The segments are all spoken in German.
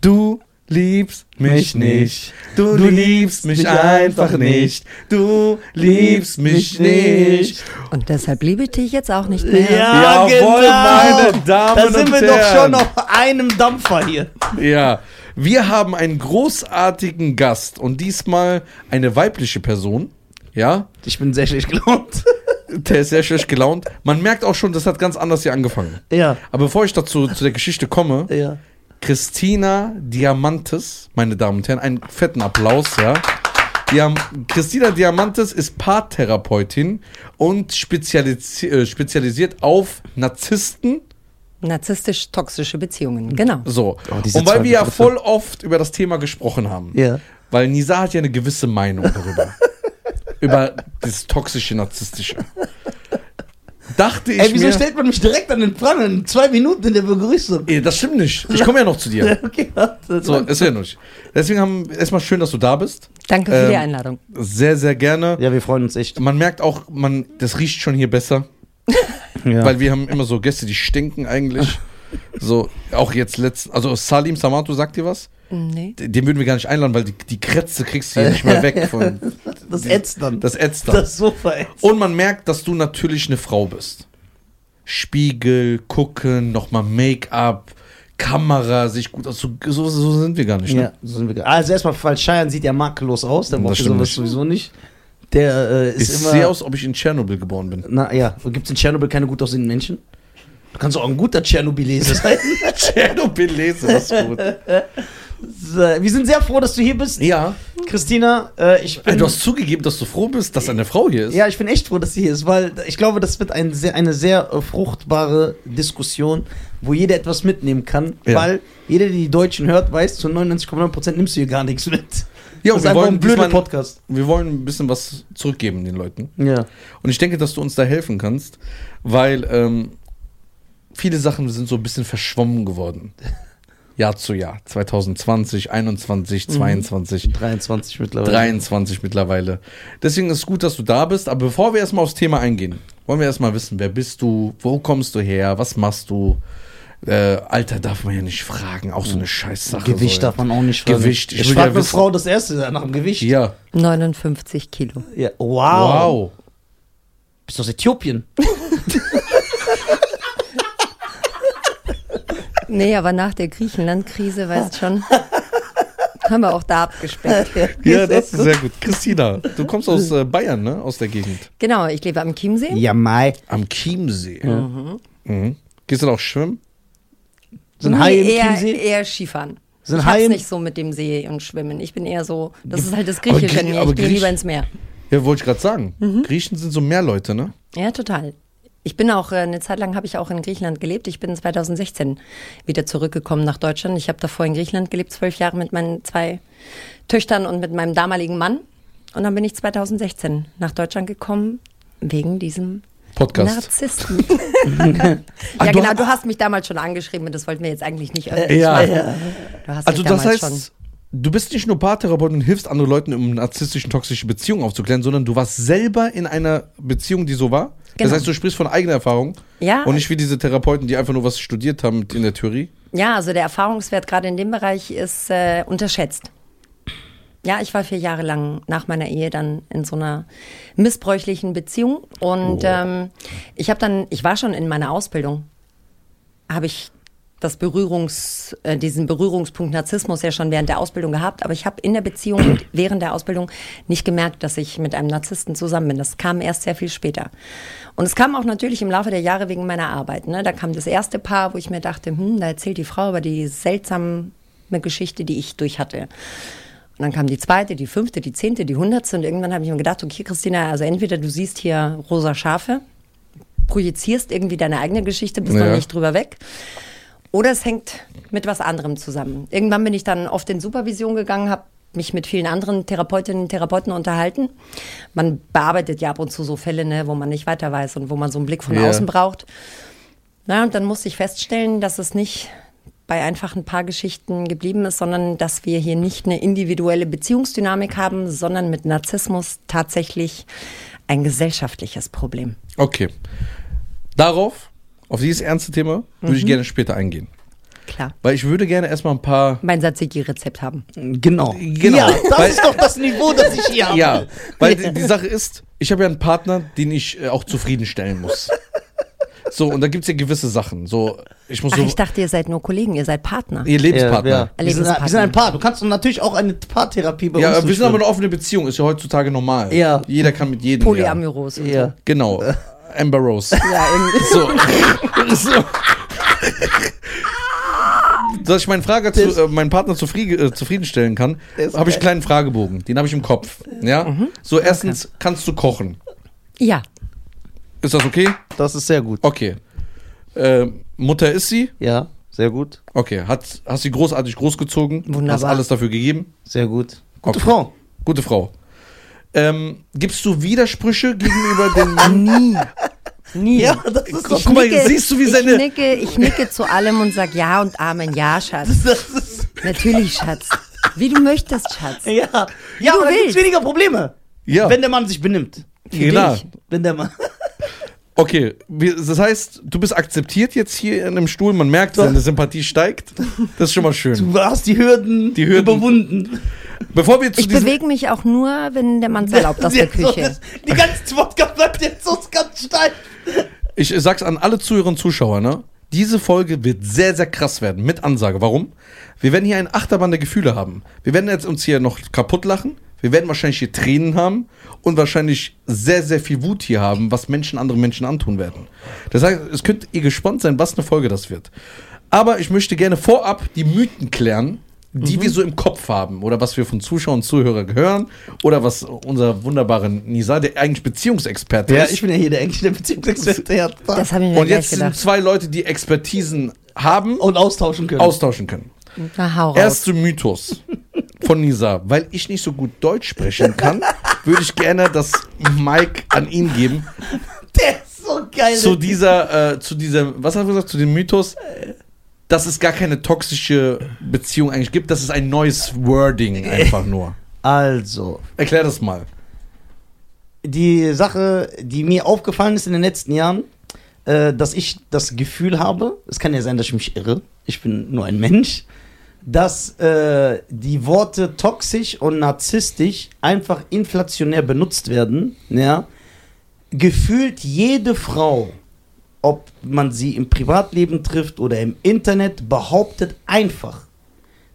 Du liebst mich nicht. Du liebst mich einfach nicht. Du liebst mich nicht. Und deshalb liebe ich dich jetzt auch nicht mehr. Jawohl, meine Damen Da sind und wir doch Herren. schon auf einem Dampfer hier. Ja, wir haben einen großartigen Gast und diesmal eine weibliche Person. Ja, Ich bin sehr schlecht gelaunt. der ist sehr schlecht gelaunt. Man merkt auch schon, das hat ganz anders hier angefangen. Ja, Aber bevor ich dazu zu der Geschichte komme, ja. Christina Diamantes, meine Damen und Herren, einen fetten Applaus, ja. Haben, Christina Diamantes ist Paartherapeutin und spezialisi äh, spezialisiert auf Narzissten. Narzisstisch-toxische Beziehungen, genau. So. Oh, und weil wir ja voll oft über das Thema gesprochen haben. Ja. Weil Nisa hat ja eine gewisse Meinung darüber. über das toxische, narzisstische. Dachte ich Ey, wieso mir. stellt man mich direkt an den Pranger in zwei Minuten in der Begrüßung? Ey, das stimmt nicht. Ich komme ja noch zu dir. Okay, warte. So, ist ja nicht. Deswegen haben erstmal schön, dass du da bist. Danke für die Ähm, Einladung. Sehr, sehr gerne. ja, wir freuen uns echt. Man merkt auch, man, das riecht schon hier besser, Ja. weil wir haben immer so Gäste, die stinken eigentlich. So, auch jetzt letzten, also Salim Samatu sagt dir was? Nee. Den würden wir gar nicht einladen, weil die, die Krätze kriegst du hier nicht mehr weg. Von, das ätzt dann. das ätzt dann. Das Sofa ätzt. Und man merkt, dass du natürlich eine Frau bist. Spiegel, gucken, nochmal Make-up, Kamera, sich gut aus. So, so, so sind wir gar nicht. Ne? Ja, so sind wir. ge- Also erstmal, weil Cheyenne sieht ja makellos aus, dann Das braucht sowas nicht. sowieso nicht. Der äh, ist Ich immer. sehe aus, ob ich in Tschernobyl geboren bin. Na ja, gibt es in Tschernobyl keine gut aussehenden Menschen? Du kannst auch ein guter Tschernobylese sein. Tschernobyl lese, das ist gut. Wir sind sehr froh, dass du hier bist. Ja. Christina, äh, ich bin. Du hast zugegeben, dass du froh bist, dass eine Frau hier ist. ja, ich bin echt froh, dass sie hier ist, weil ich glaube, das wird ein sehr, eine sehr äh, fruchtbare Diskussion, wo jeder etwas mitnehmen kann, Ja. weil jeder, der die Deutschen hört, weiß, zu 99,9% nimmst du hier gar nichts mit. Ja, das und wir ist einfach wollen, ein blöder Podcast. wir wollen ein bisschen was zurückgeben den Leuten. Ja. Und ich denke, dass du uns da helfen kannst, weil ähm, viele Sachen sind so ein bisschen verschwommen geworden. Jahr zu Jahr. 2020, 21, 22, 23 mittlerweile. 23 mittlerweile. Deswegen ist es gut, dass du da bist. Aber bevor wir erstmal aufs Thema eingehen, wollen wir erstmal wissen, wer bist du, wo kommst du her, was machst du? Äh, Alter darf man ja nicht fragen, auch so eine Scheißsache. Gewicht so, darf man auch nicht fragen. Gewicht, ich Ich, frage ja eine wissen- Frau das erste nach dem Gewicht. Ja, 59 Kilo. Ja, Wow. wow. Bist du aus Äthiopien? Nee, aber nach der Griechenland-Krise, weißt schon, haben wir auch da abgespeckt. Ja, das ist sehr gut. Christina, du kommst aus äh, Bayern, ne? Aus der Gegend. Genau, ich lebe am Chiemsee. Ja, Mai. Am Chiemsee. Mhm. Gehst du da auch schwimmen? Sind Haie im eher, Chiemsee? eher Skifahren. Sind ich Haie hab's nicht so mit dem See und Schwimmen. Ich bin eher so, das ist halt das Aber Griechische Grie- in mir. aber Ich gehe lieber ins Meer. Ja, wollte ich gerade sagen. Griechen sind so mehr Leute, ne? Ja, total. Ich bin auch, äh, eine Zeit lang habe ich auch in Griechenland gelebt. Ich bin 2016 wieder zurückgekommen nach Deutschland. Ich habe davor in Griechenland gelebt, zwölf Jahre mit meinen zwei Töchtern und mit meinem damaligen Mann. Und dann bin ich 2016 nach Deutschland gekommen, wegen diesem Podcast. Narzissten. Ja, du- genau, du hast mich damals schon angeschrieben und das wollten wir jetzt eigentlich nicht öffentlich ja. machen. Ja. Du hast Also mich das heißt, du bist nicht nur Paartherapeut und hilfst andere Leuten, um narzisstische, toxische Beziehungen aufzuklären, sondern du warst selber in einer Beziehung, die so war. Das Genau. heißt, du sprichst von eigener Erfahrung Ja. und nicht wie diese Therapeuten, die einfach nur was studiert haben in der Theorie. Ja, also der Erfahrungswert gerade in dem Bereich ist äh, unterschätzt. Ja, ich war vier Jahre lang nach meiner Ehe dann in so einer missbräuchlichen Beziehung und ähm, ich habe dann, ich war schon in meiner Ausbildung, habe ich das Berührungs, äh, diesen Berührungspunkt Narzissmus ja schon während der Ausbildung gehabt, aber ich habe in der Beziehung und während der Ausbildung nicht gemerkt, dass ich mit einem Narzissten zusammen bin. Das kam erst sehr viel später. Und es kam auch natürlich im Laufe der Jahre wegen meiner Arbeit. Ne? Da kam das erste Paar, wo ich mir dachte, hm, da erzählt die Frau über die seltsame Geschichte, die ich durch hatte. Und dann kam die zweite, die fünfte, die zehnte, die hundertste und irgendwann habe ich mir gedacht, okay, Christina, also entweder du siehst hier rosa Schafe, projizierst irgendwie deine eigene Geschichte, bist Ja. noch nicht drüber weg. Oder es hängt mit was anderem zusammen. Irgendwann bin ich dann oft in Supervision gegangen, habe mich mit vielen anderen Therapeutinnen und Therapeuten unterhalten. Man bearbeitet ja ab und zu so Fälle, ne, wo man nicht weiter weiß und wo man so einen Blick von Ja. außen braucht. Na, und dann musste ich feststellen, dass es nicht bei einfach ein paar Geschichten geblieben ist, sondern dass wir hier nicht eine individuelle Beziehungsdynamik haben, sondern mit Narzissmus tatsächlich ein gesellschaftliches Problem. Okay. Darauf, auf dieses ernste Thema, würde ich gerne später eingehen. Klar. Weil ich würde gerne erstmal ein paar. Mein Tzatziki-Rezept haben. Genau. Genau. Ja, das Weil- ist doch das Niveau, das ich hier habe. Ja, weil die, die Sache ist, ich habe ja einen Partner, den ich äh, auch zufriedenstellen muss. So, und da gibt es ja gewisse Sachen. So, ich muss Ach, so. ich dachte, ihr seid nur Kollegen, ihr seid Partner. ihr Lebenspartner. Ja, Ja, ja. Wir, sind, wir sind ein Paar. Du kannst natürlich auch eine Paartherapie bei uns wir sind aber eine offene Beziehung, ist ja heutzutage normal. Ja. Jeder kann mit jedem. Polyamorous und Ja. Ja. Genau. Amber Rose. so. Ja, irgendwie. So. so. Dass ich meinen, Frage zu, äh, meinen Partner zufrieden, äh, zufriedenstellen kann, habe ich einen kleinen Fragebogen. Den habe ich im Kopf. Ja? Mhm. So, erstens, kannst du kochen? ja. Ist das okay? Das ist sehr gut. Okay. Äh, Mutter ist sie? Ja, sehr gut. Okay. Hat, hast sie großartig großgezogen? Wunderbar. Hast alles dafür gegeben? Sehr gut. Gute Okay. Frau. Gute Frau. Ähm, gibst du Widersprüche gegenüber Mann? Nie. Nie. Ja, das ist doch. Guck mal, siehst du, wie seine- Ich nicke, ich nicke zu allem und sag ja und Amen. Ja, Schatz. Das ist, Natürlich, Schatz. Wie du möchtest, Schatz. ja, ja du aber dann gibt's willst. weniger Probleme. Ja. Wenn der Mann sich benimmt. Genau. dich. Wenn der Mann. Okay, wir- das heißt, du bist akzeptiert jetzt hier in einem Stuhl, man merkt, deine Sympathie steigt. Das ist schon mal schön. Du hast die Hürden, Die Hürden. überwunden. Bevor wir zu Ich bewege mich auch nur, wenn der Mann es erlaubt aus der Ja, so, Küche. das- Die ganze Wodka bleibt jetzt so ganz steif. Ich sag's an alle Zuhörer und Zuschauer, ne? Diese Folge wird sehr, sehr krass werden, mit Ansage. Warum? Wir werden hier eine Achterbahn der Gefühle haben. Wir werden jetzt uns hier noch kaputt lachen. Wir werden wahrscheinlich hier Tränen haben und wahrscheinlich sehr, sehr viel Wut hier haben, was Menschen anderen Menschen antun werden. Das heißt, es könnt ihr gespannt sein, was eine Folge das wird. Aber ich möchte gerne vorab die Mythen klären, die Mhm. wir so im Kopf haben oder was wir von Zuschauern und Zuhörern hören oder was unser wunderbarer Nisa, der eigentlich Beziehungsexperte Ja, ist. ich bin ja hier der englische Beziehungsexperte. Ja, Das habe ich mir Und jetzt sind gedacht. zwei Leute, die Expertisen haben, und austauschen können. austauschen können. Na, hau raus. Erster Mythos von Nisa. Weil ich nicht so gut Deutsch sprechen kann, würde ich gerne das Mic an ihn geben. Der ist so geil. Zu dieser, äh, zu dieser, was hast du gesagt, zu dem Mythos, dass es gar keine toxische Beziehung eigentlich gibt. Das ist ein neues Wording einfach nur. Also, Erklär das mal. die Sache, die mir aufgefallen ist in den letzten Jahren, äh, dass ich das Gefühl habe, es kann ja sein, dass ich mich irre, ich bin nur ein Mensch, dass äh, die Worte toxisch und narzisstisch einfach inflationär benutzt werden, ja. Gefühlt jede Frau, ob man sie im Privatleben trifft oder im Internet, behauptet einfach,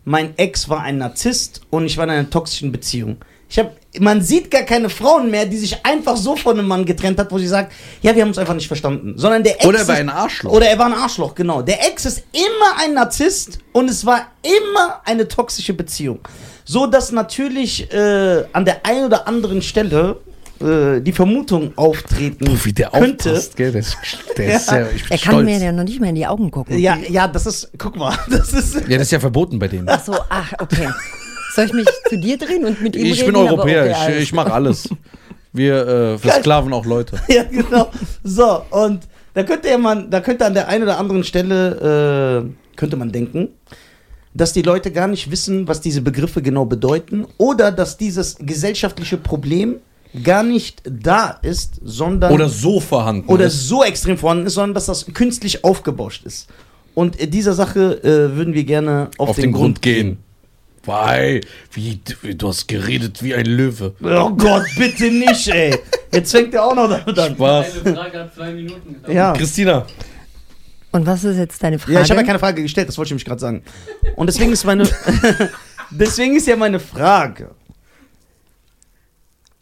mein Ex war ein Narzisst und ich war in einer toxischen Beziehung. Ich hab, man sieht gar keine Frauen mehr, die sich einfach so von einem Mann getrennt hat, wo sie sagt, ja, wir haben uns einfach nicht verstanden. Sondern der Ex Oder er war ist- ein Arschloch. Oder er war ein Arschloch, genau. Der Ex ist immer ein Narzisst und es war immer eine toxische Beziehung. So dass natürlich äh, an der einen oder anderen Stelle äh, die Vermutung auftreten Boah, wie der könnte. aufpasst, gell? Der ist, der ist Ja. sehr, ich bin er kann stolz. mir ja noch nicht mal in die Augen gucken. Ja, ja, das ist, guck mal, das ist. Ja, das ist ja verboten bei denen. Ach so, ach, okay. Soll ich mich zu dir drehen und mit ihm Ich reden? bin Europäer, okay, ich, alles ich mache alles. Wir äh, versklaven auch Leute. Ja, genau. So, und da könnte ja man, da könnte an der einen oder anderen Stelle, äh, könnte man denken, dass die Leute gar nicht wissen, was diese Begriffe genau bedeuten oder dass dieses gesellschaftliche Problem gar nicht da ist, sondern Oder so vorhanden. oder ist. so extrem vorhanden ist, sondern dass das künstlich aufgebauscht ist. Und äh, dieser Sache äh, würden wir gerne auf, auf den, Grund gehen. Weil, wie, wie, du hast geredet wie ein Löwe. Oh Gott, bitte nicht, ey. Jetzt fängt er auch noch damit an. Spaß. Eine Frage hat zwei Minuten gedauert. Ja. Christina, Und was ist jetzt deine Frage? Ja, ich habe ja keine Frage gestellt, das wollte ich nämlich gerade sagen. Und deswegen ist meine. deswegen ist ja meine Frage.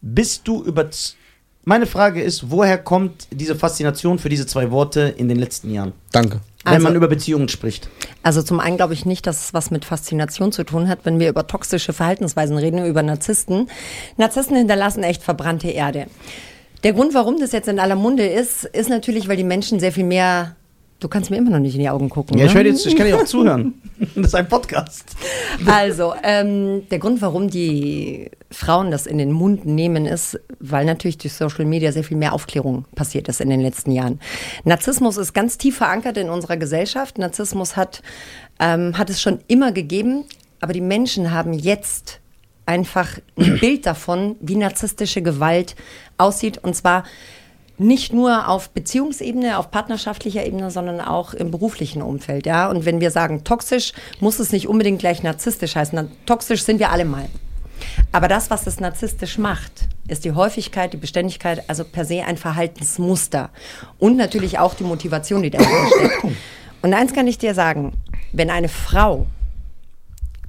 Bist du über. Meine Frage ist, woher kommt diese Faszination für diese zwei Worte in den letzten Jahren? danke. Wenn Also- man über Beziehungen spricht. Also zum einen glaube ich nicht, dass es was mit Faszination zu tun hat, wenn wir über toxische Verhaltensweisen reden, über Narzissten. Narzissten hinterlassen echt verbrannte Erde. Der Grund, warum das jetzt in aller Munde ist, ist natürlich, weil die Menschen sehr viel mehr. Du kannst mir immer noch nicht in die Augen gucken. Ja, ich, ne? höre jetzt, ich kann dir auch zuhören. Das ist ein Podcast. Also, ähm, der Grund, warum die Frauen das in den Mund nehmen, ist, weil natürlich durch Social Media sehr viel mehr Aufklärung passiert ist in den letzten Jahren. Narzissmus ist ganz tief verankert in unserer Gesellschaft. Narzissmus hat, ähm, hat es schon immer gegeben, aber die Menschen haben jetzt einfach ein Bild davon, wie narzisstische Gewalt aussieht. Und zwar nicht nur auf Beziehungsebene, auf partnerschaftlicher Ebene, sondern auch im beruflichen Umfeld. Ja? Und wenn wir sagen toxisch, muss es nicht unbedingt gleich narzisstisch heißen. Toxisch sind wir alle mal. Aber das, was es narzisstisch macht, ist die Häufigkeit, die Beständigkeit, also per se ein Verhaltensmuster. Und natürlich auch die Motivation, die dahinter steckt. Und eins kann ich dir sagen, wenn eine Frau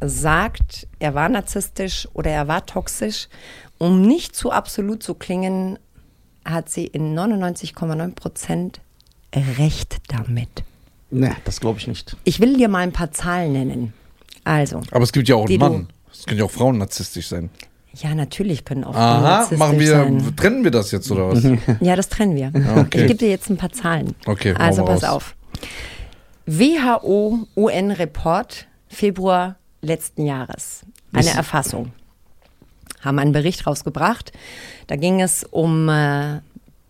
sagt, er war narzisstisch oder er war toxisch, um nicht zu absolut zu klingen, hat sie in 99,9 Prozent recht damit. Ne, das glaube ich nicht. Ich will dir mal ein paar Zahlen nennen. Also, Aber es gibt ja auch Die einen Mann. Es können ja auch Frauen narzisstisch sein. ja, natürlich können auch Frauen Aha, narzisstisch machen wir, sein. trennen wir das jetzt oder was? Ja, das trennen wir. okay. Ich gebe dir jetzt ein paar Zahlen. Okay, also pass auf. WHO UN Report Februar letzten Jahres. Eine Erfassung. Haben einen Bericht rausgebracht. Da ging es um äh,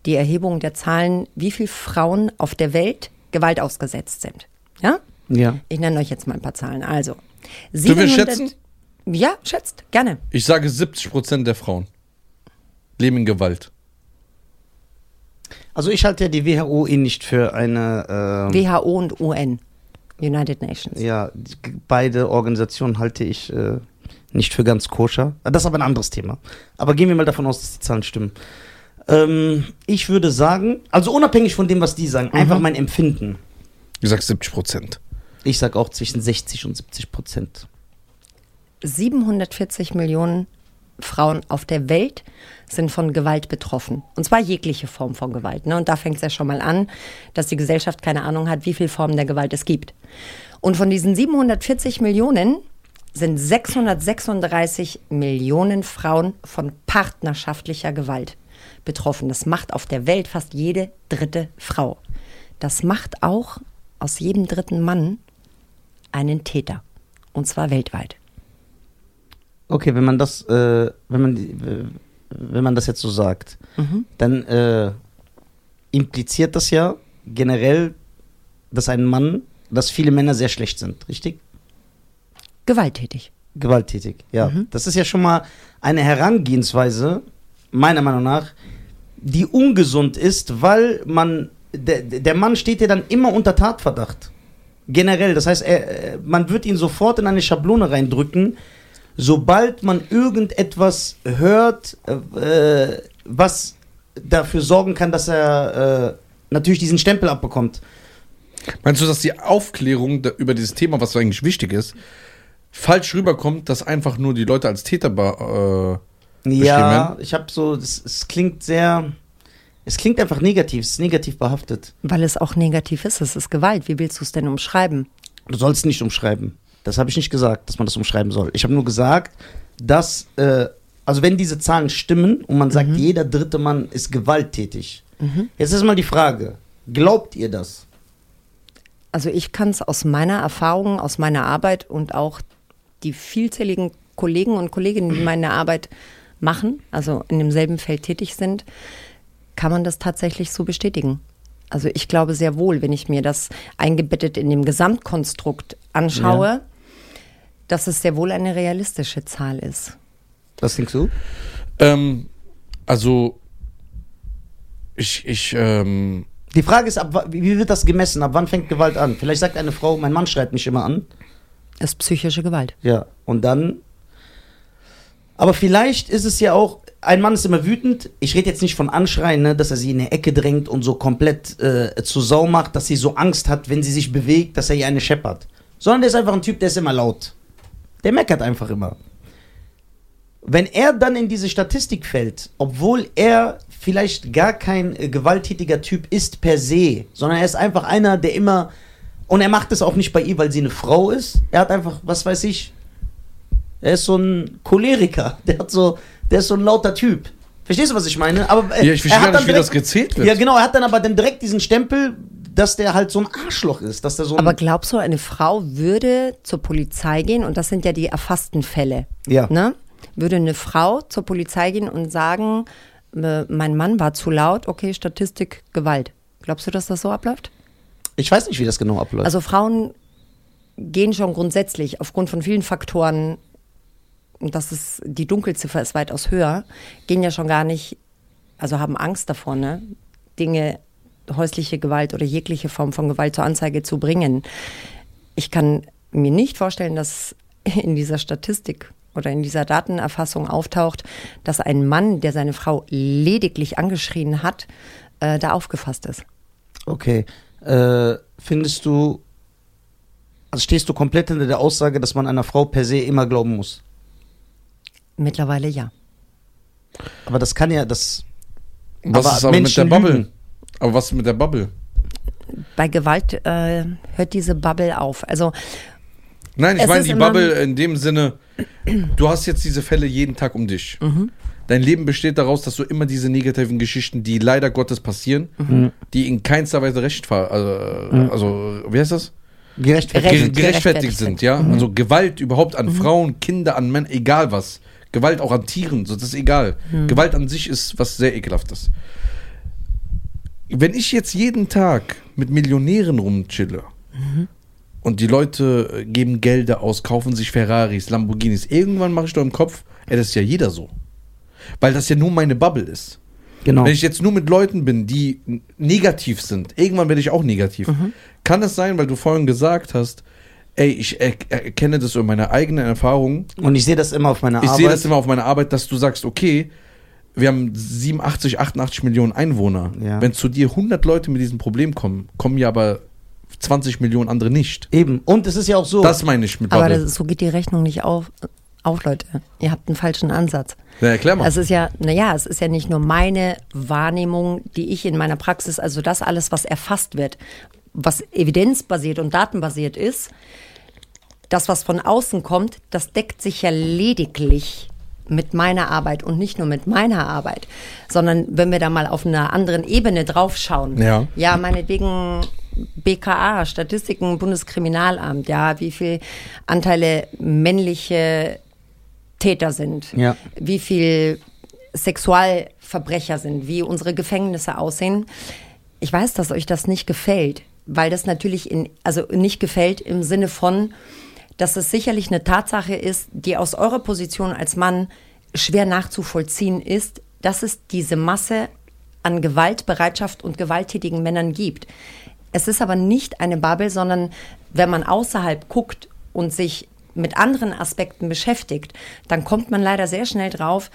die Erhebung der Zahlen, wie viele Frauen auf der Welt Gewalt ausgesetzt sind. Ja? Ja. Ich nenne euch jetzt mal ein paar Zahlen. Also, Dürfen wir 700 schätzen? Ja, schätzt, gerne. Ich sage 70% der Frauen leben in Gewalt. Also ich halte ja die WHO eh nicht für eine. ähm, WHO und UN, United Nations. ja, beide Organisationen halte ich äh, nicht für ganz koscher. Das ist aber ein anderes Thema. Aber gehen wir mal davon aus, dass die Zahlen stimmen. Ähm, ich würde sagen, also unabhängig von dem, was die sagen, einfach mein Empfinden. Ich sag 70%. Ich sag auch zwischen 60 und 70 Prozent. 740 Millionen Frauen auf der Welt sind von Gewalt betroffen. Und zwar jegliche Form von Gewalt. Ne? Und da fängt es ja schon mal an, dass die Gesellschaft keine Ahnung hat, wie viele Formen der Gewalt es gibt. Und von diesen 740 Millionen sind 636 Millionen Frauen von partnerschaftlicher Gewalt betroffen. Das macht auf der Welt fast jede dritte Frau. Das macht auch aus jedem dritten Mann einen Täter. Und zwar weltweit. Okay, wenn man das, äh, wenn man, wenn man das jetzt so sagt, dann äh, impliziert das ja generell, dass ein Mann, dass viele Männer sehr schlecht sind, richtig? Gewalttätig. Gewalttätig, ja. Mhm. Das ist ja schon mal eine Herangehensweise, meiner Meinung nach, die ungesund ist, weil man, der, der Mann steht ja dann immer unter Tatverdacht. Generell, das heißt, er, äh, man wird ihn sofort in eine Schablone reindrücken, sobald man irgendetwas hört, äh, was dafür sorgen kann, dass er äh, natürlich diesen Stempel abbekommt. Meinst du, dass die Aufklärung über dieses Thema, was so eigentlich wichtig ist, falsch rüberkommt, dass einfach nur die Leute als Täter äh, Ja, ich habe so, es, es klingt sehr, es klingt einfach negativ, es ist negativ behaftet. Weil es auch negativ ist. Es ist Gewalt. Wie willst du es denn umschreiben? Du sollst nicht umschreiben. Das habe ich nicht gesagt, dass man das umschreiben soll. Ich habe nur gesagt, dass, äh, also wenn diese Zahlen stimmen und man sagt, jeder dritte Mann ist gewalttätig. Jetzt ist mal die Frage, glaubt ihr das? Also ich kann es aus meiner Erfahrung, aus meiner Arbeit und auch die vielzähligen Kollegen und Kolleginnen, die meine Arbeit machen, also in demselben Feld tätig sind, kann man das tatsächlich so bestätigen. Also ich glaube sehr wohl, wenn ich mir das eingebettet in dem Gesamtkonstrukt anschaue, Ja. dass es sehr wohl eine realistische Zahl ist. Was denkst du? ähm, also, ich, ich, ähm, Die Frage ist, ab, wie wird das gemessen? Ab wann fängt Gewalt an? Vielleicht sagt eine Frau, mein Mann schreit mich immer an. Es ist psychische Gewalt. Ja, und dann. Aber vielleicht ist es ja auch, ein Mann ist immer wütend. Ich rede jetzt nicht von Anschreien, ne, dass er sie in eine Ecke drängt und so komplett äh, zu Sau macht, dass sie so Angst hat, wenn sie sich bewegt, dass er ihr eine scheppert. Sondern der ist einfach ein Typ, der ist immer laut. Der meckert einfach immer. Wenn er dann in diese Statistik fällt, obwohl er vielleicht gar kein äh, gewalttätiger Typ ist per se, sondern er ist einfach einer, der immer. Und er macht es auch nicht bei ihr, weil sie eine Frau ist. Er hat einfach, was weiß ich. Er ist so ein Choleriker. Der hat so, der ist so ein lauter Typ. Verstehst du, was ich meine? Aber äh, ja, ich er verstehe hat gar nicht, wie das direkt- gezählt wird. Ja, genau. Er hat dann aber dann direkt diesen Stempel, dass der halt so ein Arschloch ist, dass der so ein. Aber glaubst du, eine Frau würde zur Polizei gehen, und das sind ja die erfassten Fälle, ja. ne? Würde eine Frau zur Polizei gehen und sagen, äh, mein Mann war zu laut, okay, Statistik, Gewalt. Glaubst du, dass das so abläuft? Ich weiß nicht, wie das genau abläuft. Also Frauen gehen schon grundsätzlich aufgrund von vielen Faktoren, und das ist, die Dunkelziffer ist weitaus höher, gehen ja schon gar nicht, also haben Angst davor, ne? Dinge, häusliche Gewalt oder jegliche Form von Gewalt zur Anzeige zu bringen. Ich kann mir nicht vorstellen, dass in dieser Statistik oder in dieser Datenerfassung auftaucht, dass ein Mann, der seine Frau lediglich angeschrien hat, äh, da aufgefasst ist. Okay. Äh, findest du, also stehst du komplett hinter der Aussage, dass man einer Frau per se immer glauben muss? Mittlerweile ja. Aber das kann ja, das. Was Aber ist aber mit der Menschen Bubble? lügen. Aber was ist mit der Bubble? Bei Gewalt äh, hört diese Bubble auf. Also Nein, ich meine die Bubble in dem Sinne, du hast jetzt diese Fälle jeden Tag um dich. Mhm. Dein Leben besteht daraus, dass du immer diese negativen Geschichten, die leider Gottes passieren, Mhm. die in keinster Weise rechtfahr, also, also wie heißt das? Gerechtfertigt. Recht- Ge gerechtfertigt gerechtfertigt sind, ja. Also Gewalt überhaupt an Frauen, Kinder, an Männern, egal was. Gewalt auch an Tieren, so, das ist egal. Gewalt an sich ist was sehr ekelhaftes. Wenn ich jetzt jeden Tag mit Millionären rumchille und die Leute äh, geben Gelder aus, kaufen sich Ferraris, Lamborghinis, irgendwann mache ich doch im Kopf, ey, das ist ja jeder so. Weil das ja nur meine Bubble ist. Genau. Wenn ich jetzt nur mit Leuten bin, die negativ sind, irgendwann werde ich auch negativ. Kann es sein, weil du vorhin gesagt hast, ey, ich er erkenne das in meiner eigenen Erfahrung, Und ich sehe das immer auf meiner ich Arbeit. sehe das immer auf meiner Arbeit, dass du sagst, okay, wir haben 87, 88 Millionen Einwohner. Ja. Wenn zu dir 100 Leute mit diesem Problem kommen, kommen ja aber 20 Millionen andere nicht. Eben. Und es ist ja auch so. Das meine ich mit Aber Bubble. das, so geht die Rechnung nicht auf, auf, Leute. Ihr habt einen falschen Ansatz. Na, erklär mal. Es ist ja, naja, es ist ja nicht nur meine Wahrnehmung, die ich in meiner Praxis, also das alles, was erfasst wird, was evidenzbasiert und datenbasiert ist, das, was von außen kommt, das deckt sich ja lediglich mit meiner Arbeit und nicht nur mit meiner Arbeit, sondern wenn wir da mal auf einer anderen Ebene draufschauen. Ja. Ja, meinetwegen BKA, Statistiken, Bundeskriminalamt, ja, wie viel Anteile männliche Täter sind, Ja. wie viel Sexualverbrecher sind, wie unsere Gefängnisse aussehen. Ich weiß, dass euch das nicht gefällt, weil das natürlich in, also nicht gefällt im Sinne von, dass es sicherlich eine Tatsache ist, die aus eurer Position als Mann schwer nachzuvollziehen ist, dass es diese Masse an Gewaltbereitschaft und gewalttätigen Männern gibt. Es ist aber nicht eine Bubble, sondern wenn man außerhalb guckt und sich mit anderen Aspekten beschäftigt, dann kommt man leider sehr schnell drauf,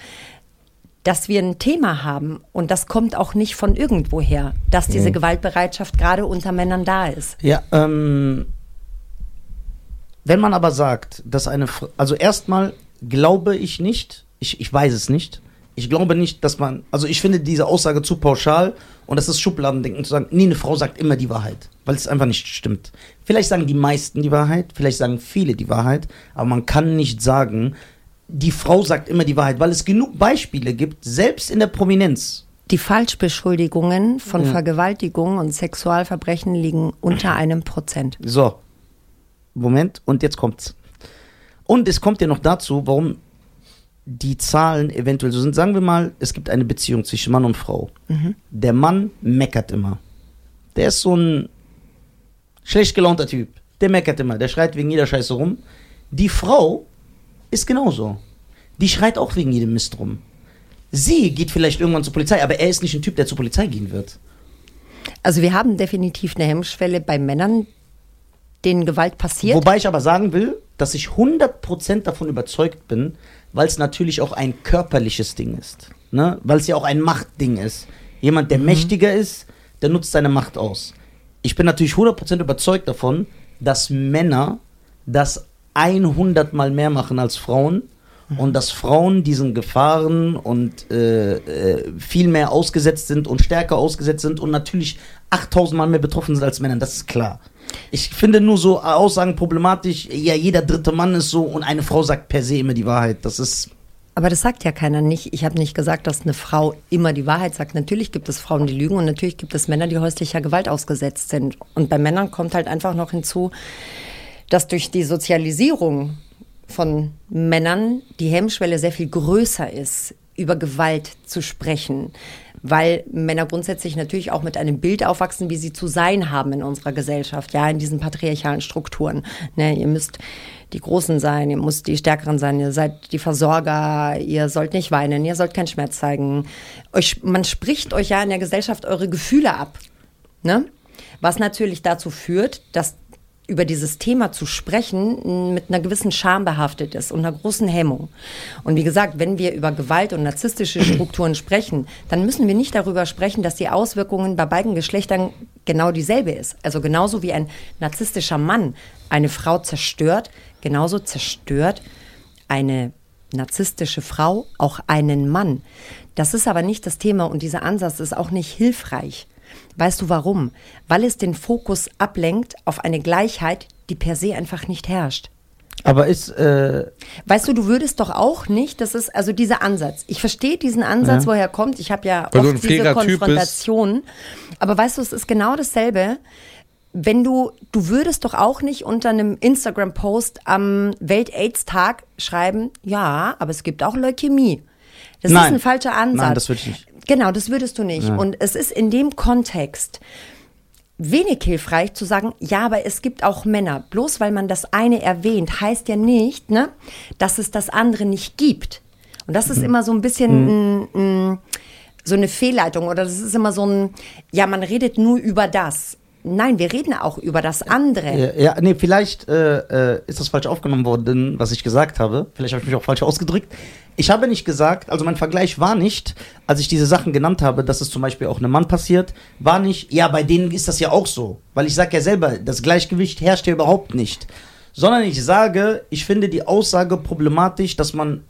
dass wir ein Thema haben und das kommt auch nicht von irgendwoher, dass diese Gewaltbereitschaft gerade unter Männern da ist. Ja, ähm, wenn man aber sagt, dass eine, Fr- also erstmal glaube ich nicht, ich, ich weiß es nicht, ich glaube nicht, dass man, also ich finde diese Aussage zu pauschal und das ist Schubladendenken zu sagen, nee, eine Frau sagt immer die Wahrheit, weil es einfach nicht stimmt. Vielleicht sagen die meisten die Wahrheit, vielleicht sagen viele die Wahrheit, aber man kann nicht sagen, die Frau sagt immer die Wahrheit, weil es genug Beispiele gibt, selbst in der Prominenz. Die Falschbeschuldigungen von Ja. Vergewaltigung und Sexualverbrechen liegen unter einem Prozent. So. Moment, und jetzt kommt's. Und es kommt ja noch dazu, warum die Zahlen eventuell so sind. Sagen wir mal, es gibt eine Beziehung zwischen Mann und Frau. Der Mann meckert immer. Der ist so ein schlecht gelaunter Typ. Der meckert immer, der schreit wegen jeder Scheiße rum. Die Frau ist genauso. Die schreit auch wegen jedem Mist rum. Sie geht vielleicht irgendwann zur Polizei, aber er ist nicht ein Typ, der zur Polizei gehen wird. Also wir haben definitiv eine Hemmschwelle bei Männern, denen Gewalt passiert. Wobei ich aber sagen will, dass ich 100% davon überzeugt bin, weil es natürlich auch ein körperliches Ding ist. Ne? Weil es ja auch ein Machtding ist. Jemand, der mächtiger ist, der nutzt seine Macht aus. Ich bin natürlich 100% überzeugt davon, dass Männer das 100 mal mehr machen als Frauen und dass Frauen diesen Gefahren und äh, äh, viel mehr ausgesetzt sind und stärker ausgesetzt sind und natürlich 8000 Mal mehr betroffen sind als Männer. Das ist klar. Ich finde nur so Aussagen problematisch, ja, jeder dritte Mann ist so und eine Frau sagt per se immer die Wahrheit. Das ist. Aber das sagt ja keiner nicht. Ich habe nicht gesagt, dass eine Frau immer die Wahrheit sagt. Natürlich gibt es Frauen, die lügen und natürlich gibt es Männer, die häuslicher Gewalt ausgesetzt sind. Und bei Männern kommt halt einfach noch hinzu, dass durch die Sozialisierung von Männern die Hemmschwelle sehr viel größer ist, über Gewalt zu sprechen. Weil Männer grundsätzlich natürlich auch mit einem Bild aufwachsen, wie sie zu sein haben in unserer Gesellschaft, ja, in diesen patriarchalen Strukturen. Ne, ihr müsst die Großen sein, ihr müsst die Stärkeren sein, ihr seid die Versorger, ihr sollt nicht weinen, ihr sollt keinen Schmerz zeigen. Euch, man spricht euch ja in der Gesellschaft eure Gefühle ab. Ne? Was natürlich dazu führt, dass über dieses Thema zu sprechen mit einer gewissen Scham behaftet ist und einer großen Hemmung. Und wie gesagt, wenn wir über Gewalt und narzisstische Strukturen sprechen, dann müssen wir nicht darüber sprechen, dass die Auswirkungen bei beiden Geschlechtern genau dieselbe ist. Also genauso wie ein narzisstischer Mann eine Frau zerstört, genauso zerstört eine narzisstische Frau auch einen Mann. Das ist aber nicht das Thema und dieser Ansatz ist auch nicht hilfreich. Weißt du warum? Weil es den Fokus ablenkt auf eine Gleichheit, die per se einfach nicht herrscht. Aber ist, äh, Weißt du, du würdest doch auch nicht, das ist also dieser Ansatz. Ich verstehe diesen Ansatz, Ja. woher er kommt. Ich habe ja Weil oft diese. Konfrontation. Aber weißt du, es ist genau dasselbe. Wenn du, du würdest doch auch nicht unter einem Instagram-Post am Welt-Aids-Tag schreiben, ja, aber es gibt auch Leukämie. Das Nein. ist ein falscher Ansatz. Nein, das würde ich nicht. Genau, das würdest du nicht. Und es ist in dem Kontext wenig hilfreich zu sagen, ja, aber es gibt auch Männer. Bloß weil man das eine erwähnt, heißt ja nicht, ne, dass es das andere nicht gibt. Und das ist immer so ein bisschen ein, ein, so eine Fehlleitung oder das ist immer so ein, ja, man redet nur über das. Nein, wir reden auch über das andere. Ja, ja, nee, vielleicht äh, äh, ist das falsch aufgenommen worden, was ich gesagt habe. Vielleicht habe ich mich auch falsch ausgedrückt. Ich habe nicht gesagt, also mein Vergleich war nicht, als ich diese Sachen genannt habe, dass es zum Beispiel auch einem Mann passiert, war nicht, ja, bei denen ist das ja auch so. Weil ich sage ja selber, das Gleichgewicht herrscht ja überhaupt nicht. Sondern ich sage, ich finde die Aussage problematisch, dass man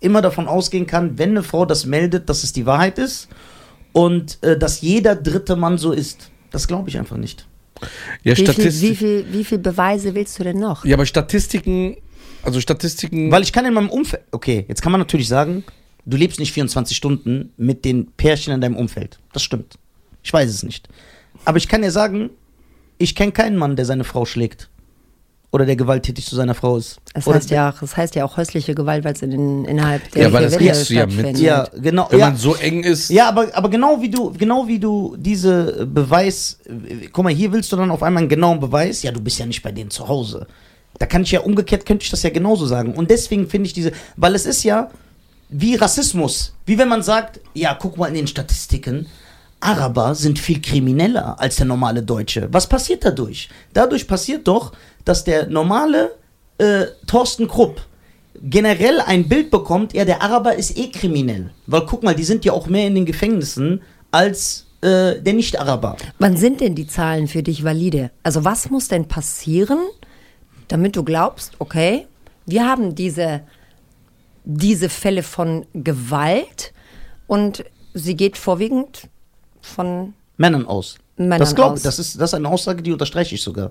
immer davon ausgehen kann, wenn eine Frau das meldet, dass es die Wahrheit ist und äh, dass jeder dritte Mann so ist. Das glaube ich einfach nicht. Ja, Wie viel, wie, viel, wie viel Beweise willst du denn noch? ja, aber Statistiken, also Statistiken. Weil ich kann in meinem Umfeld, okay, jetzt kann man natürlich sagen, du lebst nicht 24 Stunden mit den Pärchen in deinem Umfeld. Das stimmt. Ich weiß es nicht. Aber ich kann dir sagen, ich kenne keinen Mann, der seine Frau schlägt. Oder der gewalttätig zu seiner Frau ist. Das Oder heißt ja, auch- das heißt ja auch häusliche Gewalt, weil es in den, innerhalb der Ja, weil das kriegst du ja mit. stattfindet. Ja, genau. wenn ja. man so eng ist. Ja, aber, aber genau wie du, genau wie du diese Beweis, guck mal, hier willst du dann auf einmal einen genauen Beweis, ja, du bist ja nicht bei denen zu Hause. Da kann ich ja umgekehrt, könnte ich das ja genauso sagen. Und deswegen finde ich diese, weil es ist ja wie Rassismus. Wie wenn man sagt, ja, guck mal in den Statistiken, Araber sind viel krimineller als der normale Deutsche. Was passiert dadurch? Dadurch passiert doch, dass der normale äh, Thorsten Krupp generell ein Bild bekommt, ja, der Araber ist eh kriminell. Weil guck mal, die sind ja auch mehr in den Gefängnissen als äh, der Nicht-Araber. Wann sind denn die Zahlen für dich valide? Also was muss denn passieren, damit du glaubst, okay, wir haben diese, diese Fälle von Gewalt und sie geht vorwiegend von Männern aus. Männern das glaub, aus. Das ist, das ist eine Aussage, die unterstreiche ich sogar.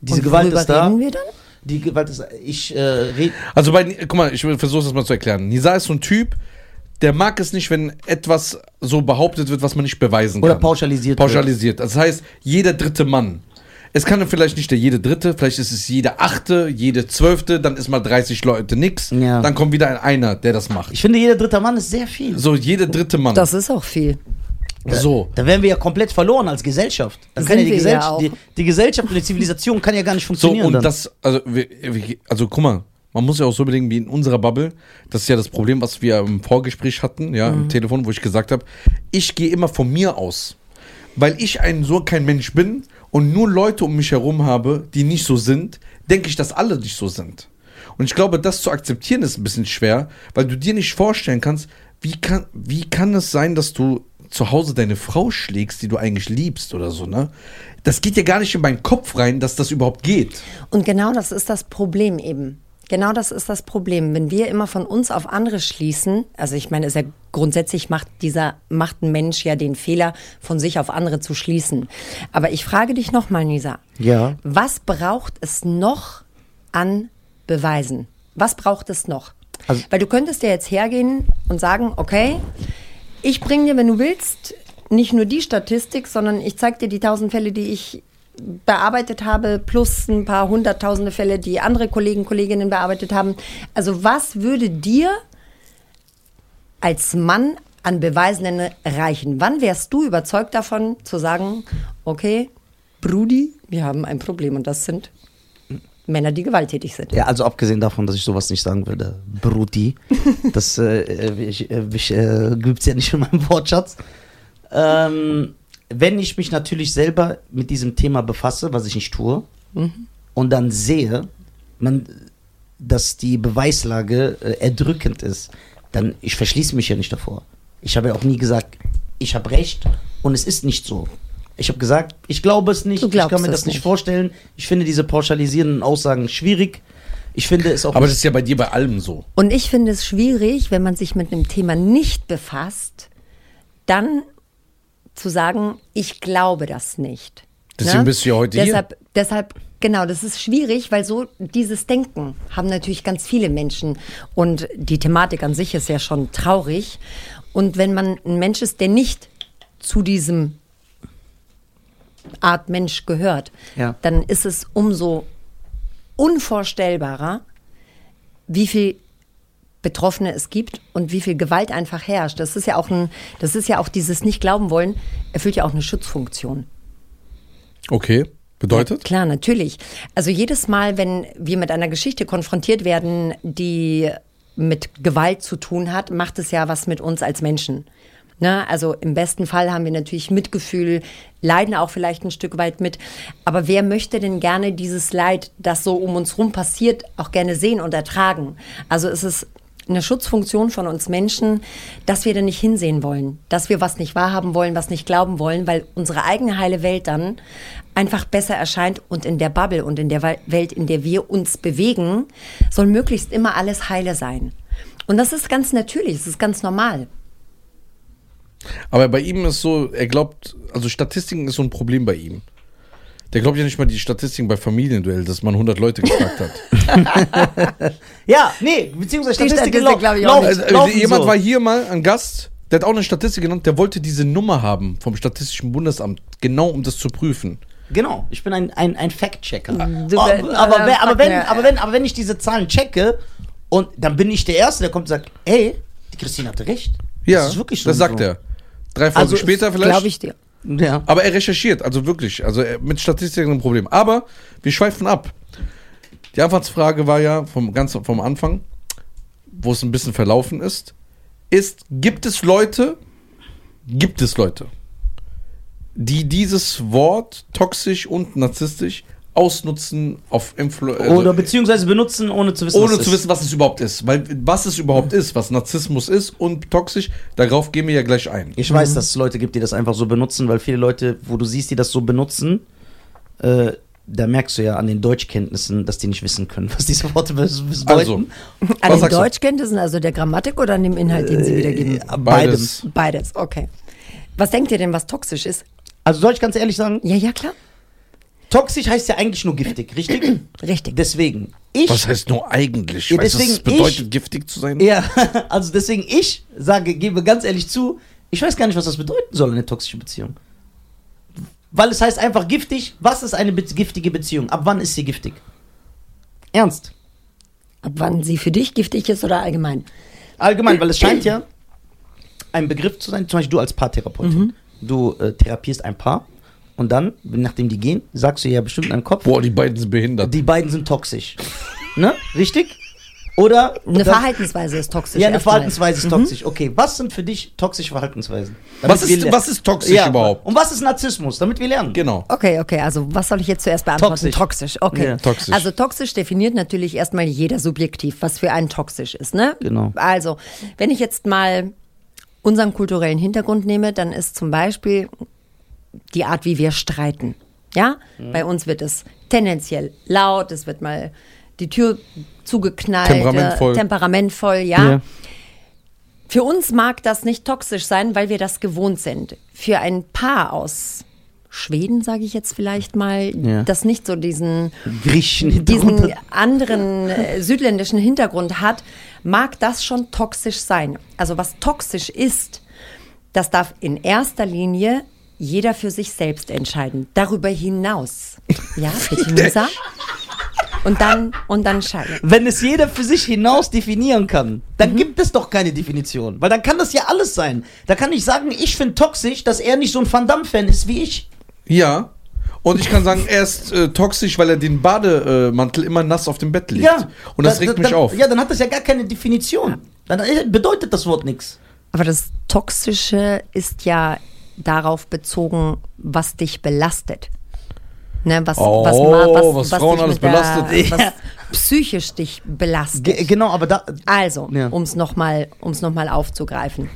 Diese und Gewalt ist da. reden wir dann? Die Gewalt ist Ich äh, red, Also bei, guck mal, ich versuche das mal zu erklären. Nisa ist so ein Typ, der mag es nicht, wenn etwas so behauptet wird, was man nicht beweisen oder kann. pauschalisiert. Pauschalisiert. Das heißt, jeder dritte Mann. Es kann dann vielleicht nicht der jede dritte, vielleicht ist es jeder achte, jede zwölfte, dann ist mal 30 Leute nix. Ja. Dann kommt wieder ein einer, der das macht. Ich finde, jeder dritte Mann ist sehr viel. So, jeder dritte Mann. Das ist auch viel. So. Da wären wir ja komplett verloren als Gesellschaft. Dann kann ja Sind die, Gesellschaft ja die, die Gesellschaft und die Zivilisation kann ja gar nicht So, funktionieren. und dann. das, also, wir, wir, also guck mal, man muss ja auch so überlegen, wie in unserer Bubble, das ist ja das Problem, was wir im Vorgespräch hatten, ja, Mhm. im Telefon, wo ich gesagt habe, ich gehe immer von mir aus. Weil ich ein so kein Mensch bin und nur Leute um mich herum habe, die nicht so sind, denke ich, dass alle nicht so sind. Und ich glaube, das zu akzeptieren ist ein bisschen schwer, weil du dir nicht vorstellen kannst, wie kann, wie kann es sein, dass du zu Hause deine Frau schlägst, die du eigentlich liebst oder so, ne? Das geht ja gar nicht in meinen Kopf rein, dass das überhaupt geht. Und genau das ist das Problem eben. Genau das ist das Problem. Wenn wir immer von uns auf andere schließen, also ich meine, es ist ja grundsätzlich macht dieser, macht ein Mensch ja den Fehler, von sich auf andere zu schließen. Aber ich frage dich nochmal, Nisa. Ja. Was braucht es noch an Beweisen? Was braucht es noch? Also- Weil du könntest ja jetzt hergehen und sagen, okay, ich bringe dir, wenn du willst, nicht nur die Statistik, sondern ich zeige dir die tausend Fälle, die ich bearbeitet habe, plus ein paar hunderttausende Fälle, die andere Kollegen, Kolleginnen bearbeitet haben. Also was würde dir als Mann an Beweisen reichen? Wann wärst du überzeugt davon, zu sagen, okay, Brudi, wir haben ein Problem und das sind Männer, die gewalttätig sind. Ja, also abgesehen davon, dass ich sowas nicht sagen würde, Bruti, das äh, äh, ich, äh, äh, gibt's ja nicht in meinem Wortschatz. Ähm, wenn ich mich natürlich selber mit diesem Thema befasse, was ich nicht tue, und dann sehe, man, dass die Beweislage äh, erdrückend ist, dann ich verschließe mich ja nicht davor. Ich habe ja auch nie gesagt, ich habe recht und es ist nicht so. Ich habe gesagt, ich glaube es nicht, ich kann mir das nicht nicht. vorstellen. Ich finde diese pauschalisierenden Aussagen schwierig. Ich finde es auch Aber das ist ja bei dir bei allem so. Und ich finde es schwierig, wenn man sich mit einem Thema nicht befasst, dann zu sagen, ich glaube das nicht. Deswegen bist du ja heute hier. deshalb, Deshalb, genau, das ist schwierig, weil so dieses Denken haben natürlich ganz viele Menschen. Und die Thematik an sich ist ja schon traurig. Und wenn man ein Mensch ist, der nicht zu diesem Art Mensch gehört, Ja. dann ist es umso unvorstellbarer, wie viel Betroffene es gibt und wie viel Gewalt einfach herrscht. Das ist ja auch ein, das ist ja auch dieses nicht glauben wollen, erfüllt ja auch eine Schutzfunktion. Okay. Bedeutet? Klar, natürlich. Also jedes Mal, wenn wir mit einer Geschichte konfrontiert werden, die mit Gewalt zu tun hat, macht es ja was mit uns als Menschen. Ne? Also im besten Fall haben wir natürlich Mitgefühl, leiden auch vielleicht ein Stück weit mit. Aber wer möchte denn gerne dieses Leid, das so um uns rum passiert, auch gerne sehen und ertragen? Also es ist eine Schutzfunktion von uns Menschen, dass wir da nicht hinsehen wollen, dass wir was nicht wahrhaben wollen, was nicht glauben wollen, weil unsere eigene heile Welt dann einfach besser erscheint und in der Bubble und in der Wel- Welt, in der wir uns bewegen, soll möglichst immer alles heile sein. Und das ist ganz natürlich, das ist ganz normal. Aber bei ihm ist so, er glaubt, also Statistiken ist so ein Problem bei ihm. Der glaubt ja nicht mal die Statistiken bei Familienduell, dass man 100 Leute gefragt hat. Ja, nee, beziehungsweise Statistiken Statistik lau glaub ich auch laufen- Also, laufen jemand so. war hier mal ein Gast, der hat auch eine Statistik genannt, der wollte diese Nummer haben vom Statistischen Bundesamt, genau um das zu prüfen. Genau, ich bin ein, ein, ein Fact-Checker. Aber, wenn, aber, wenn, ja. aber, wenn, aber wenn ich diese Zahlen checke und dann bin ich der Erste, der kommt und sagt, ey, die Christine hatte recht. Ja, das ist wirklich so. das sagt er. Drei Folgen Also, später vielleicht. Glaube ich dir. Ja. Aber er recherchiert, also wirklich. Also mit Statistiken ein Problem. Aber wir schweifen ab. Die Anfangsfrage war ja vom, ganz vom Anfang, wo es ein bisschen verlaufen ist, ist, gibt es Leute, gibt es Leute, die dieses Wort toxisch und narzisstisch ausnutzen auf Influ also Oder beziehungsweise benutzen, ohne zu wissen, ohne was zu ist. wissen, was es überhaupt ist. Weil was es überhaupt ist, was Narzissmus ist und toxisch, darauf gehen wir ja gleich ein. Ich weiß, dass es Leute gibt, die das einfach so benutzen, weil viele Leute, wo du siehst, die das so benutzen, äh, da merkst du ja an den Deutschkenntnissen, dass die nicht wissen können, was diese Worte bedeuten. Also, An was den? Deutschkenntnissen, also der Grammatik oder an dem Inhalt, den sie wiedergeben? Äh, Beides. Beides. Beides, okay. Was denkt ihr denn, was toxisch ist? Also soll ich ganz ehrlich sagen, Ja, ja, klar. Toxisch heißt ja eigentlich nur giftig, richtig? Richtig. Deswegen, ich Was heißt nur eigentlich? Ja, weißt du, was es deswegen bedeutet, ich- giftig zu sein? Ja, also deswegen ich sage, gebe ganz ehrlich zu, ich weiß gar nicht, was das bedeuten soll, eine toxische Beziehung. Weil es heißt einfach giftig. Was ist eine giftige Beziehung? Ab wann ist sie giftig? Ernst. Ab wann sie für dich giftig ist oder allgemein? Allgemein, weil es scheint ja ein Begriff zu sein, zum Beispiel du als Paartherapeutin. Du äh, therapierst ein Paar und dann, nachdem die gehen, sagst du ja bestimmt in deinem Kopf, Boah, die beiden sind behindert. die beiden sind toxisch. ne? Richtig? Oder? Eine Verhaltensweise ist toxisch. Ja, eine. Verhaltensweise ist toxisch. Okay, was sind für dich toxische Verhaltensweisen? Was ist- was ist toxisch überhaupt? Und was ist Narzissmus? Damit wir lernen. Genau. Okay, okay, also was soll ich jetzt zuerst beantworten? Toxisch. okay. Ja. Toxisch. Also toxisch definiert natürlich erstmal jeder subjektiv, was für einen toxisch ist, ne? Genau. Also, wenn ich jetzt mal unseren kulturellen Hintergrund nehme, dann ist zum Beispiel die Art, wie wir streiten. Ja? Mhm. Bei uns wird es tendenziell laut, es wird mal die Tür zugeknallt, Temperamentvoll. Äh, temperamentvoll, ja. Ja. Für uns mag das nicht toxisch sein, weil wir das gewohnt sind. Für ein Paar aus Schweden, sage ich jetzt vielleicht mal, Ja. das nicht so diesen, Griechen. diesen anderen äh, südländischen Hintergrund hat, mag das schon toxisch sein. Also was toxisch ist, das darf in erster Linie jeder für sich selbst entscheiden. Darüber hinaus. Ja, bitte, Musa? Und dann, und dann scheiden. Wenn es jeder für sich hinaus definieren kann, dann gibt es doch keine Definition. Weil dann kann das ja alles sein. Da kann ich sagen, ich finde toxisch, dass er nicht so ein Van Damme-Fan ist wie ich. Ja. Und ich kann sagen, er ist äh, toxisch, weil er den Bademantel immer nass auf dem Bett legt. Und das Da- regt da- mich dann, auf. Ja, dann hat das ja gar keine Definition. Dann äh, bedeutet das Wort nichts. Aber das Toxische ist ja darauf bezogen, was dich belastet. Ne, was, Oh, was, ma- was Frauen alles mit der- belastet. Was psychisch dich belastet. Ge genau, aber da. Also, Ja. um es nochmal noch mal aufzugreifen.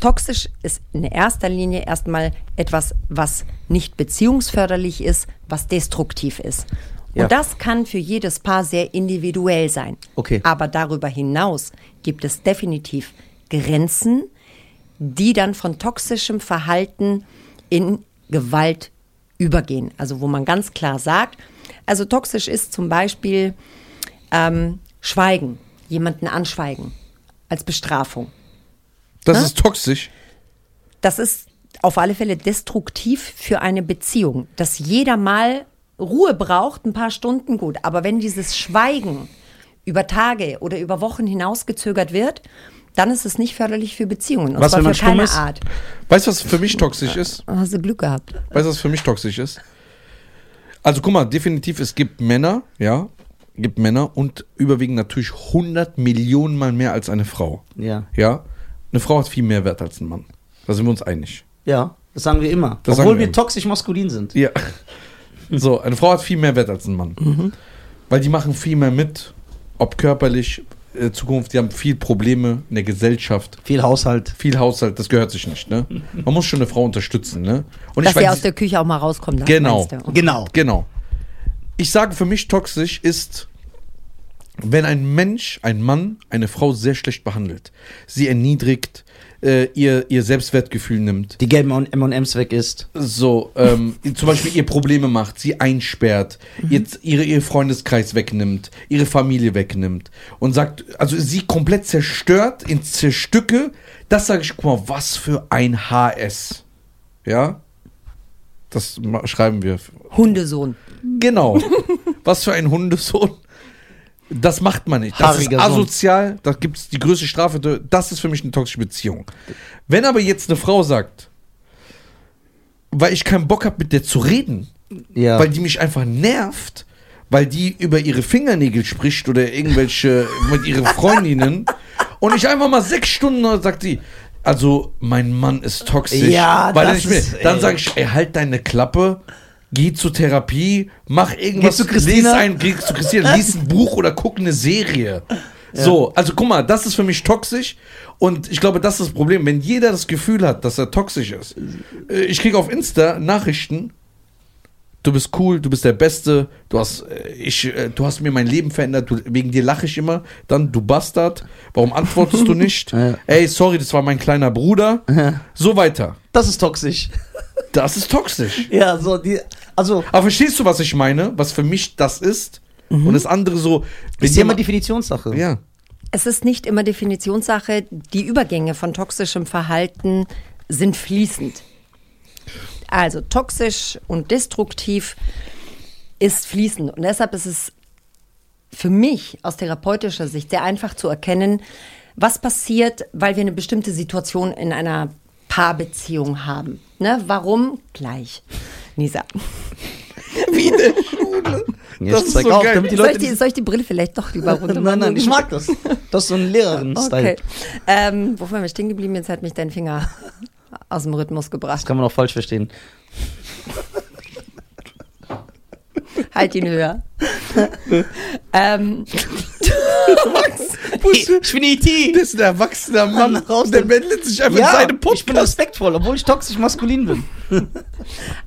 Toxisch ist in erster Linie erstmal etwas, was nicht beziehungsförderlich ist, was destruktiv ist. Und Ja. das kann für jedes Paar sehr individuell sein. Okay. Aber darüber hinaus gibt es definitiv Grenzen, die dann von toxischem Verhalten in Gewalt übergehen. Also wo man ganz klar sagt, also toxisch ist zum Beispiel ähm, Schweigen, jemanden anschweigen als Bestrafung. Das Hä? ist toxisch. Das ist auf alle Fälle destruktiv für eine Beziehung, dass jeder mal Ruhe braucht, ein paar Stunden gut. Aber wenn dieses Schweigen über Tage oder über Wochen hinausgezögert wird, dann ist es nicht förderlich für Beziehungen. Und Was, zwar wenn man für keine ist? Art. Weißt du, was für mich toxisch ist? Hast du Glück gehabt. Weißt du, was für mich toxisch ist? Also guck mal, definitiv, es gibt Männer, ja, gibt Männer und überwiegend natürlich 100 Millionen mal mehr als eine Frau. Ja. Ja, eine Frau hat viel mehr Wert als ein Mann. Da sind wir uns einig. Ja, das sagen wir immer. Das Obwohl wir wir toxisch maskulin sind. Ja. So, eine Frau hat viel mehr Wert als ein Mann. Weil die machen viel mehr mit, ob körperlich, Zukunft, die haben viel Probleme in der Gesellschaft. Viel Haushalt. Viel Haushalt, das gehört sich nicht, ne? Man muss schon eine Frau unterstützen, ne? Und Dass weiß- sie aus der Küche auch mal rauskommen darf, Genau. Genau. Genau. Ich sage für mich toxisch ist, wenn ein Mensch, ein Mann, eine Frau sehr schlecht behandelt, sie erniedrigt, äh, ihr, ihr Selbstwertgefühl nimmt, Die gelben M&M's weg ist. so ähm, zum Beispiel ihr Probleme macht, sie einsperrt, ihr, ihre, ihr Freundeskreis wegnimmt, ihre Familie wegnimmt und sagt, also sie komplett zerstört in Zerstücke, das sage ich, guck mal, was für ein HS. Ja? Das schreiben wir. Hundesohn. Genau. Was für ein Hundesohn. Das macht man nicht. Das ist Haariger asozial. Da gibt es die größte Strafe. Das ist für mich eine toxische Beziehung. Wenn aber jetzt eine Frau sagt, weil ich keinen Bock habe, mit der zu reden, Ja. weil die mich einfach nervt, weil die über ihre Fingernägel spricht oder irgendwelche mit ihren Freundinnen und ich einfach mal sechs Stunden sagt die, also mein Mann ist toxisch, Ja, weil das mehr, ist, dann sage ich, ey, halt deine Klappe. Geh zur Therapie, mach irgendwas, Geh zu Christina. lies ein, geh zu Christina, lies ein Buch oder guck eine Serie. So, also guck mal, das ist für mich toxisch und ich glaube, das ist das Problem. Wenn jeder das Gefühl hat, dass er toxisch ist, äh, ich kriege auf Insta Nachrichten, du bist cool, du bist der Beste, du hast, äh, ich, äh, du hast mir mein Leben verändert, du, wegen dir lache ich immer, dann du Bastard, warum antwortest du nicht? Ja. Ey, sorry, das war mein kleiner Bruder. So weiter. Das ist toxisch. Das ist toxisch. Ja, so die. Also, Aber verstehst du, was ich meine? Was für mich das ist? Und das andere so. ist ja immer Definitionssache. ja. Es ist nicht immer Definitionssache. Die Übergänge von toxischem Verhalten sind fließend. Also toxisch und destruktiv ist fließend. Und deshalb ist es für mich aus therapeutischer Sicht sehr einfach zu erkennen, was passiert, weil wir eine bestimmte Situation in einer Paarbeziehung haben. Ne? Warum? Gleich. Nisa. Wie in der Schule. Ja, Das ist so auch, geil. die soll, ich Leute. die, soll ich die Brille vielleicht doch lieber runter nein, nein, ich mag das. Das ist so ein Lehrerin-Style. Okay. Ähm, wo waren wir stehen geblieben? Jetzt hat mich dein Finger aus dem Rhythmus Das gebracht. kann man auch falsch verstehen. Halt ihn höher. ähm, Ich bin E.T. Das ist ein erwachsener Mann. Raus der meldet sich einfach in Ja, seinem ich bin Podcast. respektvoll, obwohl ich toxisch maskulin bin.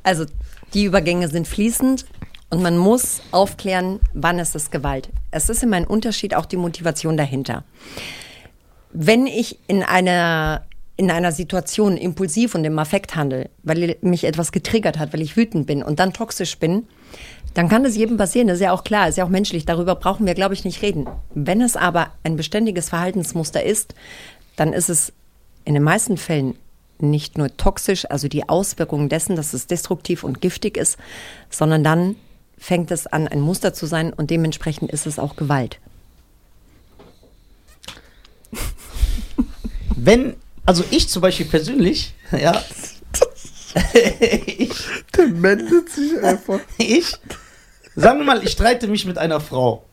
also die Übergänge sind fließend und man muss aufklären, wann ist es Gewalt. Es ist immer ein Unterschied, auch die Motivation dahinter. Wenn ich in einer in einer Situation impulsiv und im Affekt handle, weil mich etwas getriggert hat, weil ich wütend bin und dann toxisch bin, dann kann das jedem passieren. Das ist ja auch klar, ist ja auch menschlich. Darüber brauchen wir, glaube ich, nicht reden. Wenn es aber ein beständiges Verhaltensmuster ist, dann ist es in den meisten Fällen nicht nur toxisch, also die Auswirkungen dessen, dass es destruktiv und giftig ist, sondern dann fängt es an, ein Muster zu sein und dementsprechend ist es auch Gewalt. Wenn, also ich zum Beispiel persönlich, ja, ich, Der meldet sich einfach. ich, sagen wir mal, ich streite mich mit einer Frau,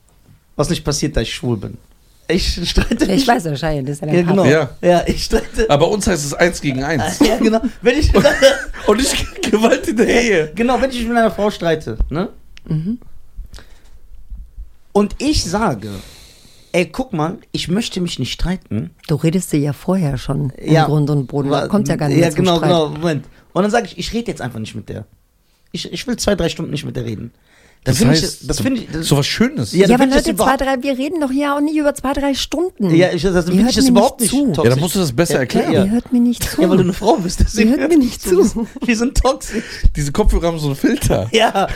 was nicht passiert, da ich schwul bin. Ich streite mich. Ich weiß wahrscheinlich, das ist ja Ja, dein genau. Ja. Ja, ich streite. Aber uns heißt es eins gegen eins. Ja, genau. Wenn ich, Und ich Gewalt in der Ehe. genau, wenn ich mich mit einer Frau streite, ne? Und ich sage, ey, guck mal, ich möchte mich nicht streiten. Du redest dir ja vorher schon im Ja. Grund und Boden. Da kommt ja gar nicht Ja, genau, genau, Moment. Und dann sage ich, ich rede jetzt einfach nicht mit der. Ich, ich will zwei, drei Stunden nicht mit der reden. Das, finde ich, das finde ich, das, so was Schönes. Ja, Ja, aber das Leute, zwei, drei, wir reden doch hier auch nicht über zwei, drei Stunden. ja, ich, das finde ich das mir überhaupt nicht zu. toxisch. Ja, dann musst du das besser Ja, erklären. Ja. Ihr hört mir nicht zu. Ja, weil du eine Frau bist. Deswegen Ihr hört mir nicht zu. Wir sind- toxisch. Diese Kopfhörer haben so einen Filter. Ja,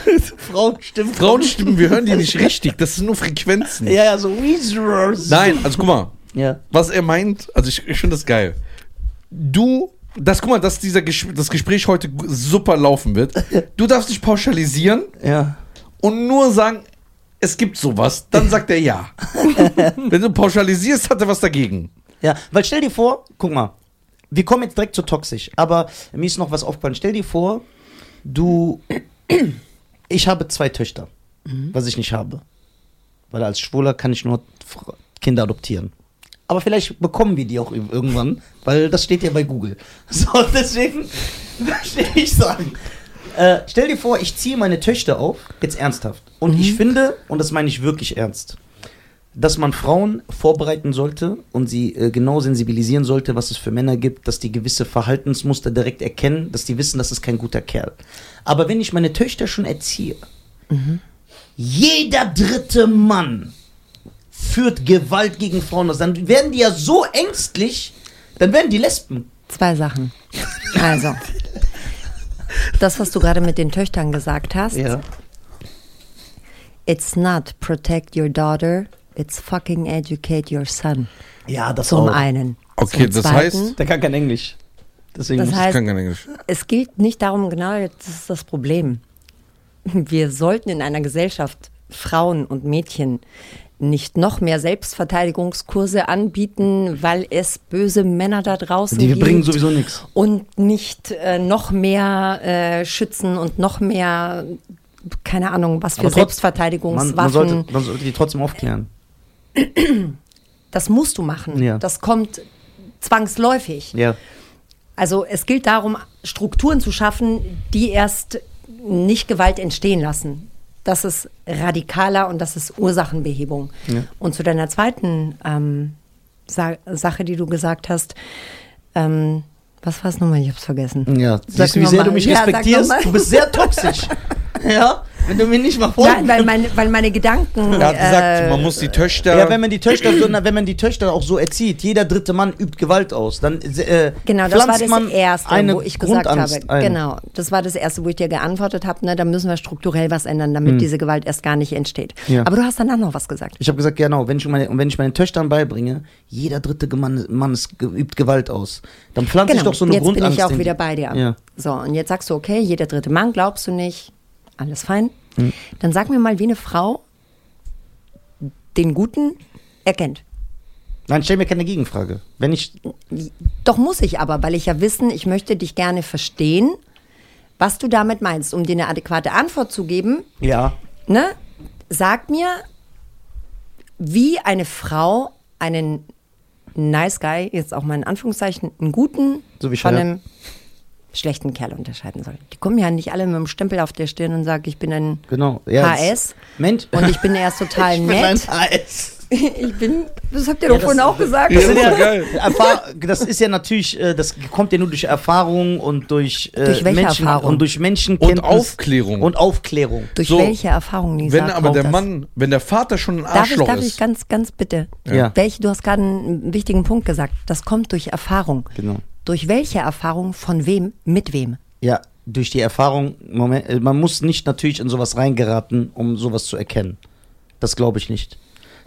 Frauenstimmen. Frauenstimmen, wir hören die nicht richtig. Das sind nur Frequenzen. Ja, ja, so Weezers. Nein, also guck mal, Ja. was er meint, also ich, ich finde das geil. Du, das guck mal, dass dieser Ges das Gespräch heute super laufen wird. Du darfst dich pauschalisieren Ja. Und nur sagen, es gibt sowas. Dann sagt er ja. Wenn du pauschalisierst, hat er was dagegen. Ja, weil stell dir vor, guck mal, wir kommen jetzt direkt zu toxisch, aber mir ist noch was aufgefallen. Stell dir vor, du, ich habe zwei Töchter, was ich nicht habe. Weil als Schwuler kann ich nur Kinder adoptieren. Aber vielleicht bekommen wir die auch ir- irgendwann, weil das steht ja bei Google. So, deswegen möchte ich sagen. Äh, stell dir vor, ich ziehe meine Töchter auf, jetzt ernsthaft. Und ich finde, und das meine ich wirklich ernst, dass man Frauen vorbereiten sollte und sie äh, genau sensibilisieren sollte, was es für Männer gibt, dass die gewisse Verhaltensmuster direkt erkennen, dass die wissen, das ist kein guter Kerl. Aber wenn ich meine Töchter schon erziehe, jeder dritte Mann führt Gewalt gegen Frauen aus, dann werden die ja so ängstlich, dann werden die Lesben. Zwei Sachen. Also, das, was du gerade mit den Töchtern gesagt hast, it's not protect your daughter, it's fucking educate your son. Ja, das Zum auch. einen. Okay, Zum das heißt- Der kann kein Englisch. Deswegen Das heißt, kann kein Englisch. es geht nicht darum, genau, das ist das Problem. Wir sollten in einer Gesellschaft Frauen und Mädchen nicht noch mehr Selbstverteidigungskurse anbieten, weil es böse Männer da draußen die gibt. bringen sowieso nichts. und nicht äh, noch mehr äh, schützen und noch mehr, keine Ahnung, was für trotz- Selbstverteidigungswaffen. Man, man, sollte, man sollte die trotzdem aufklären. das musst du machen. Ja. Das kommt zwangsläufig. Ja. Also es gilt darum, Strukturen zu schaffen, die erst nicht Gewalt entstehen lassen. Das ist radikaler und das ist Ursachenbehebung. Ja. Und zu deiner zweiten ähm, Sa Sache, die du gesagt hast, ähm, was war es nochmal? Ich hab's vergessen. Ja, Sag siehst du, wie sehr mal. du mich Ja, respektierst? Du bist sehr toxisch. ja, wenn du mir nicht mal folgen Nein, weil meine, weil meine Gedanken. Er hat gesagt, äh, man muss die Töchter. Ja, wenn man die Töchter so, wenn man die Töchter auch so erzieht, jeder dritte Mann übt Gewalt aus, dann äh, Genau, das war das man Erste, wo ich gesagt habe. Grundangst ein. Genau, das war das Erste, wo ich dir geantwortet habe. Ne, da müssen wir strukturell was ändern, damit diese Gewalt erst gar nicht entsteht. Hm. Ja. Aber du hast danach noch was gesagt. Ich habe gesagt, genau, wenn ich, meine, wenn ich meinen Töchtern beibringe, jeder dritte Mann, Mann übt Gewalt aus, dann pflanze ich doch so eine Genau, jetzt bin Grundangst. ich auch wieder bei dir. Ja. So, und jetzt sagst du, okay, jeder dritte Mann, glaubst du nicht, alles fein. Hm. Dann sag mir mal, wie eine Frau den Guten erkennt. Nein, stell mir keine Gegenfrage. Wenn ich, Doch muss ich aber, weil ich ja wissen, ich möchte dich gerne verstehen, was du damit meinst. Um dir eine adäquate Antwort zu geben, ja, ne, sag mir, wie eine Frau einen nice guy, jetzt auch mal in Anführungszeichen, einen guten So wie von einem schlechten Kerl unterscheiden soll. Die kommen ja nicht alle mit einem Stempel auf der Stirn und sagen, ich bin ein genau. Ja, HS Mensch. und ich bin erst total ich bin nett. ein HS. ich bin, das habt ihr doch das- vorhin auch gesagt. Ja, Das, ja, ist geil. Das ist ja natürlich, äh, das kommt ja nur durch Erfahrung und durch, äh, Durch welche Menschen Erfahrung? und durch Menschenkenntnis Und Aufklärung. und Aufklärung. Durch So, welche Erfahrung, Nisa, wenn aber der das? Mann, wenn der Vater schon ein Darf ich, Arschloch darf ich ist. ganz, ganz bitte? Ja. Welche, du hast gerade einen wichtigen Punkt gesagt. Das kommt durch Erfahrung. Genau. Durch welche Erfahrung, von wem, mit wem? Ja, durch die Erfahrung, Moment, äh, man muss nicht natürlich in sowas reingeraten, um sowas zu erkennen. Das glaube ich nicht.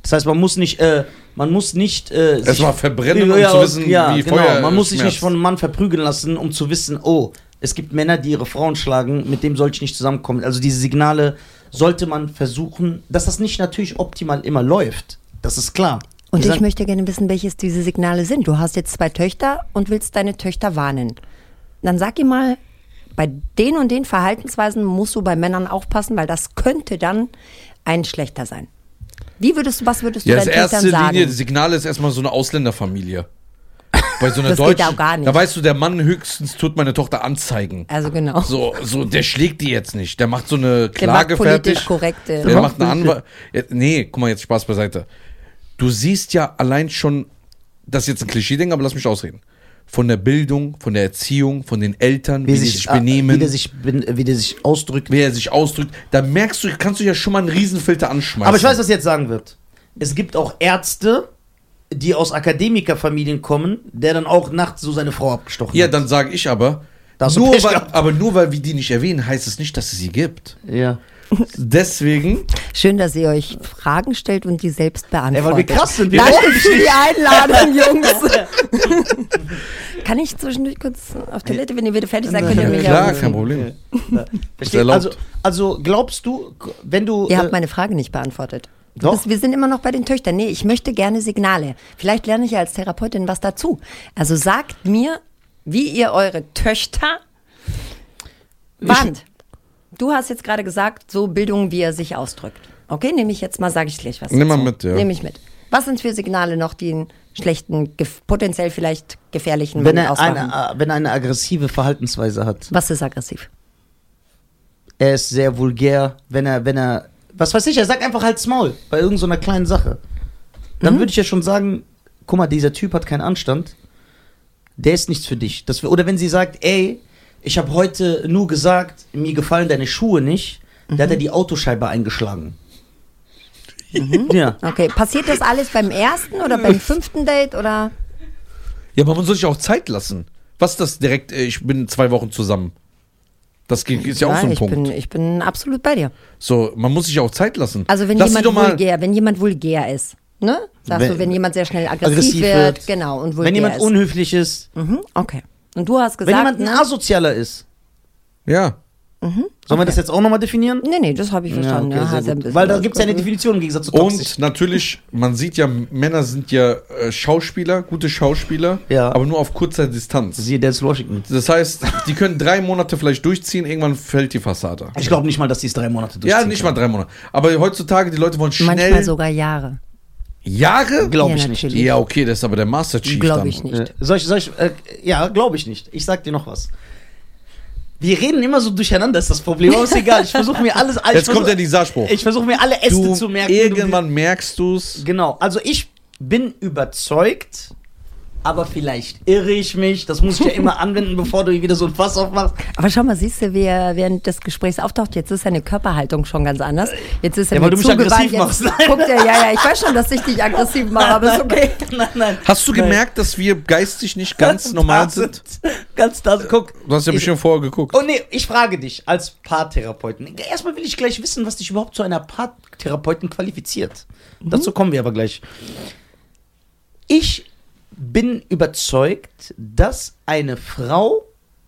Das heißt, man muss nicht, äh, man muss nicht äh, Erstmal verbrennen, um zu wissen, ja, wie genau. Feuer Man muss sich nicht von einem Mann verprügeln lassen, um zu wissen, oh, es gibt Männer, die ihre Frauen schlagen, mit dem soll ich nicht zusammenkommen. Also diese Signale sollte man versuchen, dass das nicht natürlich optimal immer läuft. Das ist klar. Und ich möchte gerne wissen, welches diese Signale sind. Du hast jetzt zwei Töchter und willst deine Töchter warnen. Dann sag ihm mal, bei den und den Verhaltensweisen musst du bei Männern aufpassen, weil das könnte dann ein schlechter sein. Wie würdest du, was würdest du Ja, deinen erste Töchtern sagen? Linie, das Signal ist erstmal so eine Ausländerfamilie. Bei so einer Das geht deutschen, auch gar nicht. da weißt du, der Mann höchstens tut meine Tochter anzeigen. also genau. So, so, der schlägt die jetzt nicht. Der macht so eine Der Klage macht politisch fertig. korrekte. Der macht eine Anwalt. Ja, nee, guck mal, jetzt Spaß beiseite. Du siehst ja allein schon, das ist jetzt ein Klischee-Ding, aber lass mich ausreden. Von der Bildung, von der Erziehung, von den Eltern, wie, wie, die sich, sich äh, benehmen, wie, der sich, wie der sich ausdrückt. wie er sich ausdrückt, da merkst du, kannst du ja schon mal einen Riesenfilter anschmeißen. Aber ich weiß, was jetzt sagen wird. Es gibt auch Ärzte, die aus Akademikerfamilien kommen, der dann auch nachts so seine Frau abgestochen Ja, hat. dann sage ich aber, nur weil, aber nur weil wir die nicht erwähnen, heißt es nicht, dass es sie gibt. Ja. Deswegen, Schön, dass ihr euch Fragen stellt und die selbst beantwortet. Ja, weil wir krass sind. Wir Danke für die Einladung, Jungs. Kann ich zwischendurch kurz auf Toilette, wenn ihr wieder fertig seid, könnt ihr mich klar, anrufen. kein Problem. Verstehe. erlaubt. Also, also glaubst du, wenn du. Ihr äh, habt meine Frage nicht beantwortet. Doch. bist, wir sind immer noch bei den Töchtern. Nee, ich möchte gerne Signale. Vielleicht lerne ich ja als Therapeutin was dazu. Also sagt mir, wie ihr eure Töchter warnt. Du hast jetzt gerade gesagt, so Bildung, wie er sich ausdrückt. Okay, nehme ich jetzt mal, sage ich gleich was. Nimm mal dazu. mit, ja. Nehme ich mit. Was sind für Signale noch, die einen schlechten, gef- potenziell vielleicht gefährlichen wenn Mann er, ausmachen? eine, äh, wenn er eine aggressive Verhaltensweise hat, Was ist aggressiv? er ist sehr vulgär, wenn er, wenn er, was weiß ich, er sagt einfach halt's Maul bei irgendeiner so kleinen Sache. Dann Mhm. würde ich ja schon sagen, guck mal, dieser Typ hat keinen Anstand, der ist nichts für dich. Das, oder wenn sie sagt, ey, ich habe heute nur gesagt, mir gefallen deine Schuhe nicht, da hat er die Autoscheibe eingeschlagen. Ja. Okay, passiert das alles beim ersten oder beim fünften Date oder? Ja, aber man soll sich auch Zeit lassen. Was ist das direkt, äh, ich bin zwei Wochen zusammen? Das geht- ist ja auch so ein ich Punkt. bin, ich bin absolut bei dir. So, man muss sich auch Zeit lassen. Also wenn Lass jemand vulgär, wenn jemand vulgär ist, ne? Sagst Wenn- du, wenn jemand sehr schnell aggressiv, Aggressiv wird, wird. genau, und vulgär Wenn jemand ist. unhöflich ist, mhm, okay. Und du hast wenn gesagt, jemand ein ne? asozialer ist. Ja. Sollen wir das jetzt auch nochmal definieren? Nee, nee, das habe ich verstanden. okay, Ja, ein gut. bisschen Weil da gibt es ja eine. Definition im Gegensatz zu toxisch. Und natürlich, man sieht ja, Männer sind ja äh, Schauspieler, gute Schauspieler, Ja. aber nur auf kurzer Distanz. Siehe Denzel Washington. Das heißt, die können drei Monate vielleicht durchziehen, irgendwann fällt die Fassade. Ich glaube nicht mal, dass die es drei Monate Ja, durchziehen nicht mal drei Monate. Aber heutzutage, die Leute wollen schnell. Manchmal sogar Jahre. Jahre? Glaube Ja, ich nicht. natürlich. Ja, okay, das ist aber der Master Chief Glaube dann. ich nicht. Soll ich, soll ich, äh, ja, glaube ich nicht. Ich sag dir noch was. Wir reden immer so durcheinander, ist das Problem. Aber ist egal. Ich versuche mir alles. Ich Jetzt kommt versuch- der Nisarspruch. Ich versuche mir alle Äste Du, zu merken. irgendwann merkst du's. Genau. Also ich bin überzeugt, aber vielleicht irre ich mich. Das muss ich ja immer anwenden, bevor du wieder so ein Fass aufmachst. Aber schau mal, siehst du, wie er während des Gesprächs auftaucht, jetzt ist seine Körperhaltung schon ganz anders. Jetzt ist er Ja, weil du mich zugewandt, aggressiv jetzt machst. Guckt er, ja, ja, ich weiß schon, dass ich dich aggressiv mache, aber ist okay. Nein, nein. Hast du Nein. gemerkt, dass wir geistig nicht ganz normal sind? Ganz da, guck. Du hast ja Ich- bestimmt vorher geguckt. Oh nee, ich frage dich als Paartherapeuten. Erstmal will ich gleich wissen, was dich überhaupt zu einer Paartherapeuten qualifiziert. Dazu kommen wir aber gleich. Ich bin überzeugt, dass eine Frau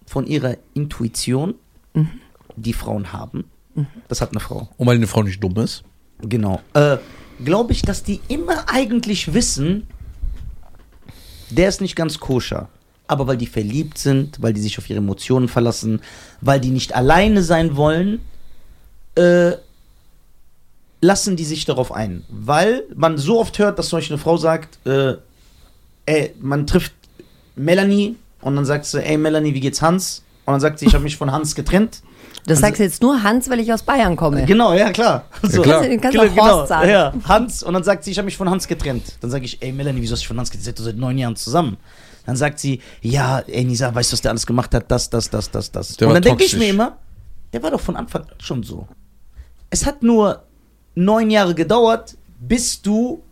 von ihrer Intuition, die Frauen haben, das hat eine Frau, Und weil eine Frau nicht dumm ist. genau, äh, glaube ich, dass die immer eigentlich wissen, der ist nicht ganz koscher. Aber weil die verliebt sind, weil die sich auf ihre Emotionen verlassen, weil die nicht alleine sein wollen, äh, lassen die sich darauf ein. Weil man so oft hört, dass zum Beispiel eine Frau sagt, äh, ey, man trifft Melanie und dann sagt sie, ey Melanie, wie geht's Hans? Und dann sagt sie, ich habe mich von Hans getrennt. Das sagst du jetzt nur Hans, weil ich aus Bayern komme. Genau, ja klar. So. klar. Kannst, du- kannst Genau, auch Horst sagen. Ja, Hans. Und dann sagt sie, ich habe mich von Hans getrennt. Dann sage ich, ey Melanie, wieso hast du dich von Hans getrennt? Ihr seid doch seit neun Jahren zusammen. Dann sagt sie, ja, ey Nisa, weißt du, was der alles gemacht hat? Das, das, das, das, das. Der und dann denke ich mir immer, der war doch von Anfang an schon so. Es hat nur neun Jahre gedauert, bis du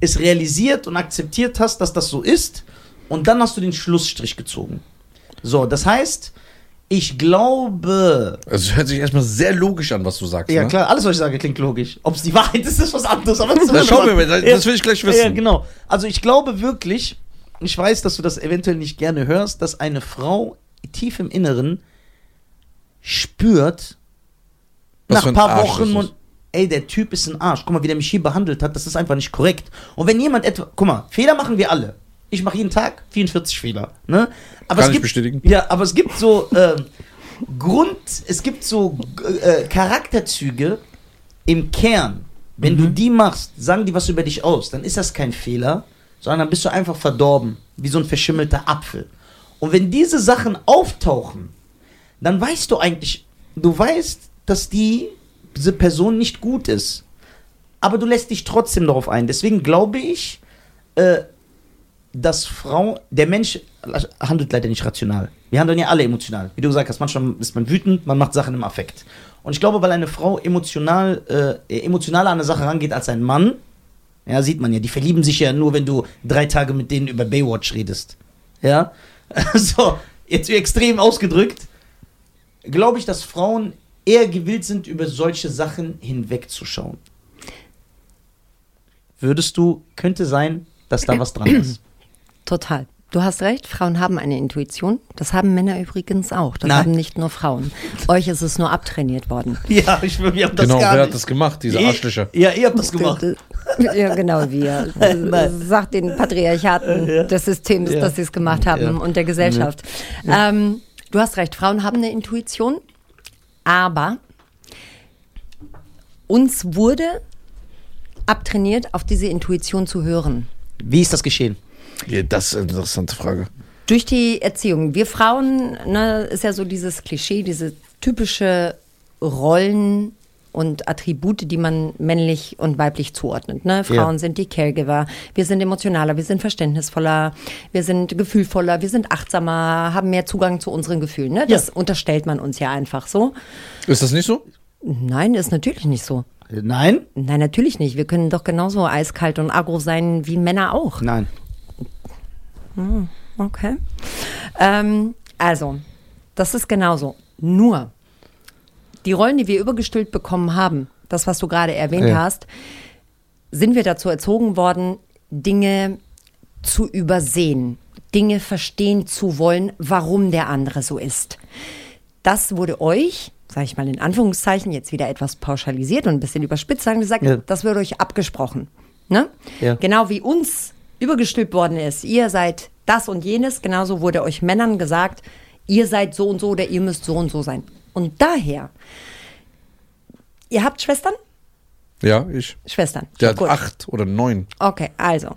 es realisiert und akzeptiert hast, dass das so ist. Und dann hast du den Schlussstrich gezogen. So, das heißt, ich glaube, Also hört sich erstmal sehr logisch an, was du sagst. ja, ne? klar, alles, was ich sage, klingt logisch. Ob es die Wahrheit ist, ist was anderes. Aber das, Das schauen wir mal, das will ich gleich wissen. Ja, genau. Also ich glaube wirklich, ich weiß, dass du das eventuell nicht gerne hörst, dass eine Frau tief im Inneren spürt, Was nach ein paar Arsch Wochen ey, der Typ ist ein Arsch. Guck mal, wie der mich hier behandelt hat, das ist einfach nicht korrekt. Und wenn jemand etwa, guck mal, Fehler machen wir alle. Ich mache jeden Tag 44 Fehler, ne? Aber Kann es ich gibt, bestätigen. Ja, aber es gibt so ähm, Grund, es gibt so äh, Charakterzüge im Kern. Wenn Mhm. du die machst, sagen die was über dich aus, dann ist das kein Fehler, sondern dann bist du einfach verdorben, wie so ein verschimmelter Apfel. Und wenn diese Sachen auftauchen, dann weißt du eigentlich, du weißt, dass die, diese Person nicht gut ist. Aber du lässt dich trotzdem darauf ein. Deswegen glaube ich, äh, dass Frau, der Mensch handelt leider nicht rational. Wir handeln ja alle emotional. Wie du gesagt hast, manchmal ist man wütend, man macht Sachen im Affekt. Und ich glaube, weil eine Frau emotional, äh, emotionaler an eine Sache rangeht als ein Mann, ja, sieht man ja, die verlieben sich ja nur, wenn du drei Tage mit denen über Baywatch redest. Ja, so, jetzt extrem ausgedrückt, glaube ich, dass Frauen eher gewillt sind, über solche Sachen hinwegzuschauen. Würdest du, könnte sein, dass da was dran ist. Total. Du hast recht, Frauen haben eine Intuition. Das haben Männer übrigens auch. Das Nein. haben nicht nur Frauen. Euch ist es nur abtrainiert worden. Ja, ich will, wir haben das Genau, wer hat das gemacht, diese Ihr- Arschlöcher? Ja, ihr habt das gemacht. Ja, genau, wir. Sagt den Patriarchaten Ja. des Systems, Ja. dass sie es gemacht haben Ja. und der Gesellschaft. Ähm, du hast recht, Frauen haben eine Intuition, aber uns wurde abtrainiert, auf diese Intuition zu hören. Wie ist das geschehen? Ja, das ist eine interessante Frage. Durch die Erziehung. Wir Frauen, ne, ist ja so dieses Klischee, diese typische Rollen und Attribute, die man männlich und weiblich zuordnet. Ne? Frauen Ja. sind die Caregiver, wir sind emotionaler, wir sind verständnisvoller, wir sind gefühlvoller, wir sind achtsamer, haben mehr Zugang zu unseren Gefühlen. Ne? Das Ja. unterstellt man uns ja einfach so. Ist das nicht so? Nein, ist natürlich nicht so. Nein? Nein, natürlich nicht. Wir können doch genauso eiskalt und aggro sein wie Männer auch. Nein. Okay. Ähm, also, das ist genauso. Nur, die Rollen, die wir übergestülpt bekommen haben, das, was du gerade erwähnt Ja. hast, sind wir dazu erzogen worden, Dinge zu übersehen, Dinge verstehen zu wollen, warum der andere so ist. Das wurde euch, sage ich mal in Anführungszeichen, jetzt wieder etwas pauschalisiert und ein bisschen überspitzt sagen gesagt, Ja. das wird euch abgesprochen. Ne? Ja. Genau wie uns übergestülpt worden ist, ihr seid das und jenes, genauso wurde euch Männern gesagt, ihr seid so und so oder ihr müsst so und so sein. Und daher, ihr habt Schwestern? Ja, ich. Schwestern. Der hat acht oder neun. Okay, also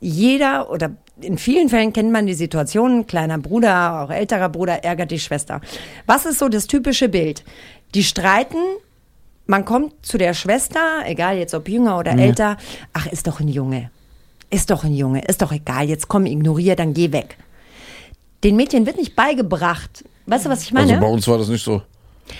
jeder oder in vielen Fällen kennt man die Situation, kleiner Bruder, auch älterer Bruder ärgert die Schwester. Was ist so das typische Bild? Die streiten, man kommt zu der Schwester, egal jetzt ob jünger oder älter, ach, ist doch ein Junge. Ist doch ein Junge, ist doch egal, jetzt komm, ignorier, dann geh weg. Den Mädchen wird nicht beigebracht. Weißt du, was ich meine? Also bei uns war das nicht so.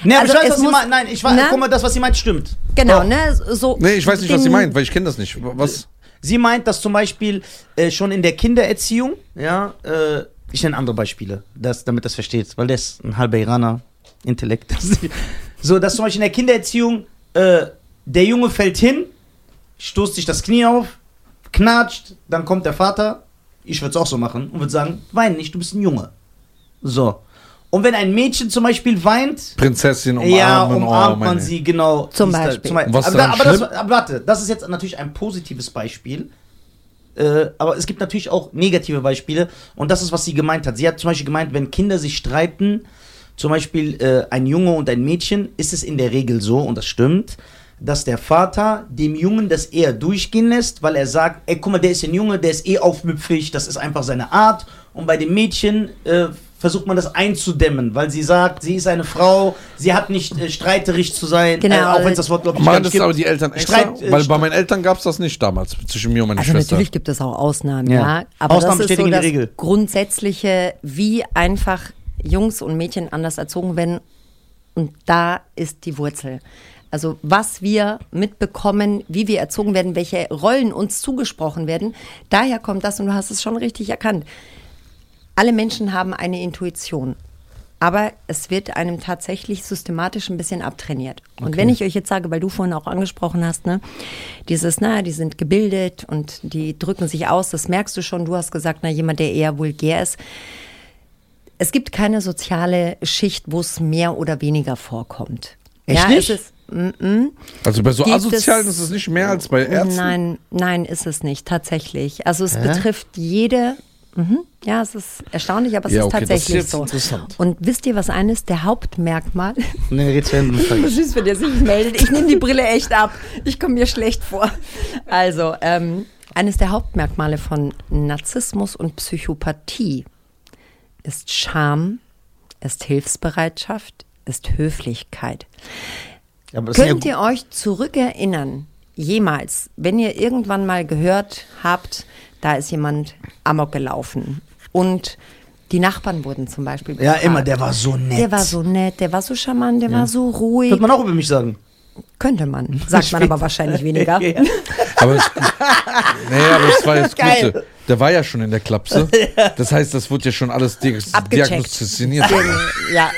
Nee, aber Also ich weiß, was sie muss- meint. Nein, ich weiß, Na? guck mal, das, was sie meint, stimmt. genau, Doch. ne? So Nee, ich weiß nicht, was sie meint, weil ich kenne das nicht. Was? Sie meint, dass zum Beispiel äh, schon in der Kindererziehung, ja, äh, ich nenne andere Beispiele, das, damit das versteht, weil der ist ein halber Iraner, Intellekt. so, dass zum Beispiel in der Kindererziehung äh, der Junge fällt hin, stoßt sich das Knie auf, knatscht, dann kommt der Vater, ich würde es auch so machen, und würde sagen, wein nicht, du bist ein Junge. So. Und wenn ein Mädchen zum Beispiel weint, Prinzessin umarmen. ja, oh, umarmt meine- man sie, genau. Zum Dies da- Beispiel. Zum Beispiel. Was aber, aber, das, aber warte, das ist jetzt natürlich ein positives Beispiel. Äh, aber es gibt natürlich auch negative Beispiele. Und das ist, was sie gemeint hat. Sie hat zum Beispiel gemeint, wenn Kinder sich streiten, zum Beispiel äh, ein Junge und ein Mädchen, ist es in der Regel so, und das stimmt, dass der Vater dem Jungen das eher durchgehen lässt, weil er sagt, ey, guck mal, der ist ein Junge, der ist eh aufmüpfig, das ist einfach seine Art. Und bei dem Mädchen äh, versucht man das einzudämmen, weil sie sagt, sie ist eine Frau, sie hat nicht äh, streiterig zu sein, Genau. äh, auch wenn es das Wort, glaube ich, Machen das gibt. aber die Eltern extra? Streit, äh, weil bei meinen Eltern gab es das nicht damals, zwischen mir und meiner Also Schwester. natürlich gibt es auch Ausnahmen, Ja. ja. Aber Ausnahmen das ist so die das Regel. grundsätzliche, wie einfach Jungs und Mädchen anders erzogen werden. Und da ist die Wurzel. Also was wir mitbekommen, wie wir erzogen werden, welche Rollen uns zugesprochen werden, daher kommt das und du hast es schon richtig erkannt. Alle Menschen haben eine Intuition. Aber es wird einem tatsächlich systematisch ein bisschen abtrainiert. Und wenn ich euch jetzt sage, weil du vorhin auch angesprochen hast, ne, dieses, na, die sind gebildet und die drücken sich aus, das merkst du schon. Du hast gesagt, na, jemand, der eher vulgär ist. Es gibt keine soziale Schicht, wo es mehr oder weniger vorkommt. Echt ja, nicht? Ist, Also bei so Gibt Asozialen es- ist es nicht mehr als bei Ärzten. Nein, nein, ist es nicht, tatsächlich. Also es Hä? betrifft jede. Mhm, ja, es ist erstaunlich, aber es Ja, ist okay, das ist tatsächlich so. interessant. Und wisst ihr, was eines der Hauptmerkmale? Nee, Ende. Süß, wenn ihr sich meldet. Ich nehme die Brille echt ab. Ich komme mir schlecht vor. Also, ähm, eines der Hauptmerkmale von Narzissmus und Psychopathie ist Scham, ist Hilfsbereitschaft, ist Höflichkeit. Könnt ihr euch zurückerinnern, jemals, wenn ihr irgendwann mal gehört habt, da ist jemand amok gelaufen und die Nachbarn wurden zum Beispiel ja, befragt. immer, der war so nett. Der war so nett, der war so charmant, der war so ruhig. Könnte man auch über mich sagen. Könnte man, sagt man aber wahrscheinlich weniger. Ja. Aber es, nee, aber es war jetzt Geil. Gute. Der war ja schon in der Klapse. Das heißt, das wurde ja schon alles Abgecheckt. diagnostiziert. Ja.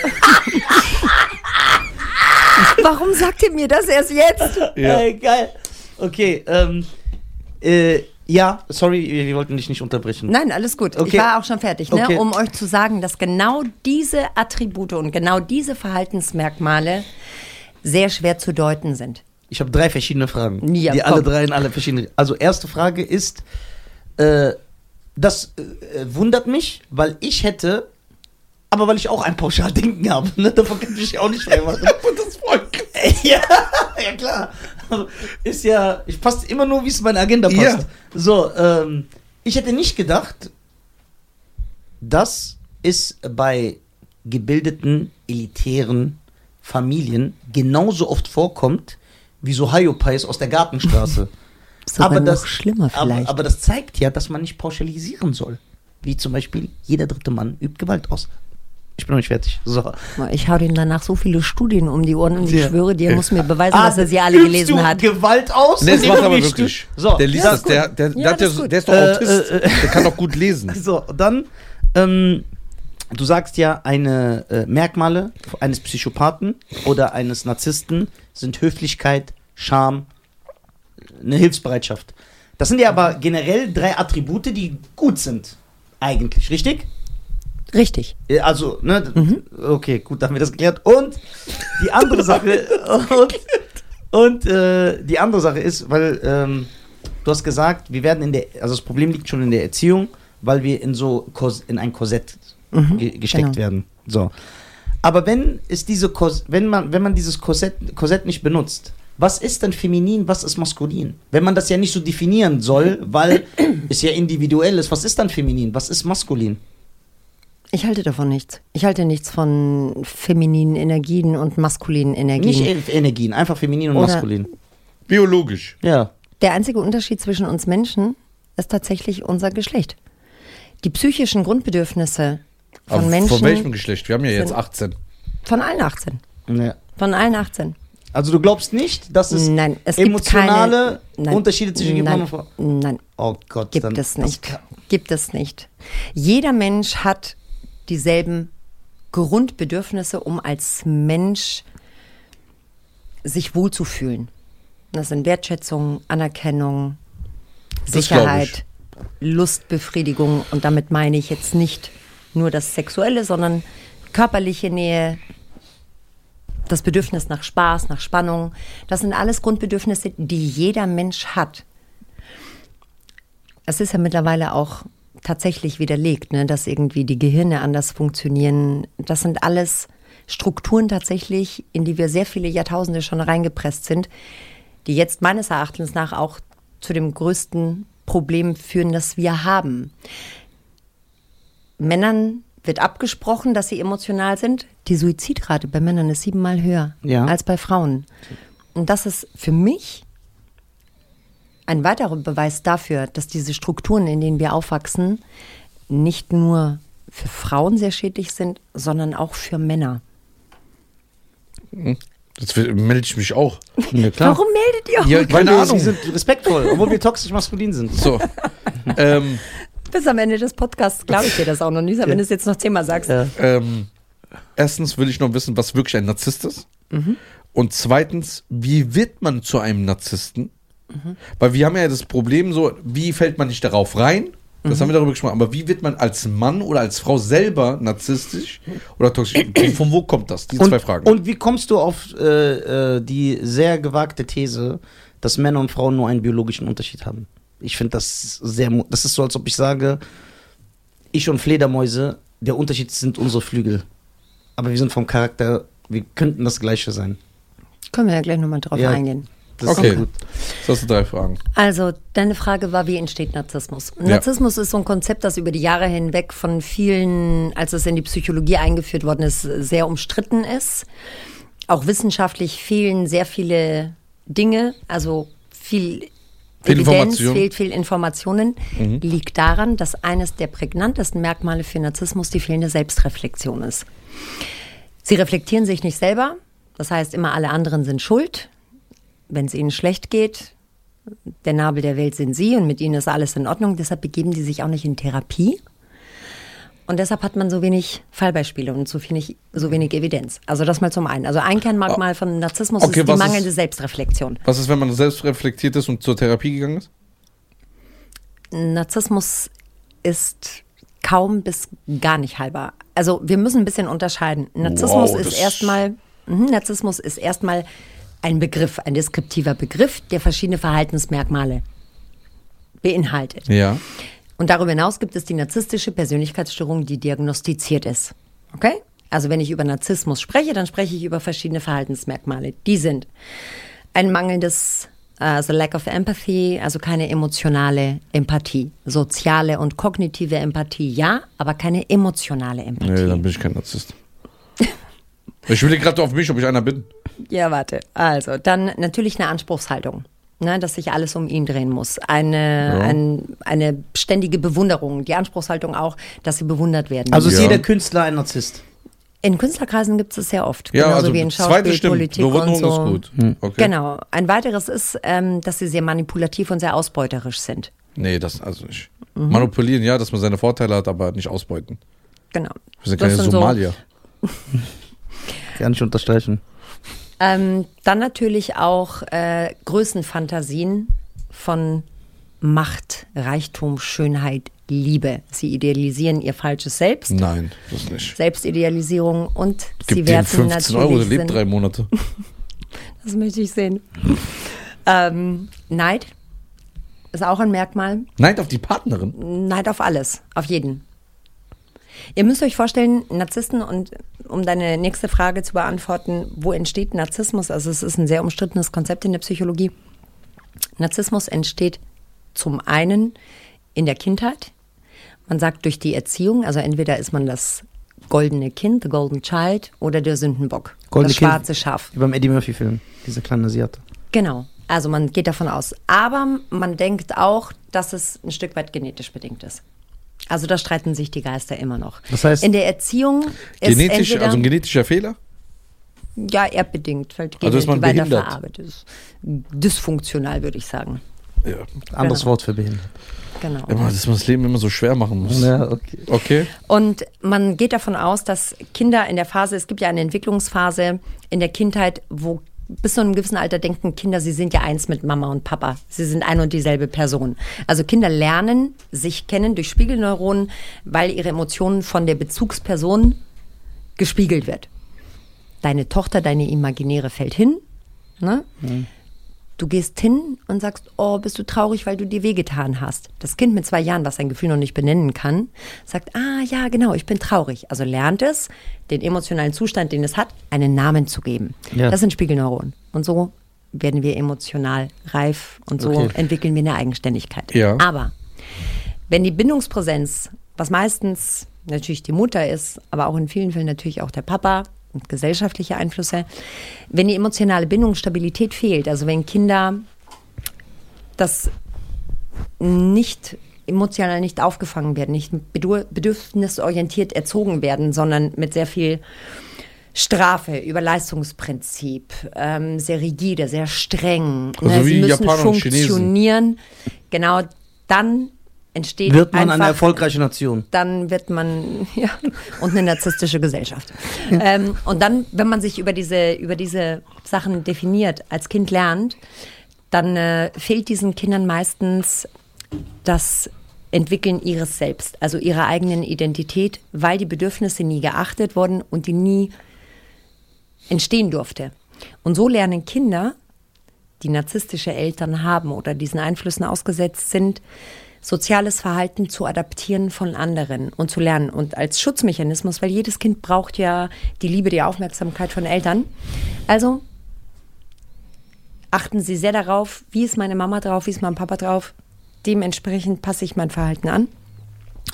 Warum sagt ihr mir das erst jetzt? Ja. Ey, geil. Okay, ähm, äh, ja, sorry, wir, wollten dich nicht unterbrechen. Nein, alles gut. Okay. Ich war auch schon fertig, ne? Okay. um euch zu sagen, dass genau diese Attribute und genau diese Verhaltensmerkmale sehr schwer zu deuten sind. Ich habe drei verschiedene Fragen, Ja, die komm. alle drei in alle verschiedene. Also erste Frage ist, äh, das äh, wundert mich, weil ich hätte, aber weil ich auch ein Pauschaldenken habe, ne? davon kann ich mich auch nicht freimachen. das Volk. ja, ja klar. Ist ja, ich passt immer nur, wie es meine Agenda passt. Ja. So, ähm, ich hätte nicht gedacht, dass es bei gebildeten, elitären Familien genauso oft vorkommt, wie so Hayopais aus der Gartenstraße. Sogar noch schlimmer aber, vielleicht. aber das zeigt ja, dass man nicht pauschalisieren soll. Wie zum Beispiel, jeder dritte Mann übt Gewalt aus. Ich bin noch nicht fertig. So. Ich hau ihm danach so viele Studien um die Ohren und ich Ja. schwöre dir, er muss mir beweisen, Ah, dass er sie alle gelesen du hat. Gewalt aus? Nee, das macht aber wirklich. So, der liest ja, das, der, der, Ja, der, hat das ja, ist der ist doch Äh, Autist. äh, äh. der kann doch gut lesen. So, dann, ähm, du sagst ja, eine äh, Merkmale eines Psychopathen oder eines Narzissten sind Höflichkeit, Scham, eine Hilfsbereitschaft. Das sind ja aber generell drei Attribute, die gut sind. Eigentlich, richtig? Richtig. Also, ne, okay, gut, dann haben wir das geklärt. Und die andere Sache, und, und äh, die andere Sache ist, weil ähm, du hast gesagt, wir werden in der, also das Problem liegt schon in der Erziehung, weil wir in so Kors, in ein Korsett ge gesteckt genau. werden. So. Aber wenn es diese Kors wenn man, wenn man dieses Korsett, Korsett nicht benutzt, was ist denn feminin, was ist maskulin? Wenn man das ja nicht so definieren soll, weil es ja individuell ist, was ist dann feminin, was ist maskulin? Ich halte davon nichts. Ich halte nichts von femininen Energien und maskulinen Energien. Nicht Energien, einfach feminin und Oder- maskulin. Biologisch. Ja. Der einzige Unterschied zwischen uns Menschen ist tatsächlich unser Geschlecht. Die psychischen Grundbedürfnisse von Aber Menschen. Von welchem Geschlecht? Wir haben ja jetzt sind- 18. Von allen 18. ja. Von allen 18. Also du glaubst nicht, dass es Nein, es gibt emotionale keine, nein, Unterschiede zwischen Mann nein, und Frau Nein, Oh Gott, gibt dann- es nicht. Gibt es nicht. Jeder Mensch hat dieselben Grundbedürfnisse, um als Mensch sich wohlzufühlen. Das sind Wertschätzung, Anerkennung, Sicherheit, Lustbefriedigung. Und damit meine ich jetzt nicht nur das Sexuelle, sondern körperliche Nähe, das Bedürfnis nach Spaß, nach Spannung. Das sind alles Grundbedürfnisse, die jeder Mensch hat. Es ist ja mittlerweile auch tatsächlich widerlegt, ne, dass irgendwie die Gehirne anders funktionieren. Das sind alles Strukturen tatsächlich, in die wir sehr viele Jahrtausende schon reingepresst sind, die jetzt meines Erachtens nach auch zu dem größten Problem führen, das wir haben. Männern wird abgesprochen, dass sie emotional sind. Die Suizidrate bei Männern ist siebenmal höher Ja. als bei Frauen. Und das ist für mich ein weiterer Beweis dafür, dass diese Strukturen, in denen wir aufwachsen, nicht nur für Frauen sehr schädlich sind, sondern auch für Männer. Jetzt will- melde ich mich auch. Ja, klar. Warum meldet ihr euch? Ja, keine wir, Ahnung. Sie sind respektvoll, obwohl wir toxisch maskulin sind. So. ähm, Bis am Ende des Podcasts glaube ich dir das auch noch nicht, wenn du es jetzt noch zehnmal sagst. Ja. ähm, erstens will ich noch wissen, was wirklich ein Narzisst ist. Und zweitens, wie wird man zu einem Narzissten? Weil wir haben ja das Problem so, wie fällt man nicht darauf rein? Das haben wir darüber gesprochen. Aber wie wird man als Mann oder als Frau selber narzisstisch oder toxisch? Von wo kommt das? Die und, zwei Fragen. Und wie kommst du auf äh, äh, die sehr gewagte These, dass Männer und Frauen nur einen biologischen Unterschied haben? Ich finde das sehr. Das ist so, als ob ich sage, ich und Fledermäuse, der Unterschied sind unsere Flügel. Aber wir sind vom Charakter, wir könnten das Gleiche sein. Können wir ja gleich nochmal drauf Ja. eingehen. Das Okay. ist gut. das sind drei Fragen. Also, deine Frage war, wie entsteht Narzissmus? Ja. Narzissmus ist so ein Konzept, das über die Jahre hinweg von vielen, als es in die Psychologie eingeführt worden ist, sehr umstritten ist. Auch wissenschaftlich fehlen sehr viele Dinge, also viel, Viel Evidenz, fehlt viel Informationen, liegt daran, dass eines der prägnantesten Merkmale für Narzissmus die fehlende Selbstreflexion ist. Sie reflektieren sich nicht selber, das heißt immer alle anderen sind schuld. Wenn es ihnen schlecht geht, der Nabel der Welt sind sie und mit ihnen ist alles in Ordnung. Deshalb begeben die sich auch nicht in Therapie. Und deshalb hat man so wenig Fallbeispiele und so wenig, so wenig Evidenz. Also das mal zum einen. Also ein Kernmerkmal von Narzissmus Okay, ist die was ist- mangelnde Selbstreflexion. Was ist, wenn man selbst reflektiert ist und zur Therapie gegangen ist? Narzissmus ist kaum bis gar nicht heilbar. Also wir müssen ein bisschen unterscheiden. Narzissmus Wow, ist erstmal mhm, Narzissmus ist erstmal ein Begriff, ein deskriptiver Begriff, der verschiedene Verhaltensmerkmale beinhaltet. Ja. Und darüber hinaus gibt es die narzisstische Persönlichkeitsstörung, die diagnostiziert ist. Okay? Also wenn ich über Narzissmus spreche, dann spreche ich über verschiedene Verhaltensmerkmale. Die sind ein mangelndes, also lack of empathy, also keine emotionale Empathie. Soziale und kognitive Empathie, ja, aber keine emotionale Empathie. Nee, dann bin ich kein Narzisst. Ich will gerade auf mich, ob ich einer bin. Ja, warte. Also, dann natürlich eine Anspruchshaltung. Ne, dass sich alles um ihn drehen muss. Eine, Ja. ein, eine ständige Bewunderung. Die Anspruchshaltung auch, dass sie bewundert werden. Also ist Ja. jeder Künstler ein Narzisst. in Künstlerkreisen gibt es es sehr oft. Ja, genauso also wie in zweite Schauspiel, stimmt. Politik und Bewunderung so. ist gut. Okay. Genau. Ein weiteres ist, ähm, dass sie sehr manipulativ und sehr ausbeuterisch sind. Nee, das also nicht. Mhm. Manipulieren, ja, dass man seine Vorteile hat, aber nicht ausbeuten. Genau. Wir sind Das keine sind so- Somalier. Kann ich unterstreichen. Ähm, dann natürlich auch äh, Größenfantasien von Macht, Reichtum, Schönheit, Liebe. Sie idealisieren ihr falsches Selbst. Nein, das nicht. Selbstidealisierung und sie Gib dem werten 15 Euro, der natürlich lebt Sinn- drei Monate. Das möchte ich sehen. ähm, Neid ist auch ein Merkmal. Nein, auf die Partnerin. Neid auf alles, auf jeden. Ihr müsst euch vorstellen, Narzissten und um deine nächste Frage zu beantworten, wo entsteht Narzissmus? Also es ist ein sehr umstrittenes Konzept in der Psychologie. Narzissmus entsteht zum einen in der Kindheit. Man sagt durch die Erziehung, also entweder ist man das goldene Kind, the golden child, oder der Sündenbock, Goldene das Kind. schwarze Schaf. Wie beim Eddie Murphy-Film, dieser kleine Asiate. Genau. Also man geht davon aus. Aber man denkt auch, dass es ein Stück weit genetisch bedingt ist. Also da streiten sich die Geister immer noch. Das heißt- in der Erziehung ist Genetisch, entweder, also ein genetischer Fehler? ja erbbedingt, weil die Also ist man weiter behindert? verarbeitet ist. Dysfunktional würde ich sagen. Ja. Anderes Genau. Wort für behindert. Genau. Immer, dass man das Leben immer so schwer machen muss. Ja, okay. Okay. Und man geht davon aus, dass Kinder in der Phase, es gibt ja eine Entwicklungsphase in der Kindheit, wo bis zu einem gewissen Alter denken Kinder, sie sind ja eins mit Mama und Papa. Sie sind ein und dieselbe Person. Also Kinder lernen sich kennen durch Spiegelneuronen, weil ihre Emotionen von der Bezugsperson gespiegelt wird. Deine Tochter, deine Imaginäre fällt hin. Ne? Du gehst hin und sagst, oh, bist du traurig, weil du dir wehgetan hast. Das Kind mit zwei Jahren, was sein Gefühl noch nicht benennen kann, sagt, ah ja, genau, ich bin traurig. Also lernt es, den emotionalen Zustand, den es hat, einen Namen zu geben. Ja. Das sind Spiegelneuronen. Und so werden wir emotional reif und so Okay. entwickeln wir eine Eigenständigkeit. Ja. Aber wenn die Bindungspräsenz, was meistens natürlich die Mutter ist, aber auch in vielen Fällen natürlich auch der Papa und gesellschaftliche Einflüsse, wenn die emotionale Bindungsstabilität fehlt, also wenn Kinder das nicht emotional nicht aufgefangen werden, nicht bedürfnisorientiert erzogen werden, sondern mit sehr viel Strafe über Leistungsprinzip, ähm, sehr rigide, sehr streng. Also ne, sie müssen Japaner funktionieren. Genau, dann entsteht Wird man einfach, eine erfolgreiche Nation? dann wird man ja und eine narzisstische Gesellschaft. Ähm, und dann, wenn man sich über diese über diese Sachen definiert, als Kind lernt, dann äh, fehlt diesen Kindern meistens das entwickeln ihres Selbst, also ihrer eigenen Identität, weil die Bedürfnisse nie geachtet wurden und die nie entstehen durfte. Und so lernen Kinder, die narzisstische Eltern haben oder diesen Einflüssen ausgesetzt sind, soziales Verhalten zu adaptieren von anderen und zu lernen. Und als Schutzmechanismus, weil jedes Kind braucht ja die Liebe, die Aufmerksamkeit von Eltern. Also achten Sie sehr darauf, wie ist meine Mama drauf, wie ist mein Papa drauf. Dementsprechend passe ich mein Verhalten an,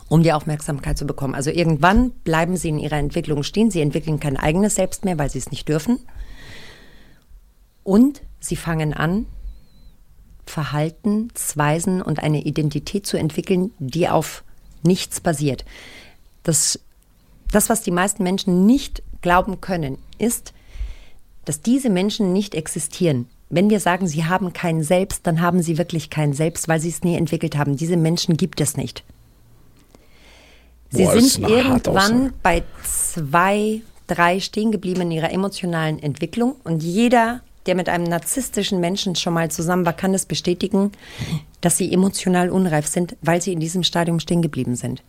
um die Aufmerksamkeit zu bekommen. Also irgendwann bleiben Sie in Ihrer Entwicklung stehen. Sie entwickeln kein eigenes Selbst mehr, weil Sie es nicht dürfen. Und Sie fangen an, Verhaltensweisen und eine Identität zu entwickeln, die auf nichts basiert. Das, das, was die meisten Menschen nicht glauben können, ist, dass diese Menschen nicht existieren. Wenn wir sagen, sie haben kein Selbst, dann haben sie wirklich kein Selbst, weil sie es nie entwickelt haben. Diese Menschen gibt es nicht. Sie Boah, sind irgendwann bei zwei, drei stehen geblieben in ihrer emotionalen Entwicklung und jeder, der mit einem narzisstischen Menschen schon mal zusammen war, kann es bestätigen, dass sie emotional unreif sind, weil sie in diesem Stadium stehen geblieben sind.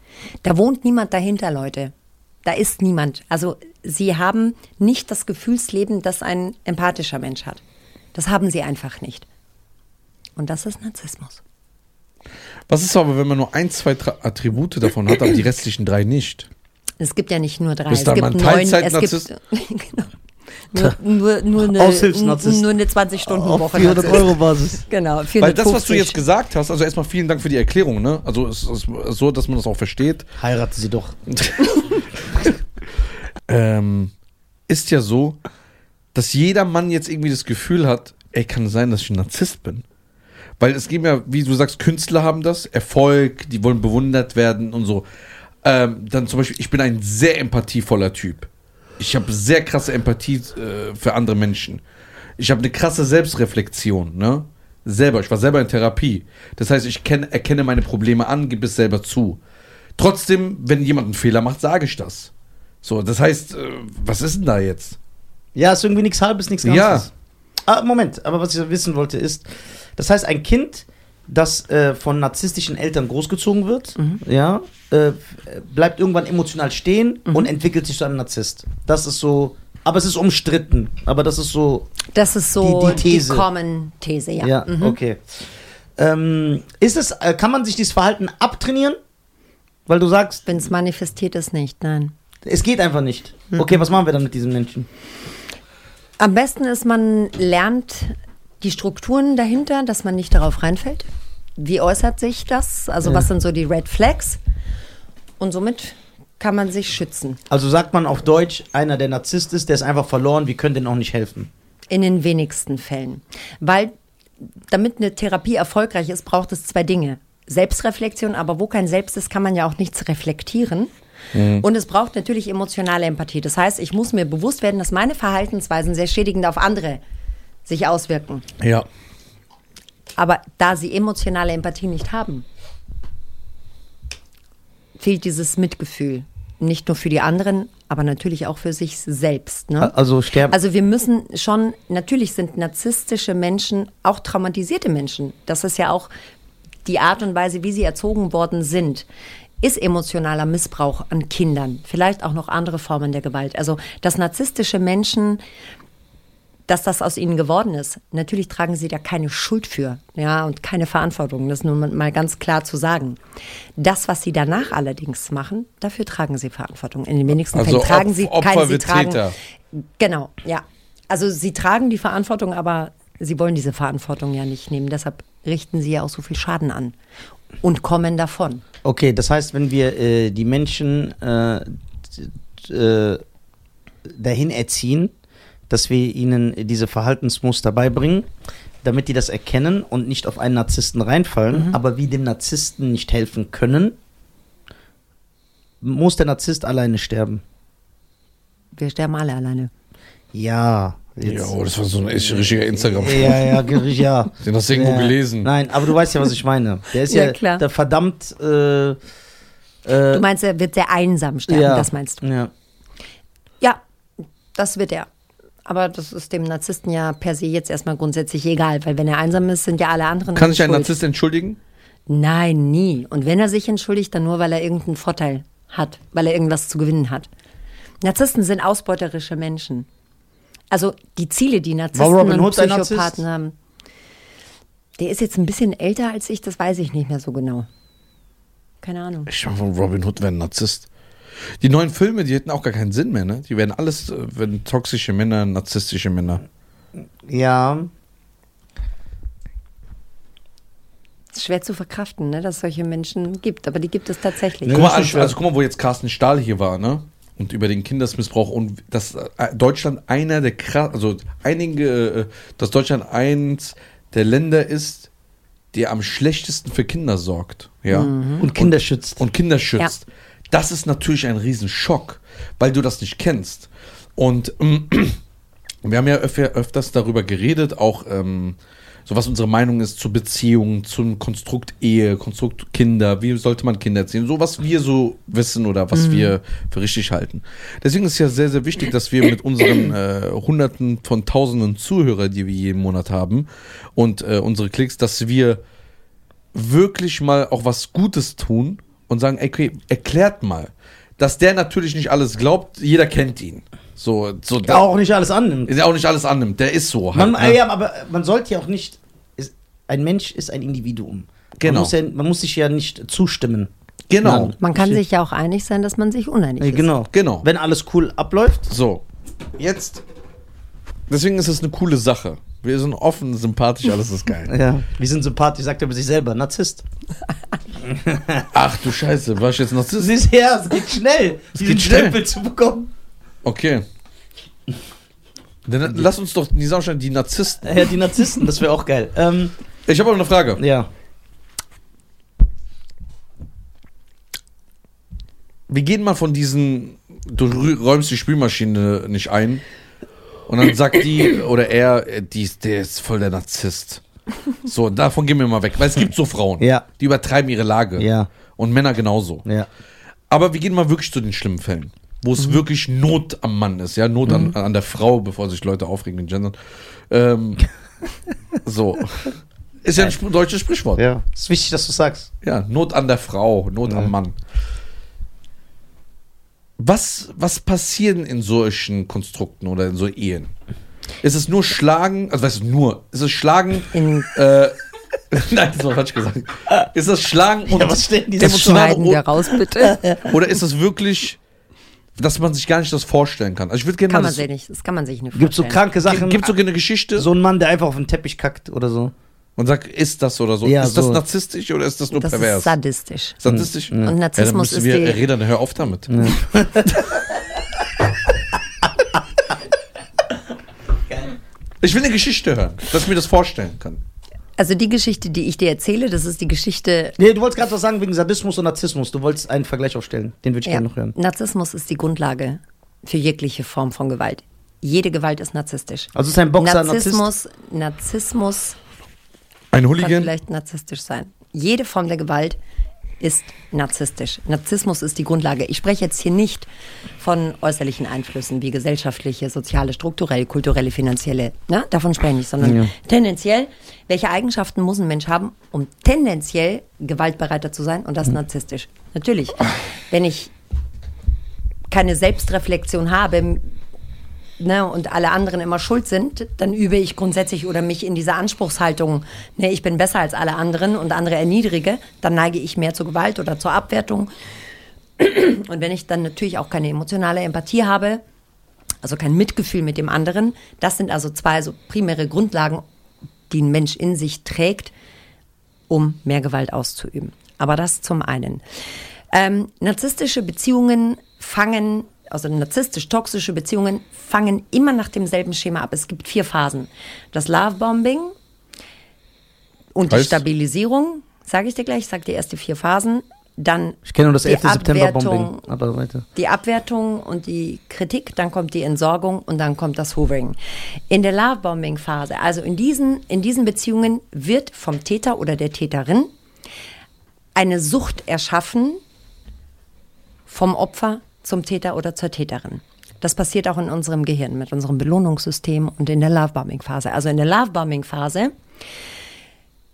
Da wohnt niemand dahinter, Leute. Da ist niemand. Also sie haben nicht das Gefühlsleben, das ein empathischer Mensch hat. Das haben sie einfach nicht. Und das ist Narzissmus. Was ist aber, wenn man nur ein, zwei Attribute davon hat, aber die restlichen drei nicht? Es gibt ja nicht nur drei. Bist es gibt neun. Es gibt genau. Nur, nur, nur eine, nur eine Auf 20-Stunden-Woche. 400 Narzisst. Euro Basis. Genau, Weil 450. das, was du jetzt gesagt hast, also erstmal vielen Dank für die Erklärung, ne? Also es ist so, dass man das auch versteht. Heirate sie doch. ähm, ist ja so, dass jeder Mann jetzt irgendwie das Gefühl hat, ey, kann es sein, dass ich ein Narzisst bin? Weil es gibt ja, wie du sagst, Künstler haben das, Erfolg, die wollen bewundert werden und so. Ähm, dann zum Beispiel, ich bin ein sehr empathievoller Typ. Ich habe sehr krasse Empathie äh, für andere Menschen. Ich habe eine krasse Selbstreflexion, ne? Selber, ich war selber in Therapie. Das heißt, ich kenn, erkenne meine Probleme an, gebe es selber zu. Trotzdem, wenn jemand einen Fehler macht, sage ich das. So, das heißt, äh, was ist denn da jetzt? Ja, ist irgendwie nichts halbes, nichts Ja. ganzes. Ah, Moment, aber was ich wissen wollte ist, das heißt, ein Kind, das äh, von narzisstischen Eltern großgezogen wird, ja, äh, bleibt irgendwann emotional stehen und entwickelt sich zu einem Narzisst. Das ist so, aber es ist umstritten, aber das ist so, Das ist so Die- die, die These. Common-These, ja. ja, Mhm. okay. Ähm, ist es, äh, kann man sich dieses Verhalten abtrainieren? Weil du sagst, Wenn es manifestiert ist, nicht, nein. es geht einfach nicht. Okay, was machen wir dann mit diesen Menschen? Am besten ist, man lernt die Strukturen dahinter, dass man nicht darauf reinfällt. Wie äußert sich das? Also Ja. was sind so die Red Flags? Und somit kann man sich schützen. Also sagt man auf Deutsch, einer der Narzisst ist, der ist einfach verloren, wir können denen auch nicht helfen. In den wenigsten Fällen. Weil damit eine Therapie erfolgreich ist, braucht es zwei Dinge. Selbstreflexion, aber wo kein Selbst ist, kann man ja auch nichts reflektieren. Und es braucht natürlich emotionale Empathie. Das heißt, ich muss mir bewusst werden, dass meine Verhaltensweisen sehr schädigend auf andere sich auswirken. Ja. Aber da sie emotionale Empathie nicht haben, fehlt dieses Mitgefühl. Nicht nur für die anderen, aber natürlich auch für sich selbst. Ne? Also sterben. Also wir müssen schon, natürlich sind narzisstische Menschen auch traumatisierte Menschen. Das ist ja auch die Art und Weise, wie sie erzogen worden sind. Ist emotionaler Missbrauch an Kindern, vielleicht auch noch andere Formen der Gewalt. Also dass narzisstische Menschen dass das aus ihnen geworden ist. Natürlich tragen sie da keine Schuld für, ja, und keine Verantwortung. Das nur mal ganz klar zu sagen. Das, was sie danach allerdings machen, dafür tragen sie Verantwortung. In den wenigsten Also Fällen tragen Opf- sie Opfer keine, sie tragen, Täter. Genau, ja. Also sie tragen die Verantwortung, aber sie wollen diese Verantwortung ja nicht nehmen. Deshalb richten sie ja auch so viel Schaden an und kommen davon. Okay, das heißt, wenn wir äh, die Menschen äh, äh, dahin erziehen, dass wir ihnen diese Verhaltensmuster beibringen, damit die das erkennen und nicht auf einen Narzissten reinfallen, aber wie dem Narzissten nicht helfen können, muss der Narzisst alleine sterben. Wir sterben alle alleine. Ja. Ja, oh, das war so ein richtiger instagram Ja, ja, ja. Den hast du irgendwo ja. gelesen. Nein, aber du weißt ja, was ich meine. Der ist ja, Ja, klar. der verdammt. Äh, äh, Du meinst, er wird sehr einsam sterben, ja. das meinst du? Ja. Ja, das wird er. Aber das ist dem Narzissten ja per se jetzt erstmal grundsätzlich egal, weil wenn er einsam ist, sind ja alle anderen Kann sich ein. Narzisst entschuldigen? Nein, nie. Und wenn er sich entschuldigt, dann nur, weil er irgendeinen Vorteil hat, weil er irgendwas zu gewinnen hat. Narzissten sind ausbeuterische Menschen. Also die Ziele, die Narzissten und Psychopathen haben. Der ist jetzt ein bisschen älter als ich, das weiß ich nicht mehr so genau. Keine Ahnung. Ich meine, von Robin Hood wäre ein Narzisst. Die neuen Filme, die hätten auch gar keinen Sinn mehr, ne? Die werden alles, äh, wenn toxische Männer, narzisstische Männer. Ja. Ist schwer zu verkraften, ne, dass es solche Menschen gibt, aber die gibt es tatsächlich. Ja. Guck mal, also, also guck mal, wo jetzt Carsten Stahl hier war, ne? Und über den Kindesmissbrauch und dass äh, Deutschland einer der krass, also einige, äh, dass Deutschland eins der Länder ist, der am schlechtesten für Kinder sorgt, ja? Und Kinder schützt. und Kinder schützt. Das ist natürlich ein Riesenschock, weil du das nicht kennst. Und ähm, wir haben ja öfter, öfters darüber geredet, auch ähm, so was unsere Meinung ist zu Beziehungen, zum Konstrukt Ehe, Konstrukt Kinder, wie sollte man Kinder erziehen, so was wir so wissen oder was wir für richtig halten. Deswegen ist es ja sehr, sehr wichtig, dass wir mit unseren äh, Hunderten von Tausenden Zuhörer, die wir jeden Monat haben und äh, unsere Klicks, dass wir wirklich mal auch was Gutes tun und sagen, ey, okay, erklärt mal, dass der natürlich nicht alles glaubt, jeder kennt ihn. So, so da, auch nicht alles annimmt. ist ja auch nicht alles annimmt, der ist so halt. Man, ne? ja, aber man sollte ja auch nicht. Ist, ein Mensch ist ein Individuum. Genau. Man muss, ja, man muss sich ja nicht zustimmen. Genau, Ja. Man kann sich ja auch einig sein, dass man sich uneinig Ja, ist. genau. Genau. Wenn alles cool abläuft. So, jetzt, deswegen ist es eine coole Sache. Wir sind offen, sympathisch, alles ist geil. Ja. Wir sind sympathisch, sagt er über sich selber. Narzisst. Ach du Scheiße, war ich jetzt Narzisst? Siehst ja, es geht schnell, diesen geht schnell. Stempel zu bekommen. Okay. Dann lass uns doch die Saustein, die Narzissten. Ja, die Narzissten, das wäre auch geil. Ähm, Ich habe aber eine Frage. ja. Wir gehen mal von diesen, du räumst die Spülmaschine nicht ein und dann sagt die oder er, äh, die der ist voll der Narzisst. So, davon gehen wir mal weg, weil es gibt so Frauen, Ja. die übertreiben ihre Lage. Ja. Und Männer genauso. Ja. Aber wir gehen mal wirklich zu den schlimmen Fällen, wo es wirklich Not am Mann ist, ja, Not an, an der Frau, bevor sich Leute aufregen mit Gendern. Ähm, so. Ist ja ein deutsches Sprichwort. Ja. Ja. Ist wichtig, dass du sagst. Not an der Frau, Not am Mann. Was, was passiert in solchen Konstrukten oder in so Ehen? Ist es nur Schlagen, also weißt du, nur, ist es Schlagen, In, äh, nein, das war falsch gesagt. Ist das Schlagen und Ja, was stellen die das schneiden wir raus, bitte. Oder ist es wirklich, dass man sich gar nicht das vorstellen kann? Also ich würde gerne Kann mal man das, sich nicht, das kann man sich nicht Gibt so vorstellen. kranke Sachen. gibt so eine Geschichte so ein Mann, der einfach auf den Teppich kackt oder so. Und sagt, ist das oder so? Ja, ist das so. narzisstisch oder ist das nur Das pervers? ist sadistisch. Sadistisch? Und Ja, dann Narzissmus müssen ist wir die, reden, hör auf damit. Ich will eine Geschichte hören, dass ich mir das vorstellen kann. also die Geschichte, die ich dir erzähle, das ist die Geschichte, Nee, du wolltest gerade was sagen wegen Sadismus und Narzissmus. Du wolltest einen Vergleich aufstellen. Den würde ich ja, gerne noch hören. Narzissmus ist die Grundlage für jegliche Form von Gewalt. Jede Gewalt ist narzisstisch. Also ist ein Boxer ein Narzisst? Narzissmus, Ein kann Hooligan? vielleicht narzisstisch sein. Jede Form der Gewalt ist narzisstisch. Narzissmus ist die Grundlage. Ich spreche jetzt hier nicht von äußerlichen Einflüssen wie gesellschaftliche, soziale, strukturelle, kulturelle, finanzielle. Ne? Davon spreche ich nicht, sondern Ja. tendenziell, welche Eigenschaften muss ein Mensch haben, um tendenziell gewaltbereiter zu sein und das narzisstisch. Natürlich, wenn ich keine Selbstreflexion habe, ne, und alle anderen immer schuld sind, dann übe ich grundsätzlich oder mich in dieser Anspruchshaltung, ne, ich bin besser als alle anderen und andere erniedrige, dann neige ich mehr zur Gewalt oder zur Abwertung. Und wenn ich dann natürlich auch keine emotionale Empathie habe, also kein Mitgefühl mit dem anderen, das sind also zwei so primäre Grundlagen, die ein Mensch in sich trägt, um mehr Gewalt auszuüben. Aber das zum einen. Ähm, narzisstische Beziehungen fangen, also narzisstisch-toxische Beziehungen fangen immer nach demselben Schema ab. Es gibt vier Phasen. Das Lovebombing und die Heißt? Stabilisierung, sage ich dir gleich, ich sage dir erst die vier Phasen. Dann Ich kenne nur das die 11. September-Bombing. Aber die Abwertung und die Kritik, dann kommt die Entsorgung und dann kommt das Hoovering. In der Lovebombing-Phase, also in diesen, in diesen Beziehungen, wird vom Täter oder der Täterin eine Sucht erschaffen vom Opfer zum Täter oder zur Täterin. Das passiert auch in unserem Gehirn mit unserem Belohnungssystem und in der Lovebombing-Phase. Also in der Lovebombing-Phase,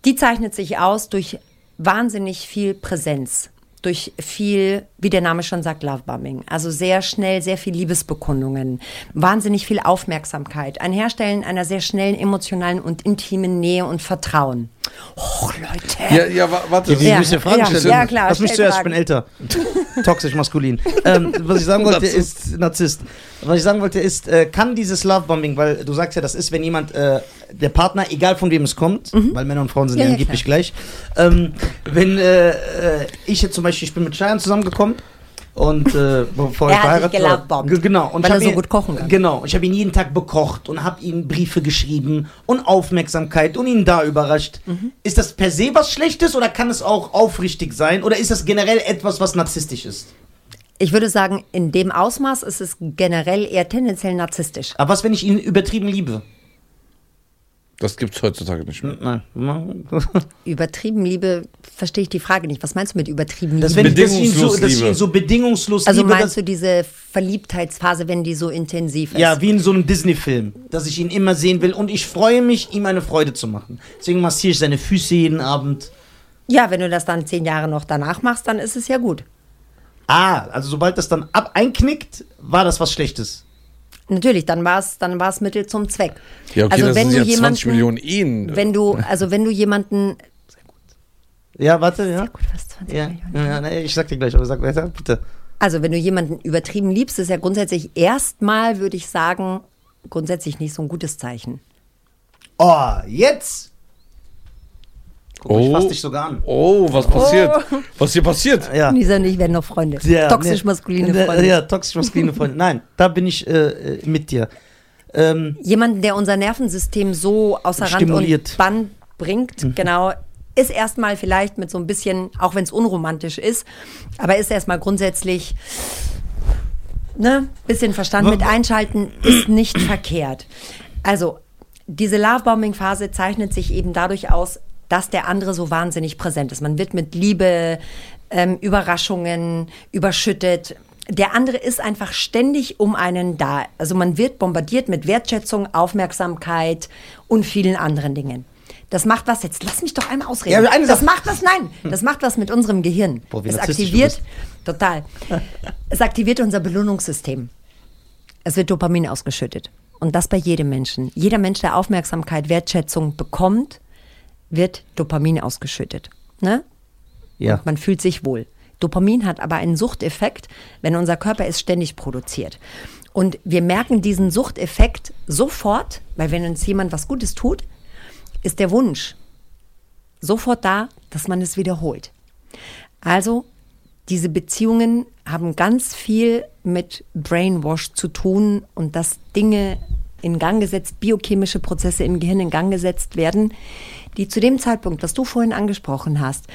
die zeichnet sich aus durch wahnsinnig viel Präsenz. Durch viel, wie der Name schon sagt, Lovebombing. Also sehr schnell, sehr viel Liebesbekundungen, wahnsinnig viel Aufmerksamkeit, ein Herstellen einer sehr schnellen emotionalen und intimen Nähe und Vertrauen. Och, Leute. Ja, ja, wa- warte. Ja, ihr Fragen ja, stellen? ja, klar, Lass mich stell zuerst, ich bin älter. Toxisch maskulin. ähm, was ich sagen wollte ist, Narzisst. Was ich sagen wollte ist, äh, kann dieses Lovebombing, weil du sagst ja, das ist, wenn jemand, äh, der Partner, egal von wem es kommt, weil Männer und Frauen sind Mhm. Ja, ja, angeblich gleich, ähm, wenn äh, äh, ich jetzt zum Beispiel, ich bin mit Cheyenne zusammengekommen und äh, bevor Er ich verheiratet war, genau, und weil ich er so ihn- gut kochen kann. Genau, ich habe ihn jeden Tag bekocht und habe ihm Briefe geschrieben und Aufmerksamkeit und ihn da überrascht. Mhm. Ist das per se was Schlechtes oder kann es auch aufrichtig sein oder ist das generell etwas, was narzisstisch ist? Ich würde sagen, in dem Ausmaß ist es generell eher tendenziell narzisstisch. Aber was, wenn ich ihn übertrieben liebe? Das gibt's heutzutage nicht mehr. Nein. Übertrieben Liebe, verstehe ich die Frage nicht. Was meinst du mit übertrieben Liebe? Das, wenn ich, dass ich ihn so, Bedingungslos dass ich ihn Liebe. so bedingungslos also liebe, meinst du diese Verliebtheitsphase, wenn die so intensiv ist? ja, wie in so einem Disney-Film, dass ich ihn immer sehen will und ich freue mich, ihm eine Freude zu machen. Deswegen massiere ich seine Füße jeden Abend. Ja, wenn du das dann zehn Jahre noch danach machst, dann ist es ja gut. Ah, also sobald das dann ab einknickt, war das was Schlechtes. Natürlich, dann war es dann war's Mittel zum Zweck. Ja, okay, also das wenn sind du ja 20 jemanden, Millionen Ehen. wenn du, also wenn du jemanden, Ja, warte, ja. gut, was 20 Ja, Millionen? ja, ja nee, ich sag dir gleich, aber sag weiter, bitte. Also wenn du jemanden übertrieben liebst, ist ja grundsätzlich erstmal, würde ich sagen, grundsätzlich nicht so ein gutes Zeichen. Oh, jetzt! Guck mal, ich Oh. fass dich sogar an. Oh, was passiert? Was hier passiert? Ja. Lisa und ich werden noch Freunde. Ja, Toxisch nee. maskuline Ja, Freunde. Ja, toxisch maskuline Freunde. Nein, da bin ich äh, äh, mit dir. Ähm, Jemanden, der unser Nervensystem so außer Rand Stimuliert. und Band bringt, genau, ist erstmal vielleicht mit so ein bisschen, auch wenn es unromantisch ist, aber ist erstmal grundsätzlich, ne, bisschen Verstand mit einschalten, ist nicht verkehrt. Also, diese Lovebombing-Phase zeichnet sich eben dadurch aus, dass der andere so wahnsinnig präsent ist. Man wird mit Liebe, ähm, Überraschungen überschüttet. Der andere ist einfach ständig um einen da. Also man wird bombardiert mit Wertschätzung, Aufmerksamkeit und vielen anderen Dingen. Das macht was jetzt. Lass mich doch einmal ausreden. Ja, das macht was. Nein, das macht was mit unserem Gehirn. Boah, es aktiviert total. Es aktiviert unser Belohnungssystem. Es wird Dopamin ausgeschüttet. Und das bei jedem Menschen. Jeder Mensch, der Aufmerksamkeit, Wertschätzung bekommt, wird Dopamin ausgeschüttet. Ne? ja. Man fühlt sich wohl. Dopamin hat aber einen Suchteffekt, wenn unser Körper es ständig produziert. Und wir merken diesen Suchteffekt sofort, weil wenn uns jemand was Gutes tut, ist der Wunsch sofort da, dass man es wiederholt. Also diese Beziehungen haben ganz viel mit Brainwash zu tun und dass Dinge in Gang gesetzt, biochemische Prozesse im Gehirn in Gang gesetzt werden, die zu dem Zeitpunkt, was du vorhin angesprochen hast,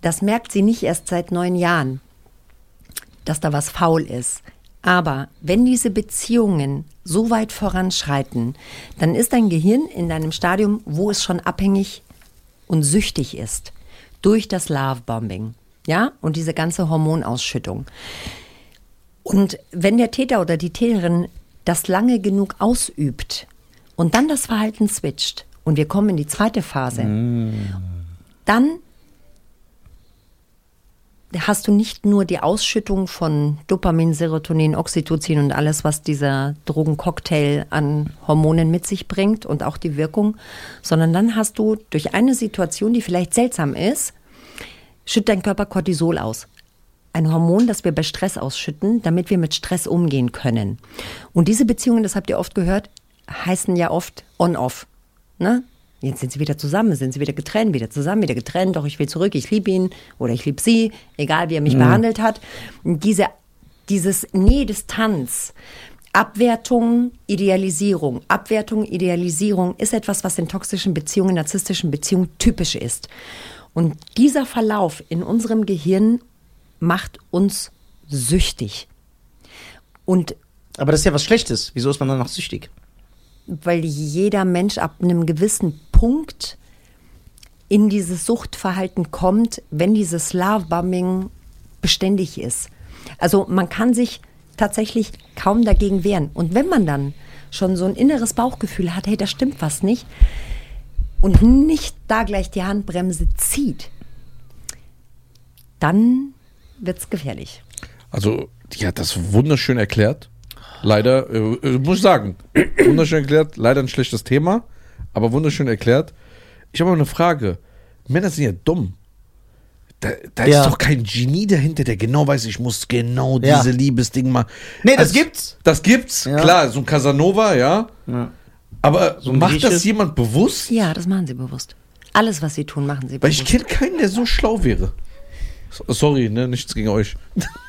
das merkt sie nicht erst seit neun Jahren, dass da was faul ist. Aber wenn diese Beziehungen so weit voranschreiten, dann ist dein Gehirn in einem Stadium, wo es schon abhängig und süchtig ist durch das Lovebombing, ja, und diese ganze Hormonausschüttung. Und wenn der Täter oder die Täterin das lange genug ausübt und dann das Verhalten switcht und wir kommen in die zweite Phase, dann hast du nicht nur die Ausschüttung von Dopamin, Serotonin, Oxytocin und alles, was dieser Drogencocktail an Hormonen mit sich bringt und auch die Wirkung, sondern dann hast du durch eine Situation, die vielleicht seltsam ist, schüttet dein Körper Cortisol aus. Ein Hormon, das wir bei Stress ausschütten, damit wir mit Stress umgehen können. Und diese Beziehungen, das habt ihr oft gehört, heißen ja oft on-off. Ne? Jetzt sind sie wieder zusammen, sind sie wieder getrennt, wieder zusammen, wieder getrennt, doch ich will zurück, ich liebe ihn oder ich liebe sie, egal wie er mich behandelt hat. Und diese, dieses Nähe-Distanz, Abwertung, Idealisierung. Abwertung, Idealisierung ist etwas, was in toxischen Beziehungen, narzisstischen Beziehungen typisch ist. Und dieser Verlauf in unserem Gehirn macht uns süchtig. Und Aber das ist ja was Schlechtes. Wieso ist man danach süchtig? weil jeder Mensch ab einem gewissen Punkt in dieses Suchtverhalten kommt, wenn dieses Lovebombing beständig ist. Also man kann sich tatsächlich kaum dagegen wehren. Und wenn man dann schon so ein inneres Bauchgefühl hat, hey, da stimmt was nicht, und nicht da gleich die Handbremse zieht, dann wird's gefährlich. Also, die hat das wunderschön erklärt. Leider, äh, äh, muss ich sagen, wunderschön erklärt. Leider ein schlechtes Thema, aber wunderschön erklärt. Ich habe aber eine Frage. Männer sind ja dumm. Da, da Ja. ist doch kein Genie dahinter, der genau weiß, ich muss genau Ja. diese Liebesding machen. Nee, das Also, gibt's. Das gibt's, Ja. klar, so ein Casanova, ja. Ja. Aber So macht Grieche? das jemand bewusst? Ja, das machen sie bewusst. Alles, was sie tun, machen sie Weil ich bewusst. kenne keinen, der so schlau wäre. So- Sorry, ne, nichts gegen euch.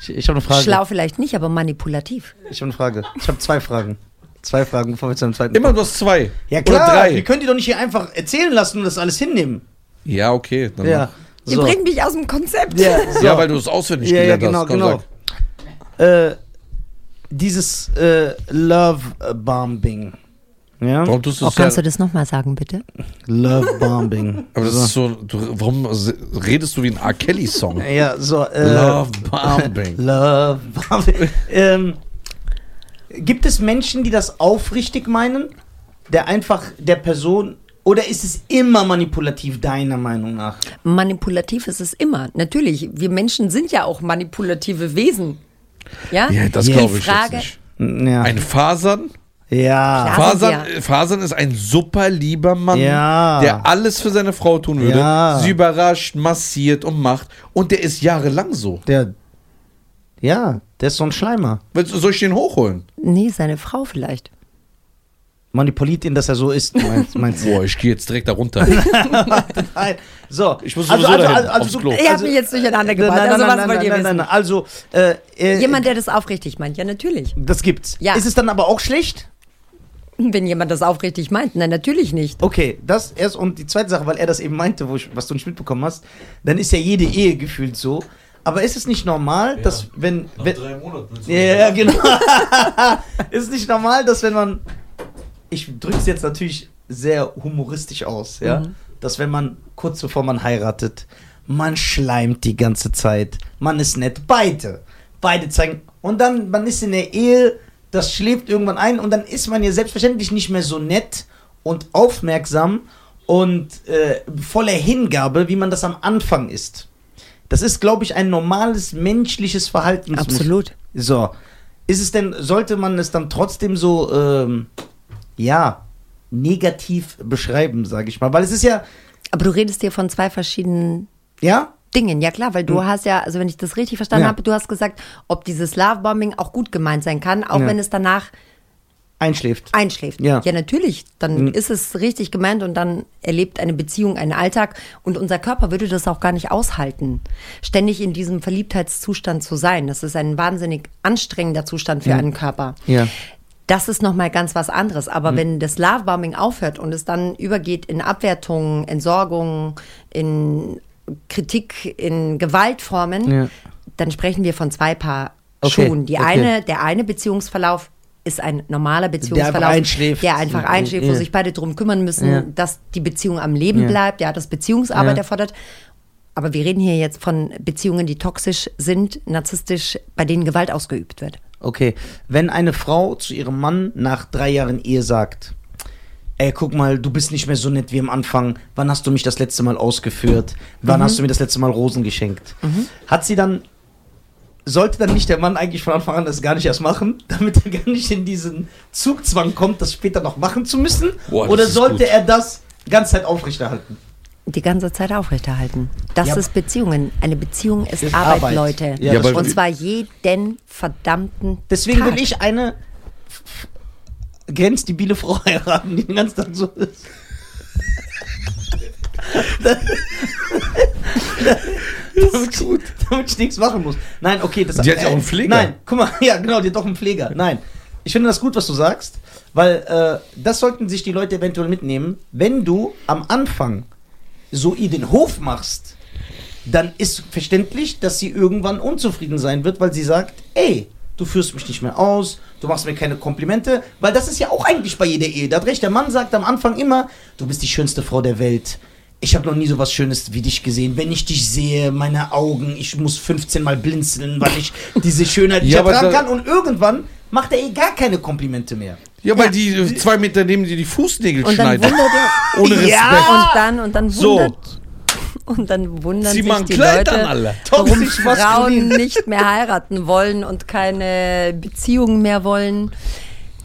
Ich, ich habe eine Frage. Schlau vielleicht nicht, aber manipulativ. Ich habe eine Frage. Ich habe zwei Fragen. Zwei Fragen, bevor wir zu einem zweiten Immer hast zwei. Ja Oder klar, drei. wir können die doch nicht hier einfach erzählen lassen und das alles hinnehmen. Ja, okay. Dann Ja. Ihr So. bringt mich aus dem Konzept. Ja, so. Ja, weil du es auswendig ja, ja, gelernt genau, hast. Komm, genau. Äh, dieses äh, Love Bombing. Ja? Warum tust du Oh, ja? kannst du das nochmal sagen, bitte? Love Bombing. Aber das ist so, du, warum redest du wie ein R. Kelly-Song? Ja, so. Äh, Love Bombing. Love Bombing. ähm, gibt es Menschen, die das aufrichtig meinen? Der einfach der Person. Oder ist es immer manipulativ, deiner Meinung nach? Manipulativ ist es immer. Natürlich, wir Menschen sind ja auch manipulative Wesen. Ja? Ja, das glaube ich Frage- jetzt nicht. Ja. Ein Fasern? Ja. Sind Fasern ist ein super lieber Mann, Ja. der alles für seine Frau tun würde. Ja. Sie überrascht, massiert und macht. Und der ist jahrelang so. Der. Ja, der ist so ein Schleimer. Willst du- Soll ich den hochholen? Nee, seine Frau vielleicht. Manipuliert ihn, dass er so ist, meinst, meinst du? Boah, ich gehe jetzt direkt da runter. Nein. So. Ich muss sowieso dahin, aufs du- Klo. Ihr habt mich jetzt durcheinander Nein, gebracht. nein, also nein, was nein, wollt ihr nein, nein, wissen? nein. Also, äh, äh, Jemand, der das aufrichtig meint, ja natürlich. das gibt's. Ja. Ist es dann aber auch schlecht? Wenn jemand das aufrichtig meint, nein, natürlich nicht. Okay, das erst und die zweite Sache, weil er das eben meinte, wo ich, was du nicht mitbekommen hast, dann ist ja jede Ehe gefühlt so. Aber ist es nicht normal, dass wenn, wenn drei Monaten. ja, ja, genau. ist es nicht normal, dass wenn man ich drücke es jetzt natürlich sehr humoristisch aus, ja, Mhm. dass wenn man kurz bevor man heiratet, man schleimt die ganze Zeit, man ist nett, beide, beide zeigen und dann man ist in der Ehe, das schläft irgendwann ein und dann ist man ja selbstverständlich nicht mehr so nett und aufmerksam und äh, voller Hingabe, wie man das am Anfang ist. Das ist, glaube ich, ein normales menschliches Verhalten. Absolut. So. Ist es denn, sollte man es dann trotzdem so, ähm, ja, negativ beschreiben, sage ich mal? Weil es ist ja, Aber du redest hier von zwei verschiedenen ja, Dingen, ja klar, weil du hast ja, also wenn ich das richtig verstanden Ja. habe, du hast gesagt, ob dieses Lovebombing auch gut gemeint sein kann, auch Ja. wenn es danach einschläft. einschläft. Ja. natürlich, dann Mhm. ist es richtig gemeint und dann erlebt eine Beziehung einen Alltag und unser Körper würde das auch gar nicht aushalten, ständig in diesem Verliebtheitszustand zu sein. Das ist ein wahnsinnig anstrengender Zustand für einen Körper. Ja. Das ist nochmal ganz was anderes. Aber wenn das Lovebombing aufhört und es dann übergeht in Abwertung, Entsorgung, in Kritik, in Gewaltformen, Ja. dann sprechen wir von zwei Paar Okay, Schuhen. Die okay. eine, der eine Beziehungsverlauf ist ein normaler Beziehungsverlauf, einschläft. der einfach einschläft, wo Ja. sich beide drum kümmern müssen, Ja. dass die Beziehung am Leben bleibt, ja, das Beziehungsarbeit erfordert. Aber wir reden hier jetzt von Beziehungen, die toxisch sind, narzisstisch, bei denen Gewalt ausgeübt wird. Okay, wenn eine Frau zu ihrem Mann nach drei Jahren Ehe sagt, ey, guck mal, du bist nicht mehr so nett wie am Anfang, wann hast du mich das letzte Mal ausgeführt, wann hast du mir das letzte Mal Rosen geschenkt, hat sie dann, sollte dann nicht der Mann eigentlich von Anfang an das gar nicht erst machen, damit er gar nicht in diesen Zugzwang kommt, das später noch machen zu müssen? Boah, Oder sollte gut. er das die ganze Zeit aufrechterhalten? Die ganze Zeit aufrechterhalten. Das Ja, ist Beziehungen. Eine Beziehung ist, Ist Arbeit, Arbeit. Leute. Ja, Und zwar jeden verdammten Deswegen Tag. will ich eine f- f- grenzdebile Frau heiraten, die den ganzen Tag so ist. damit, ich, damit ich nichts machen muss. Nein, okay, das Die hat ja auch einen Pfleger. Nein, guck mal, ja, genau, die hat doch einen Pfleger. Nein. Ich finde das gut, was du sagst, weil äh, das sollten sich die Leute eventuell mitnehmen. Wenn du am Anfang so ihr den Hof machst, dann ist verständlich, dass sie irgendwann unzufrieden sein wird, weil sie sagt, ey, du führst mich nicht mehr aus, du machst mir keine Komplimente, weil das ist ja auch eigentlich bei jeder Ehe. Da hat recht, der Mann sagt am Anfang immer, du bist die schönste Frau der Welt. Ich habe noch nie so was Schönes wie dich gesehen. Wenn ich dich sehe, meine Augen, ich muss 15 Mal blinzeln, weil ich diese Schönheit nicht Ja, ertragen kann. Und irgendwann macht er eh gar keine Komplimente mehr. Ja, weil Ja. die äh, zwei Meter neben dir die Fußnägel und dann schneiden. wundert er, Ohne Respekt. Ja. und dann, und dann So. Und dann wundern Zieh sich die Kleid Leute, warum. Frauen nicht mehr heiraten wollen und keine Beziehungen mehr wollen.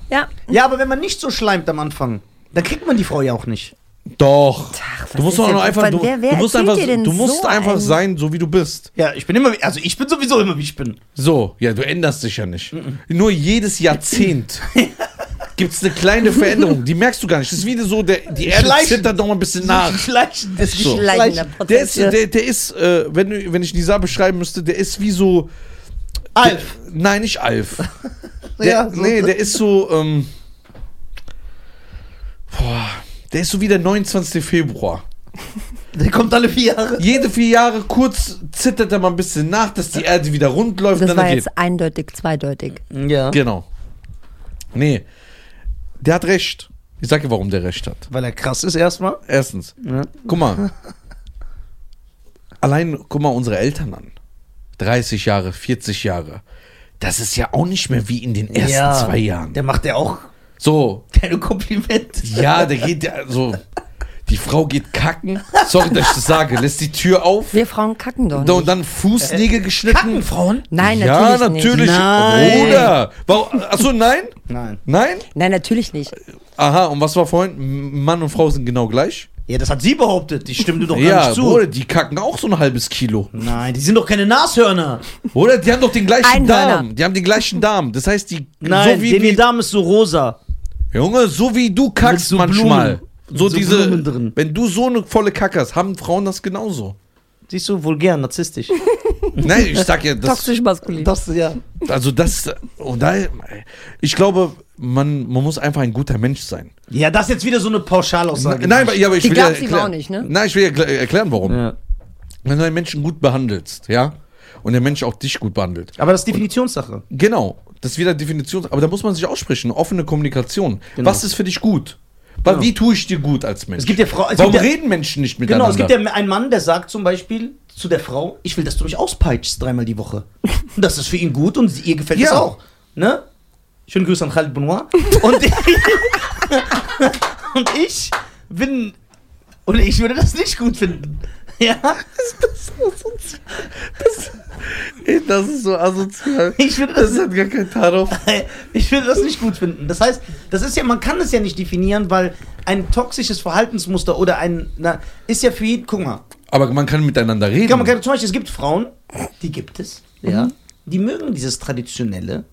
Ja, Ja, aber wenn man nicht so schleimt am Anfang, dann kriegt man die Frau ja auch nicht. Doch. Ach, du musst doch nur einfach, du, wer- wer du musst einfach, du musst so einfach ein- sein, so wie du bist. Ja, ich bin immer, also ich bin sowieso immer, wie ich bin. So, ja, du änderst dich ja nicht. Nur jedes Jahrzehnt gibt es eine kleine Veränderung. Die merkst du gar nicht. Das ist wieder so, der, die Erde Schleichen. zittert noch mal ein bisschen nach. Schleichen, das So. schleichender Der Prozess. ist, der, der ist äh, wenn, wenn ich Nisa beschreiben müsste, der ist wie so. Alf. Nein, nicht Alf. Der, Ja, so. Nee, der ist so. Ähm, boah, der ist so wie der 29. Februar. Der kommt alle vier Jahre. Jede vier Jahre kurz zittert er mal ein bisschen nach, dass die Erde wieder rund läuft. das war dann jetzt eindeutig, zweideutig. Ja. Genau. Nee. Der hat recht. Ich sag dir, warum der recht hat. Weil er krass ist erstmal. Erstens, Ja. guck mal. Allein, guck mal unsere Eltern an. 30 Jahre, 40 Jahre. Das ist ja auch nicht mehr wie in den ersten ja, zwei Jahren. Der macht ja auch So, keine Komplimente. ja, der geht ja so. Die Frau geht kacken. Sorry, dass ich das sage. Lässt die Tür auf. Wir Frauen kacken doch Und nicht. dann Fußnägel geschnitten. Kackenfrauen? Nein, ja, natürlich, natürlich. nicht. Nein. Oder? Warum- Achso, nein? Nein. Nein? Nein, natürlich nicht. Aha, und was war vorhin? Mann und Frau sind genau gleich? Ja, das hat sie behauptet. Die stimmt dir doch gar Ja, nicht zu. Bruder, die kacken auch so ein halbes Kilo. Nein, die sind doch keine Nashörner. Oder? Die haben doch den gleichen Einhörner. Darm. Die haben den gleichen Darm. Das heißt, die. Nein, so wie, den wie ihr Darm ist so rosa. Junge, so wie du kackst so manchmal. Blumen. So, So diese. Blumen drin. Wenn du so eine volle Kacke hast, haben Frauen das genauso. Siehst du, vulgär, narzisstisch. Nein, ich sag ja, das. Toxisch maskulin. Das, ja. Also, das. Und da, ich glaube, man, man muss einfach ein guter Mensch sein. Ja, das ist jetzt wieder so eine Pauschalaussage. Nein, aber, ja, aber ich Die will ja gab's ihm erklären. auch nicht, ne? Nein, ich will ja erkl- erklären, warum. Ja. Wenn du einen Menschen gut behandelst, ja, und der Mensch auch dich gut behandelt. Aber das ist Definitionssache. Genau, das ist wieder Definition, aber da muss man sich aussprechen, offene Kommunikation. Genau. Was ist für dich gut? Genau. Wie tue ich dir gut als Mensch? Es gibt ja Frau- Warum gibt ja- reden Menschen nicht Genau, miteinander? es gibt ja einen Mann, der sagt zum Beispiel zu der Frau, ich will, dass du mich auspeitschst dreimal die Woche. Und das ist für ihn gut und ihr gefällt Ja. das auch. Ne? Schönen Grüß an Khalid Benoit. Und ich, und ich bin, und ich würde das nicht gut finden. Ja, Ey, das ist so asozial. ich würde das, Das hat gar kein Tarif. ich würde das nicht gut finden. Das heißt, das ist ja, man kann es ja nicht definieren, weil ein toxisches Verhaltensmuster oder ein, na, ist ja für jeden, guck mal, Aber man kann miteinander reden. Kann man, kann, zum Beispiel, es gibt Frauen, die gibt es, ja, die mögen dieses traditionelle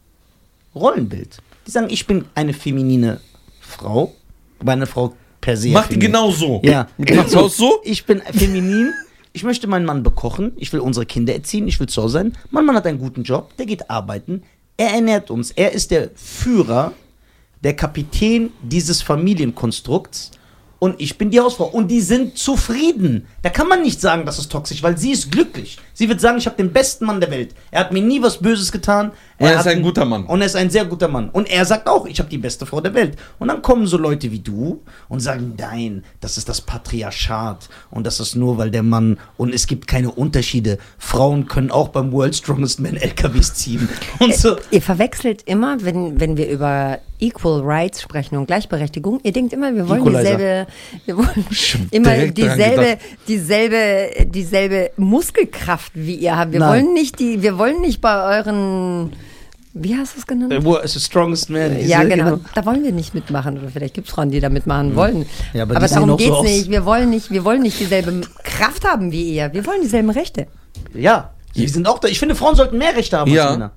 Rollenbild. Die sagen, ich bin eine feminine Frau, weil eine Frau per se. Mach die feminin- genau so. Ja. Dem Haus so? Ich bin feminin, ich möchte meinen Mann bekochen, ich will unsere Kinder erziehen, ich will zu Hause sein. Mein Mann hat einen guten Job, der geht arbeiten, er ernährt uns, er ist der Führer, der Kapitän dieses Familienkonstrukts und ich bin die Hausfrau. Und die sind zufrieden. Da kann man nicht sagen, das ist toxisch, weil sie ist glücklich. Sie wird sagen, ich habe den besten Mann der Welt. Er hat mir nie was Böses getan. Und er ist hat ein guter Mann. Und er ist ein sehr guter Mann. Und er sagt auch, ich habe die beste Frau der Welt. Und dann kommen so Leute wie du und sagen, nein, das ist das Patriarchat. Und das ist nur, weil der Mann. Und es gibt keine Unterschiede. Frauen können auch beim World Strongest Man LKWs ziehen. Und so. Ihr verwechselt immer, wenn, wenn wir über Equal Rights sprechen und Gleichberechtigung, ihr denkt immer, wir wollen Equalizer. dieselbe, wir wollen hab immer dieselbe, dieselbe, dieselbe Muskelkraft wie ihr habt. Wir Nein. wollen nicht die, wir wollen nicht bei euren, wie hast du es genannt? The world is the strongest man. Diese- ja, genau. Da wollen wir nicht mitmachen. Oder vielleicht gibt es Frauen, die da mitmachen wollen. Ja, aber aber darum auch so geht's aus. nicht. Wir wollen nicht. Wir wollen nicht dieselbe Kraft haben wie ihr. Wir wollen dieselben Rechte. Ja, die sind auch da. Ich finde, Frauen sollten mehr Rechte haben Ja. als Männer.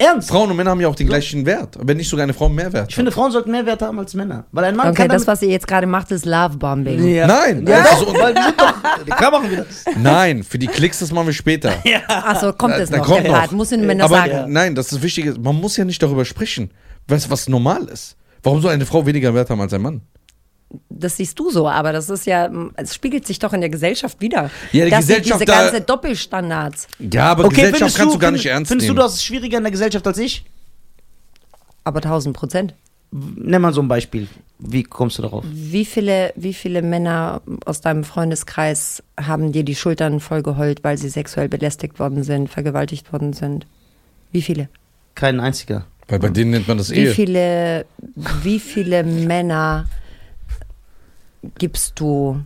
Ernst? Frauen und Männer haben ja auch den gleichen Wert. Wenn nicht sogar eine Frau mehr Wert. Ich finde, Frauen sollten mehr Werte haben als Männer. Weil ein Mann Okay, kann das, was ihr jetzt gerade macht, ist Lovebombing. Ja. Nein, ja, das ist un- weil wir sind doch, klar machen wir das. Nein, für die Klicks, das machen wir später. Achso, kommt es Da- da noch. kommt der noch. Part. Muss den Männer Aber sagen. nein, das ist wichtig. Man muss ja nicht darüber sprechen, was, was normal ist. Warum soll eine Frau weniger Wert haben als ein Mann? Das siehst du so, aber das ist ja, es spiegelt sich doch in der Gesellschaft wieder. Ja, die Dass sie Gesellschaft diese da- ganze Doppelstandards. Ja, aber Gesellschaft kannst du gar nicht find- ernst Findest nehmen. du, du es schwieriger in der Gesellschaft als ich? Aber 1000 Prozent. Nenn mal so ein Beispiel. Wie kommst du darauf? Wie viele, wie viele Männer aus deinem Freundeskreis haben dir die Schultern vollgeheult, weil sie sexuell belästigt worden sind, vergewaltigt worden sind? Wie viele? Kein einziger. Weil bei denen nennt man das Wie Ehe. viele, wie viele Männer gibst du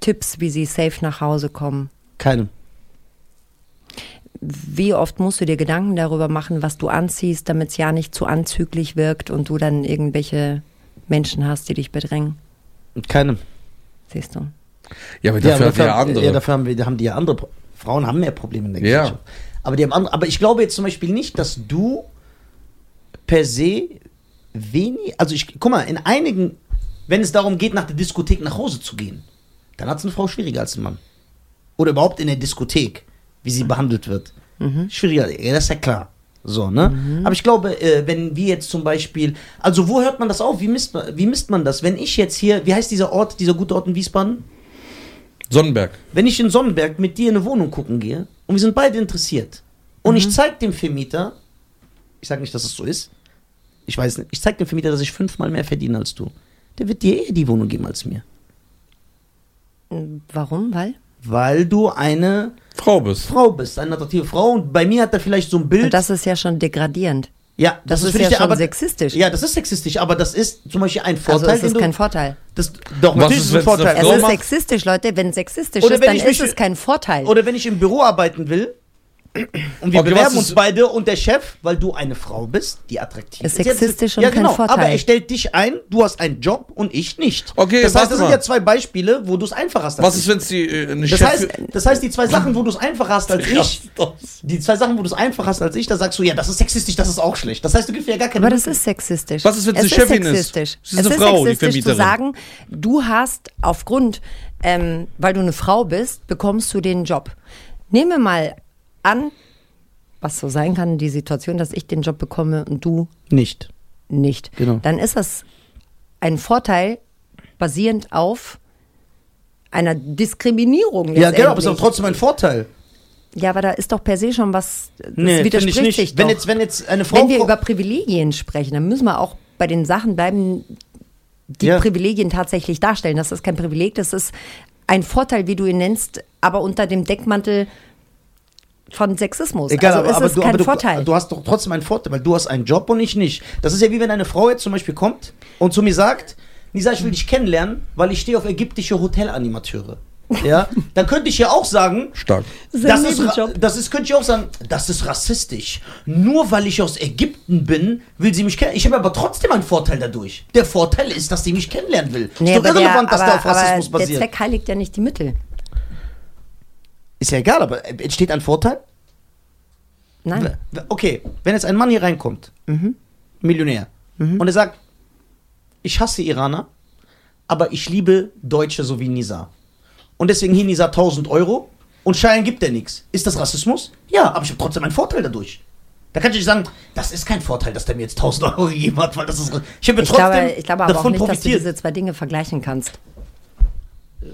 Tipps, wie sie safe nach Hause kommen? Keine. Wie oft musst du dir Gedanken darüber machen, was du anziehst, damit es ja nicht zu anzüglich wirkt und du dann irgendwelche Menschen hast, die dich bedrängen? Keine. Siehst du? Ja, aber dafür hat ja andere. Ja, dafür haben, wir, haben die ja andere. Pro- Frauen haben mehr Probleme in der Ja. Gesellschaft. Aber, die haben andere, aber ich glaube jetzt zum Beispiel nicht, dass du per se wenig. Also ich, guck mal, in einigen, wenn es darum geht, nach der Diskothek nach Hause zu gehen, dann hat es eine Frau schwieriger als ein Mann. Oder überhaupt in der Diskothek, wie sie behandelt wird. Schwieriger, ja, das ist ja klar. So, ne? Aber ich glaube, äh, wenn wir jetzt zum Beispiel, also wo hört man das auf? Wie misst man, wie misst man das? Wenn ich jetzt hier, wie heißt dieser Ort, dieser gute Ort in Wiesbaden? Sonnenberg. Wenn ich in Sonnenberg mit dir eine Wohnung gucken gehe und wir sind beide interessiert und ich zeig dem Vermieter, ich sage nicht, dass es so ist, ich weiß nicht, ich zeig dem Vermieter, dass ich fünfmal mehr verdiene als du, der wird dir eher die Wohnung geben als mir. Warum? Weil? Weil du eine Frau bist. Frau bist, eine attraktive Frau und bei mir hat er vielleicht so ein Bild. Und das ist ja schon degradierend. ja, das ist für ja schon sexistisch. Ja, das ist sexistisch, aber das ist zum Beispiel ein Also Vorteil, es den ist du, kein Vorteil. das, doch, Was natürlich ist, ist es ein Vorteil. Es ist sexistisch, Leute. Wenn sexistisch Oder ist, wenn dann ich ist mich- es kein Vorteil. Oder wenn ich im Büro arbeiten will und wir Okay, bewerben uns ist- beide und der Chef, weil du eine Frau bist, die attraktiv Ist ist. sexistisch und ja, kein genau, Vorteil. Aber er stellt dich ein, du hast einen Job und ich nicht. Okay, das heißt, das sind mal. ja zwei Beispiele, wo du es einfach hast. als Was ich. ist, wenn es die äh, eine das Chef heißt, das heißt, die zwei Sachen, wo du es einfach hast als ich, die zwei Sachen, wo du es einfach hast als ich, da sagst du, ja, das ist sexistisch, das ist auch schlecht. Das heißt, du gibst ja gar keine Aber das ist sexistisch. Was ist, wenn es eine Chefin ist? sexistisch. Es ist eine Frau, die sexistisch zu Vermieterin. sagen, du hast aufgrund, ähm, weil du eine Frau bist, bekommst du den Job. Nehmen wir mal an, was so sein kann, die Situation, dass ich den Job bekomme und du nicht. nicht. Genau. Dann ist das ein Vorteil basierend auf einer Diskriminierung. Ja, genau, aber es ist auch trotzdem ein Vorteil. Ja, aber da ist doch per se schon was, das Nee, widerspricht ich nicht. sich Wenn doch. jetzt, wenn jetzt eine Frau. Wenn wir über Privilegien sprechen, dann müssen wir auch bei den Sachen bleiben, die Ja. Privilegien tatsächlich darstellen. Das ist kein Privileg, das ist ein Vorteil, wie du ihn nennst, aber unter dem Deckmantel von Sexismus. Egal, also aber, ist aber, es du, kein aber du, Vorteil. du hast doch trotzdem einen Vorteil, weil du hast einen Job und ich nicht. Das ist ja wie wenn eine Frau jetzt zum Beispiel kommt und zu mir sagt, Nisa, ich will dich kennenlernen, weil ich stehe auf ägyptische Hotelanimateure. Ja, dann könnte ich ja auch sagen, Stark. Das ist das ist, könnte ich auch sagen, das ist rassistisch. Nur weil ich aus Ägypten bin, will sie mich kennen. Ich habe aber trotzdem einen Vorteil dadurch. Der Vorteil ist, dass sie mich kennenlernen will. Nee, ist doch aber der, irrelevant, dass aber, der auf Rassismus aber der basiert. Zweck heiligt ja nicht die Mittel. Ist ja egal, aber entsteht ein Vorteil? Nein. Okay, wenn jetzt ein Mann hier reinkommt, Millionär, und er sagt, ich hasse Iraner, aber ich liebe Deutsche so wie Nisa. Und deswegen hier Nisa 1000 Euro und Schein gibt er nichts. Ist das Rassismus? Ja, aber ich habe trotzdem einen Vorteil dadurch. Da kann ich nicht sagen, das ist kein Vorteil, dass der mir jetzt 1000 Euro gegeben hat, weil das ist. Ich habe Ich trotzdem glaube, ich glaube aber auch davon nicht, dass du profitiert. diese zwei Dinge vergleichen kannst.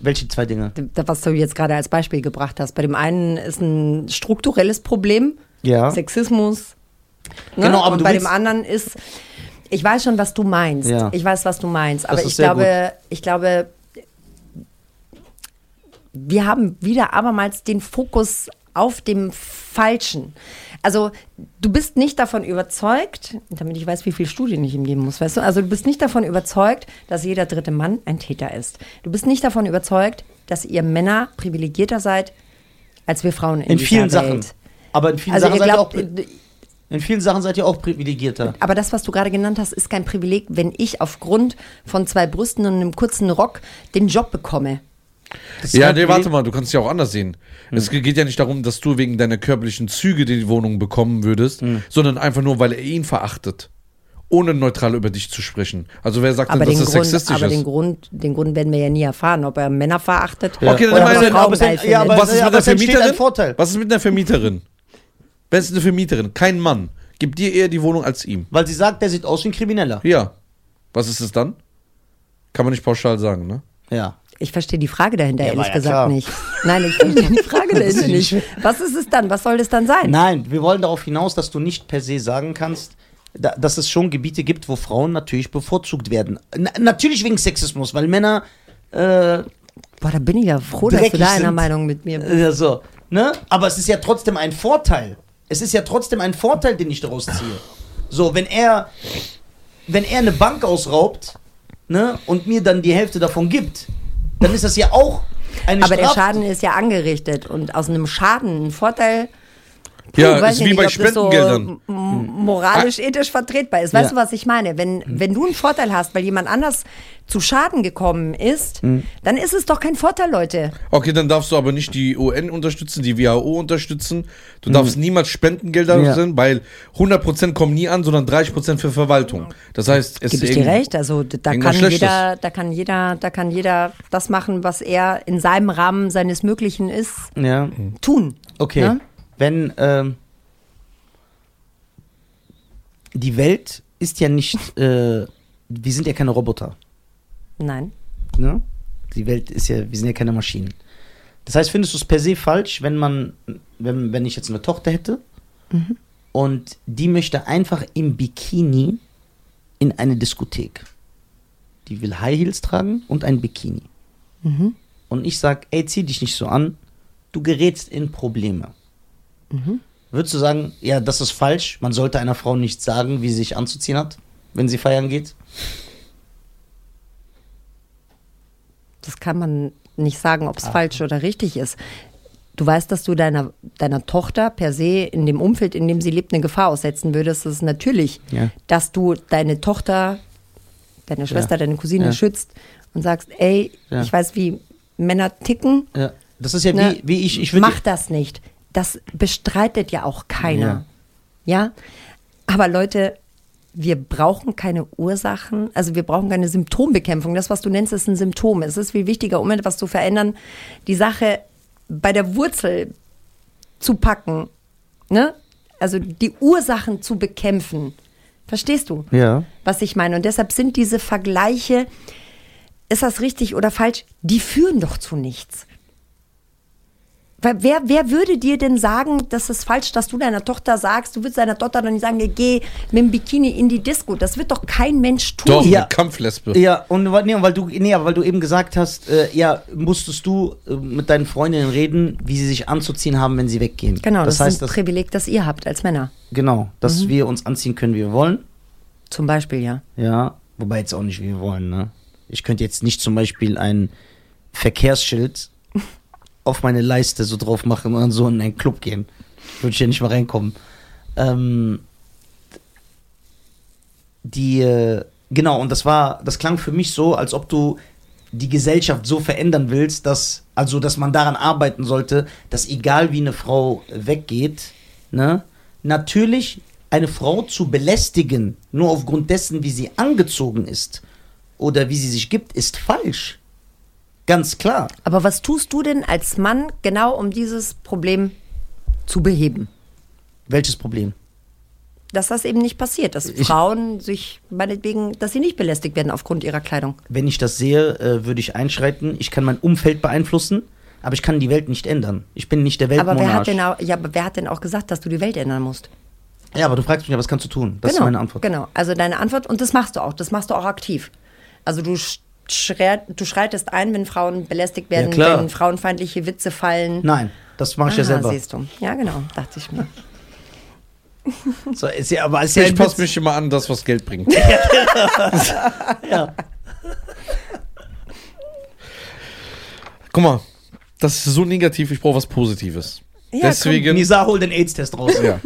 Welche zwei Dinge? Was du jetzt gerade als Beispiel gebracht hast. Bei dem einen ist ein strukturelles Problem, Ja. Sexismus. Ne? Genau, aber Und bei dem anderen ist, ich weiß schon, was du meinst. Ja. Ich weiß, was du meinst. Aber ich glaube, ich glaube, wir haben wieder abermals den Fokus auf dem Falschen. Also du bist nicht davon überzeugt, damit ich weiß, wie viele Studien ich ihm geben muss, weißt du? Also du bist nicht davon überzeugt, dass jeder dritte Mann ein Täter ist. Du bist nicht davon überzeugt, dass ihr Männer privilegierter seid als wir Frauen in, In vielen Welt. Sachen. Aber in vielen Also Sachen ihr seid ihr auch. glaubt, In vielen Sachen seid ihr auch privilegierter. aber das, was du gerade genannt hast, ist kein Privileg, wenn ich aufgrund von zwei Brüsten und einem kurzen Rock den Job bekomme. Das Ja, nee, warte mal, du kannst es ja auch anders sehen. Es geht ja nicht darum, dass du wegen deiner körperlichen Züge die Wohnung bekommen würdest, sondern einfach nur, weil er ihn verachtet. Ohne neutral über dich zu sprechen. Also wer sagt Aber, denn, den dass das Grund, sexistisch aber den, ist? Grund, den Grund werden wir ja nie erfahren, ob er Männer verachtet Ja. Okay, dann oder meine- ob er aber Frauen es- geil ja, aber- Was ist ja, mit der es Vermieterin? Vorteil. Was ist mit einer Vermieterin? Wer ist eine Vermieterin? Kein Mann. Gibt dir eher die Wohnung als ihm. Weil sie sagt, der sieht aus wie ein Krimineller. Ja. Was ist es dann? Kann man nicht pauschal sagen, ne? Ja. Ich verstehe die Frage dahinter Ja, ehrlich ja gesagt klar. nicht. Nein, ich verstehe die Frage dahinter nicht. Was ist es dann? Was soll das dann sein? Nein, wir wollen darauf hinaus, dass du nicht per se sagen kannst, da, dass es schon Gebiete gibt, wo Frauen natürlich bevorzugt werden. Na, natürlich wegen Sexismus, weil Männer äh, Boah, da bin ich ja froh, dass du da einer. Meinung mit mir bist. äh, so, ne? Aber es ist ja trotzdem ein Vorteil. Es ist ja trotzdem ein Vorteil, den ich daraus ziehe. So, wenn er wenn er eine Bank ausraubt, ne, und mir dann die Hälfte davon gibt, dann ist das ja auch Eine Aber der Straf- Schaden ist ja angerichtet und aus einem Schaden ein Vorteil. Ja, weiß ist wie nicht, bei Spendengeldern. So moralisch, ethisch vertretbar ist. Weißt Ja. du, was ich meine? Wenn, wenn du einen Vorteil hast, weil jemand anders zu Schaden gekommen ist, dann ist es doch kein Vorteil, Leute. Okay, dann darfst du aber nicht die UN unterstützen, die WHO unterstützen. Du darfst niemals Spendengelder Ja. senden, weil 100% kommen nie an, sondern 30% für Verwaltung. Das heißt, es Gebe ist ich dir recht. Also da kann jeder, da kann jeder, da kann jeder das machen, was er in seinem Rahmen seines Möglichen ist, Ja. tun. Okay. Ne? Wenn ähm, die Welt ist ja nicht, äh, wir sind ja keine Roboter. Nein. Ne? Die Welt ist ja, wir sind ja keine Maschinen. Das heißt, findest du es per se falsch, wenn man, wenn, wenn ich jetzt eine Tochter hätte und die möchte einfach im Bikini in eine Diskothek. Die will High Heels tragen und ein Bikini. Und ich sag, ey, zieh dich nicht so an, du gerätst in Probleme. Würdest du sagen, ja, das ist falsch, man sollte einer Frau nicht sagen, wie sie sich anzuziehen hat, wenn sie feiern geht? Das kann man nicht sagen, ob es falsch oder richtig ist. Du weißt, dass du deiner, deiner Tochter per se in dem Umfeld, in dem sie lebt, eine Gefahr aussetzen würdest. Das ist natürlich, Ja. dass du deine Tochter, deine Schwester, Ja. deine Cousine Ja. schützt und sagst, ey, ich weiß, wie Männer ticken. Das ist ja Ne? wie, wie ich, ich würde. Mach das nicht. Das bestreitet ja auch keiner. Ja. Aber Leute, wir brauchen keine Ursachen, also wir brauchen keine Symptombekämpfung. Das, was du nennst, ist ein Symptom. Es ist viel wichtiger, um etwas zu verändern, die Sache bei der Wurzel zu packen. Ne? Also die Ursachen zu bekämpfen. Verstehst du? Ja. was ich meine. Und deshalb sind diese Vergleiche, ist das richtig oder falsch, die führen doch zu nichts. Weil wer, wer würde dir denn sagen, das ist falsch, dass du deiner Tochter sagst, du würdest deiner Tochter dann nicht sagen, geh mit dem Bikini in die Disco. Das wird doch kein Mensch tun. Doch, Ja. eine Kampflesbe. Ja, und weil- nee, weil du, nee, weil du eben gesagt hast, äh, ja, musstest du äh, mit deinen Freundinnen reden, wie sie sich anzuziehen haben, wenn sie weggehen. Genau, das, das heißt, ist ein dass, Privileg, das ihr habt als Männer. genau, dass wir uns anziehen können, wie wir wollen. Zum Beispiel, ja. Ja, wobei jetzt auch nicht, wie wir wollen, ne? Ich könnte jetzt nicht zum Beispiel ein Verkehrsschild auf meine Leiste so drauf machen und so in einen Club gehen. Würde ich ja nicht mal reinkommen. Ähm, die, äh, genau, und das war, das klang für mich so, als ob du die Gesellschaft so verändern willst, dass, also, dass man daran arbeiten sollte, dass egal wie eine Frau weggeht, ne, natürlich eine Frau zu belästigen, nur aufgrund dessen, wie sie angezogen ist oder wie sie sich gibt, ist falsch. Ganz klar. Aber was tust du denn als Mann genau, um dieses Problem zu beheben? Welches Problem? Dass das eben nicht passiert, dass Ich- Frauen sich meinetwegen, dass sie nicht belästigt werden aufgrund ihrer Kleidung. Wenn ich das sehe, äh, würde ich einschreiten. Ich kann mein Umfeld beeinflussen, aber ich kann die Welt nicht ändern. Ich bin nicht der Aber wer hat, Weltmonarch. denn auch, ja, aber wer hat denn auch gesagt, dass du die Welt ändern musst? ja, aber du fragst mich, ja, was kannst du tun? Das genau, ist meine Antwort. Genau, also deine Antwort, und das machst du auch, das machst du auch aktiv. Also du, schreit, du schreitest ein, wenn Frauen belästigt werden, Ja, wenn frauenfeindliche Witze fallen. Nein, das mache ich ja Aha, selber. siehst du. Ja, genau, dachte ich mir. So, ist ja, aber ist ja Ich passe mich immer an, das, was Geld bringt. Ja. Guck mal, das ist so negativ, ich brauche was Positives. Ja, Deswegen, Nisa, hol den AIDS-Test raus. ja.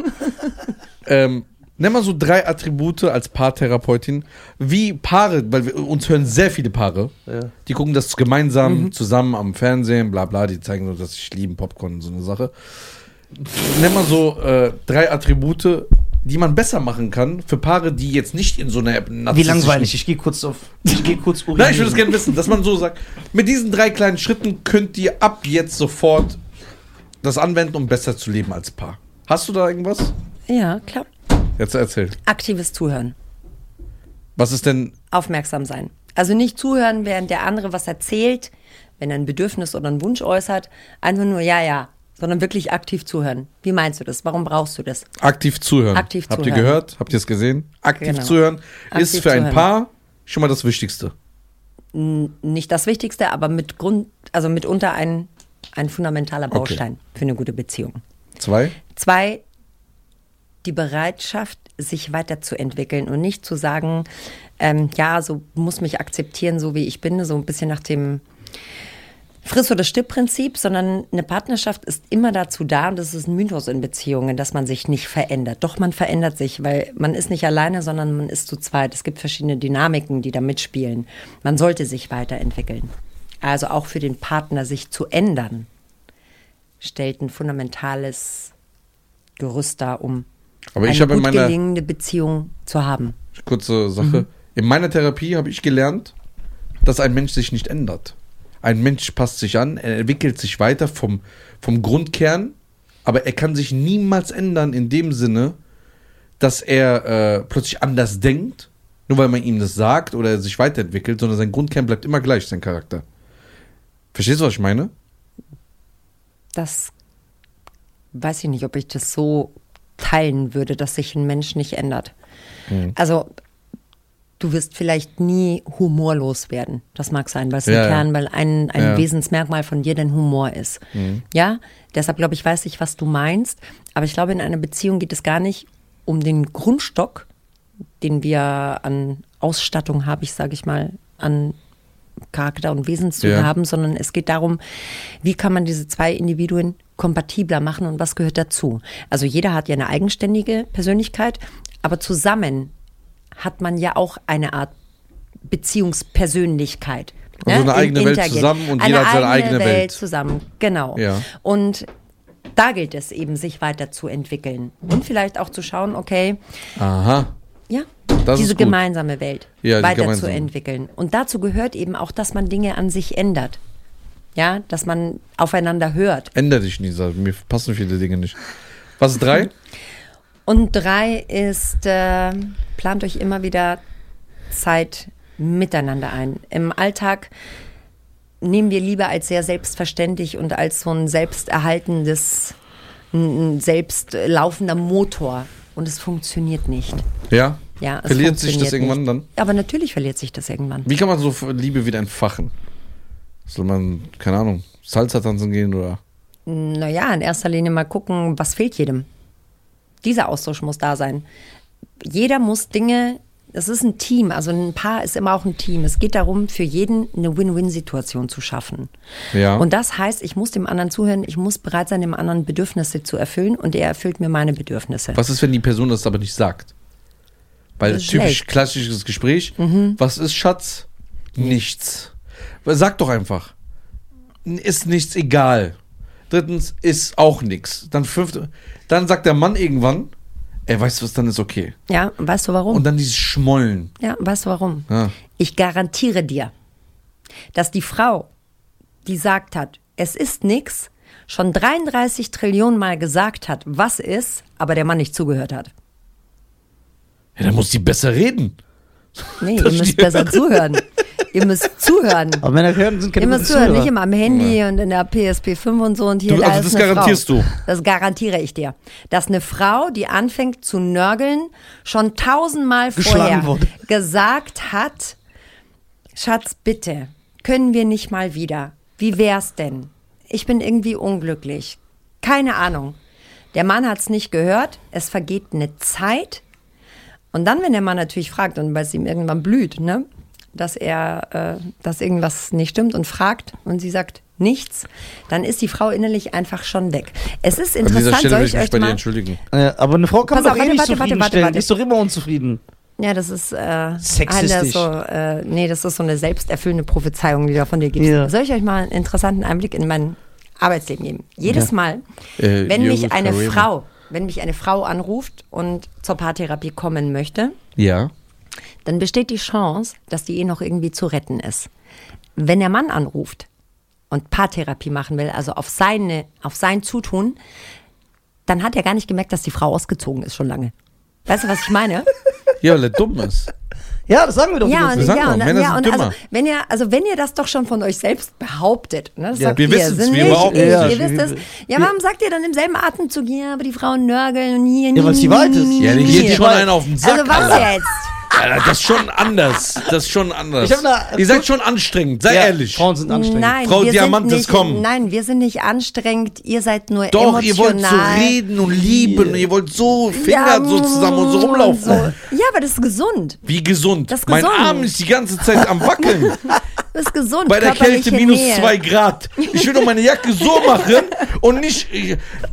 ähm, nenn mal so drei Attribute als Paartherapeutin, wie Paare, weil wir, uns hören sehr viele Paare, Ja. die gucken das gemeinsam zusammen am Fernsehen, bla bla, die zeigen nur, dass sie lieben Popcorn und so eine Sache. Nenn mal so äh, drei Attribute, die man besser machen kann für Paare, die jetzt nicht in so einer Wie narzisstischen- langweilig. Ich gehe kurz auf. Ich gehe kurz Nein, ich würde es gerne wissen, dass man so sagt, mit diesen drei kleinen Schritten könnt ihr ab jetzt sofort das anwenden, um besser zu leben als Paar. Hast du da irgendwas? Ja, klar. Jetzt erzähl. Aktives Zuhören. Was ist denn, Aufmerksam sein. Also nicht zuhören, während der andere was erzählt, wenn er ein Bedürfnis oder einen Wunsch äußert. Einfach nur ja, ja. Sondern wirklich aktiv zuhören. Wie meinst du das? Warum brauchst du das? aktiv zuhören? Aktiv Habt ihr zuhören. gehört? Habt ihr es gesehen? Aktiv Genau. zuhören ist Aktiv für ein zuhören. Paar schon mal das Wichtigste. Nicht das Wichtigste, aber mit Grund, also mitunter ein, ein fundamentaler Okay. Baustein für eine gute Beziehung. Zwei. Zwei, die Bereitschaft, sich weiterzuentwickeln und nicht zu sagen, ähm, ja, so muss mich akzeptieren, so wie ich bin, so ein bisschen nach dem Friss- oder Stirb-Prinzip, sondern eine Partnerschaft ist immer dazu da, und das ist ein Mythos in Beziehungen, dass man sich nicht verändert. Doch man verändert sich, weil man ist nicht alleine, sondern man ist zu zweit. Es gibt verschiedene Dynamiken, die da mitspielen. Man sollte sich weiterentwickeln. Also auch für den Partner sich zu ändern, stellt ein fundamentales Gerüst dar, um Aber eine ich habe in meiner gelingende Beziehung zu haben. kurze Sache. In meiner Therapie habe ich gelernt, dass ein Mensch sich nicht ändert. Ein Mensch passt sich an, er entwickelt sich weiter vom, vom Grundkern, aber er kann sich niemals ändern in dem Sinne, dass er äh, plötzlich anders denkt, nur weil man ihm das sagt oder er sich weiterentwickelt, sondern sein Grundkern bleibt immer gleich, sein Charakter. Verstehst du, was ich meine? Das weiß ich nicht, ob ich das so teilen würde, dass sich ein Mensch nicht ändert. Mhm. Also du wirst vielleicht nie humorlos werden. Das mag sein, weil es Ja, ein ja. Kern, weil ein, ein Ja. Wesensmerkmal von dir dein Humor ist. Ja, deshalb glaube ich, weiß ich, was du meinst. Aber ich glaube, in einer Beziehung geht es gar nicht um den Grundstock, den wir an Ausstattung habe ich, sage ich mal, an Charakter und Wesenszüge Ja. haben, sondern es geht darum, wie kann man diese zwei Individuen kompatibler machen und was gehört dazu. Also jeder hat ja eine eigenständige Persönlichkeit, aber zusammen hat man ja auch eine Art Beziehungspersönlichkeit. Also eine Im eigene Welt zusammen und eine jeder hat seine eigene Welt. zusammen, genau. Ja. Und da gilt es eben, sich weiterzuentwickeln und vielleicht auch zu schauen, okay, Aha. ja, Das diese gemeinsame Welt Ja, weiterzuentwickeln. Und dazu gehört eben auch, dass man Dinge an sich ändert. Ja, dass man aufeinander hört. Änder dich, Nisa. Mir passen viele Dinge nicht. Was ist drei? Und drei ist, äh, plant euch immer wieder Zeit miteinander ein. Im Alltag nehmen wir Liebe als sehr selbstverständlich und als so ein selbsterhaltendes, ein selbstlaufender Motor. Und es funktioniert nicht. Ja? Ja, es Verliert sich das irgendwann nicht. Aber natürlich verliert sich das irgendwann. dann? Wie kann man so Liebe wieder entfachen? Soll man, keine Ahnung, Salsa tanzen gehen oder? Naja, in erster Linie mal gucken, was fehlt jedem. Dieser Austausch muss da sein. Jeder muss Dinge, es ist ein Team, also ein Paar ist immer auch ein Team. Es geht darum, für jeden eine Win-Win-Situation zu schaffen. Ja. Und das heißt, ich muss dem anderen zuhören, ich muss bereit sein, dem anderen Bedürfnisse zu erfüllen und er erfüllt mir meine Bedürfnisse. Was ist, wenn die Person das aber nicht sagt? Weil Das ist typisch schlecht. Mhm. klassisches Gespräch. Was ist Schatz? Nichts. Sag doch einfach. Ist nichts egal. Drittens ist auch nichts. Dann fünfte, dann sagt der Mann irgendwann, ey, weißt du was, dann ist okay. Ja, weißt du warum? Und dann dieses Schmollen. Ja, weißt du warum? Ja. Ich garantiere dir, dass die Frau, die sagt hat, es ist nix, schon 33 Trillionen Mal gesagt hat, was ist, aber der Mann nicht zugehört hat. Ja, dann muss die besser reden. Nee, ihr müsst besser zuhören. Ihr müsst zuhören. Aber Männer hören sind keine Ihr müsst zuhören, Zuhörer. nicht immer am Handy und in der PSP 5 und so und hier Du- da also ist das eine garantierst Frau. du? Das garantiere ich dir. Dass eine Frau, die anfängt zu nörgeln, schon tausendmal vorher wurde. gesagt hat, Schatz, bitte, können wir nicht mal wieder? Wie wär's denn? Ich bin irgendwie unglücklich. Keine Ahnung. Der Mann hat's nicht gehört. Es vergeht eine Zeit. Und dann, wenn der Mann natürlich fragt und weil es ihm irgendwann blüht, ne, dass er, äh, dass irgendwas nicht stimmt und fragt und sie sagt nichts, dann ist die Frau innerlich einfach schon weg. Es ist An dieser interessant, Stelle soll will ich ich mich euch bei dir mal. entschuldigen. Äh, aber eine Frau kann Pass man auf, doch eh warte, nicht warte, warte, zufriedenstellen. warte, Die ist doch immer unzufrieden. Ja, das ist äh, Sexistisch. eine so, äh, nee, das ist so eine selbsterfüllende Prophezeiung, die du von dir gibst. Ja. Soll ich euch mal einen interessanten Einblick in mein Arbeitsleben geben? Jedes Ja. Mal, Äh, wenn mich eine. Frau, wenn mich eine Frau anruft und zur Paartherapie kommen möchte, Ja. Dann besteht die Chance, dass die Ehe noch irgendwie zu retten ist. Wenn der Mann anruft und Paartherapie machen will, also auf seine, auf sein Zutun, dann hat er gar nicht gemerkt, dass die Frau ausgezogen ist schon lange. Weißt du, was ich meine? Ja, weil er dumm ist. Ja, das sagen wir doch. Ja, und, Sag ja, und, Männer ja, sind und also, wenn ihr, also wenn ihr das doch schon von euch selbst behauptet, ne, das Ja. sagt Wir ihr, wissen's, sind wir nicht behaupten ich, es. ihr Ja, wisst es. Ja, warum sagt ihr dann im selben Atemzug, ja, aber die Frauen nörgeln und hier, Ja, weil es die Wahrheit ist. Ja, die nie, geht nie. schon einen auf den Sack. Also was Alter. jetzt? Alter, das ist schon anders. Das ist schon anders. Ich da- Ihr seid schon anstrengend, sei Ja, ehrlich. Frauen sind anstrengend. Nein, Frau wir Diamantes, sind nicht, komm. Nein, wir sind nicht anstrengend. Ihr seid nur Doch, ihr wollt so emotional. reden und lieben. Ihr wollt so Finger Ja, so zusammen und so rumlaufen. so. Ja, aber das ist gesund. Wie gesund. Das ist mein gesund. Arm ist die ganze Zeit am Wackeln. bist gesund. Bei der Kälte minus Nähe. zwei Grad. Ich will doch meine Jacke so machen und nicht.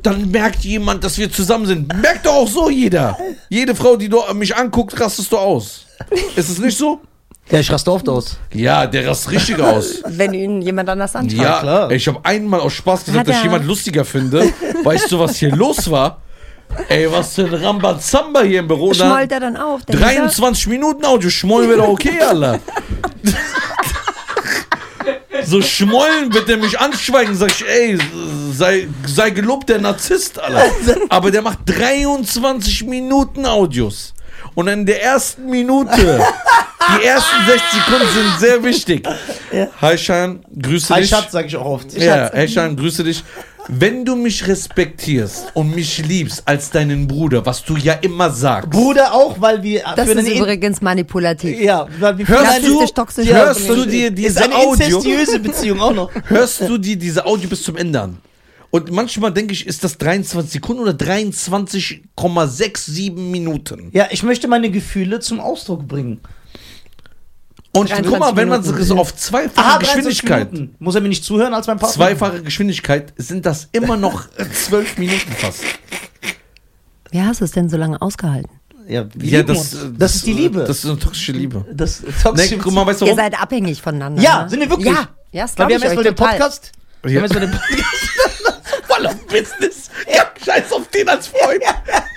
Dann merkt jemand, dass wir zusammen sind. Merkt doch auch so jeder. Jede Frau, die du mich anguckt, rastest du aus. Ist es nicht so? Ja, ich raste oft aus. Ja, der rast richtig aus. Wenn ihn jemand anders anschaut. Ja, klar. ich habe einmal aus Spaß gesagt, dass ich jemand lustiger finde. Weißt du, was hier los war? Ey, was für ein Rambazamba hier im Büro. Da- Schmollt er dann auf? Der 23 Minuten Audio, schmollen wäre doch okay, Alter. so schmollen wird er mich anschweigen, sag ich, ey, sei, sei gelobt der Narzisst, Alter. Aber der macht 23 Minuten Audios. Und in der ersten Minute, die ersten 60 Sekunden sind sehr wichtig. Hi Schein, grüße Hi dich. Schatz, sag ich auch oft. Ja, hey Schein, grüße dich. Wenn du mich respektierst und mich liebst als deinen Bruder, was du ja immer sagst, Bruder auch, weil wir Das für ist übrigens manipulativ. Ja, weil wir Hörst du- toxisch. hörst du dir ist diese eine Audio, Beziehung auch noch. hörst du dir diese Audio bis zum Ende an? Und manchmal denke ich, ist das 23 Sekunden oder 23,67 Minuten? Ja, ich möchte meine Gefühle zum Ausdruck bringen. Und 23 guck mal, wenn man Minuten. so auf zweifache 23 Geschwindigkeit, Minuten. Muss er mir nicht zuhören als mein Partner? zweifache Geschwindigkeit, sind das immer noch zwölf Minuten fast. Wie hast du es denn so lange ausgehalten? Ja, Ja, lieben das, uns. das ist die Liebe. Das ist eine toxische Liebe. das Nee, toxische guck mal, weißt du Ihr warum? seid abhängig voneinander. Ja, ne? sind wir wirklich? Ja, ja das Weil wir ich haben erstmal den. Podcast. Wir haben erstmal den Podcast. Voll auf Business. Ja, scheiß auf den als Freund.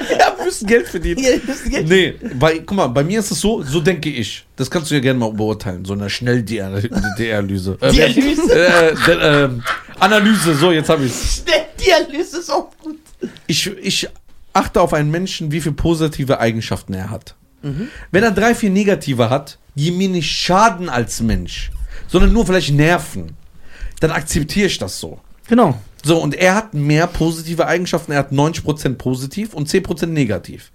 Ja, wir müssen Geld verdienen. Ja, das geht. Nee, bei, guck mal, bei mir ist es so, so denke ich. Das kannst du ja gerne mal beurteilen, so eine Schnell-Dialyse. Äh, Dialyse? Äh, äh, äh, Analyse, so, jetzt habe ich's. Der Dialyse ist auch gut. Ich, ich achte auf einen Menschen, wie viele positive Eigenschaften er hat. Wenn er drei, vier negative hat, die mir nicht schaden als Mensch, sondern nur vielleicht nerven, dann akzeptiere ich das so. Genau. So, und er hat mehr positive Eigenschaften. Er hat 90% positiv und 10% negativ.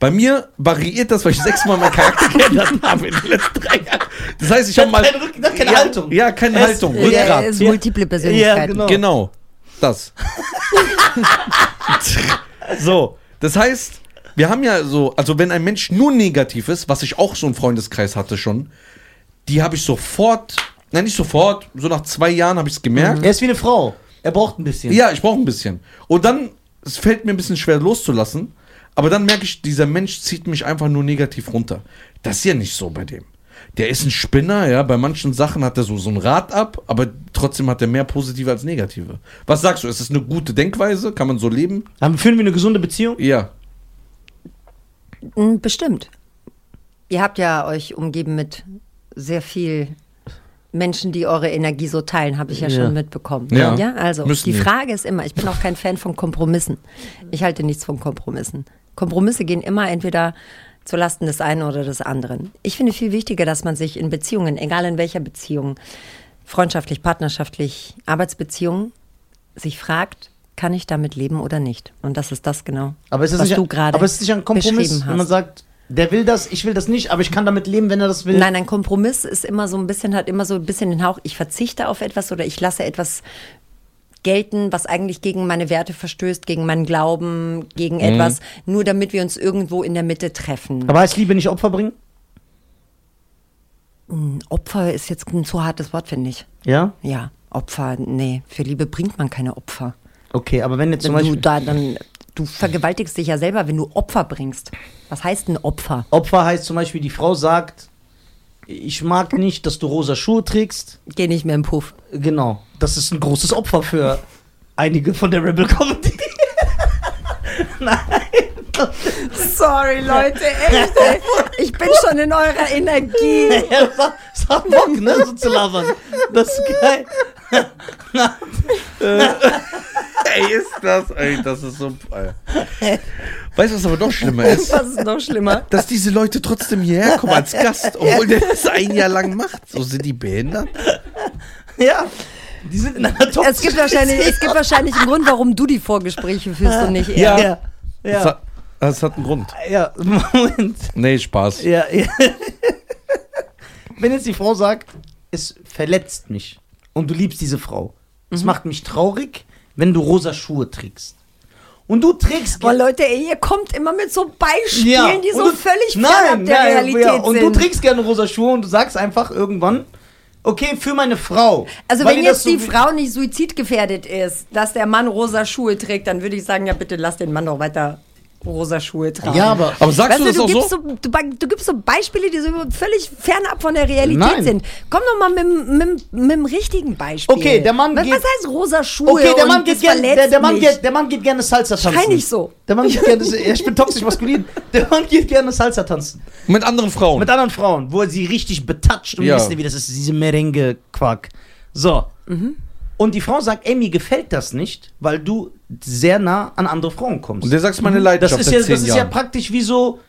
Bei mir variiert das, weil ich sechsmal meinen Charakter geändert habe in den letzten drei Jahren. Das heißt, ich habe mal. Keine Rück- keine ja, Haltung. Ja, keine Es- Haltung. Ja, Ja, Rückgrat. ist Ja. multiple Persönlichkeiten. genau. Genau. Das. so, das heißt, wir haben ja so, also wenn ein Mensch nur negativ ist, was ich auch so einen Freundeskreis hatte schon, die habe ich sofort, nein, nicht sofort, so nach zwei Jahren habe ich es gemerkt. Er ist wie eine Frau. Er braucht ein bisschen. Ja, ich brauche ein bisschen. Und dann, es fällt mir ein bisschen schwer loszulassen, aber dann merke ich, dieser Mensch zieht mich einfach nur negativ runter. Das ist ja nicht so bei dem. Der ist ein Spinner, ja, bei manchen Sachen hat er so, so ein Rad ab, aber trotzdem hat er mehr positive als negative. Was sagst du, ist das eine gute Denkweise? Kann man so leben? Haben, führen wir eine gesunde Beziehung? Ja. Mm, Bestimmt. Ihr habt ja euch umgeben mit sehr viel Menschen, die eure Energie so teilen, habe ich ja, Ja. schon mitbekommen. Ja. ja also Müssen die wir. Frage ist immer, ich bin auch kein Fan von Kompromissen. Ich halte nichts von Kompromissen. Kompromisse gehen immer entweder zulasten des einen oder des anderen. Ich finde viel wichtiger, dass man sich in Beziehungen, egal in welcher Beziehung, freundschaftlich, partnerschaftlich, Arbeitsbeziehungen, sich fragt, kann ich damit leben oder nicht? Und das ist das genau, Aber ist es was nicht, du gerade aber ist es nicht ein Kompromiss, wenn man sagt, der will das, ich will das nicht, aber ich kann damit leben, wenn er das will. Nein, ein Kompromiss ist immer so ein bisschen, hat immer so ein bisschen den Hauch, ich verzichte auf etwas oder ich lasse etwas gelten, was eigentlich gegen meine Werte verstößt, gegen meinen Glauben, gegen etwas, nur damit wir uns irgendwo in der Mitte treffen. Aber heißt Liebe nicht Opfer bringen? Opfer ist jetzt ein zu hartes Wort, finde ich. Ja? Ja, Opfer, nee, für Liebe bringt man keine Opfer. Okay, aber wenn jetzt zum Wenn du Beispiel da dann, du vergewaltigst dich ja selber, wenn du Opfer bringst. Was heißt ein Opfer? Opfer heißt zum Beispiel, die Frau sagt, ich mag nicht, dass du rosa Schuhe trägst. Geh nicht mehr im Puff. Genau. Das ist ein großes Opfer für einige von der Rebel Comedy. Nein. Sorry, Leute, echt, ey. Ich bin schon in eurer Energie. Ja, das hat, das hat Bock, ne, so zu labern. Das ist geil. Ey, ist das, ey, das ist so. Ey. Weißt du, was aber noch schlimmer ist? Was ist noch schlimmer? Dass diese Leute trotzdem hierher kommen als Gast, obwohl der das ein Jahr lang macht. So sind die behindert. Ja. Die sind in einer Top Es gibt, wahrscheinlich, es gibt wahrscheinlich einen Grund, warum du die Vorgespräche führst und nicht er. Ja. Ja. Ja. Das hat einen Grund. Ja. Moment. Nee, Spaß. Ja, ja. Wenn jetzt die Frau sagt, es verletzt mich und du liebst diese Frau. Es macht mich traurig, wenn du rosa Schuhe trägst. Und du trägst Boah, Leute, ey, ihr kommt immer mit so Beispielen, die so und du- völlig nein, fernab der nein, Realität ja. Und sind. du trägst gerne rosa Schuhe und du sagst einfach irgendwann, Okay, für meine Frau. Also wenn jetzt die so- Frau nicht suizidgefährdet ist, dass der Mann rosa Schuhe trägt, dann würde ich sagen, ja bitte lass den Mann doch weiter rosa Schuhe tragen. Ja, aber. Aber sagst weißt du das du, auch gibst so? so, du, du gibst so Beispiele, die so völlig fernab von der Realität Nein. sind. Komm doch mal mit, dem- mit, mit dem richtigen Beispiel. Okay, der Mann was, geht- Was heißt rosa Schuhe? Okay, der Mann, geht gerne, der, der, Mann geht, der Mann geht gerne Salsa tanzen. Schrei nicht so. Der Mann geht gerne, ich bin toxisch maskulin. Der Mann geht gerne Salsa tanzen. Mit anderen Frauen. Mit anderen Frauen, wo er sie richtig betatscht und Ja. wisst ihr, wie das ist, diese Merengue-Quark. So. Mhm. Und die Frau sagt, ey, mir gefällt das nicht, weil du sehr nah an andere Frauen kommst. Und der sagst meine das Leidenschaft ist, seit ja, das ist ja praktisch wie so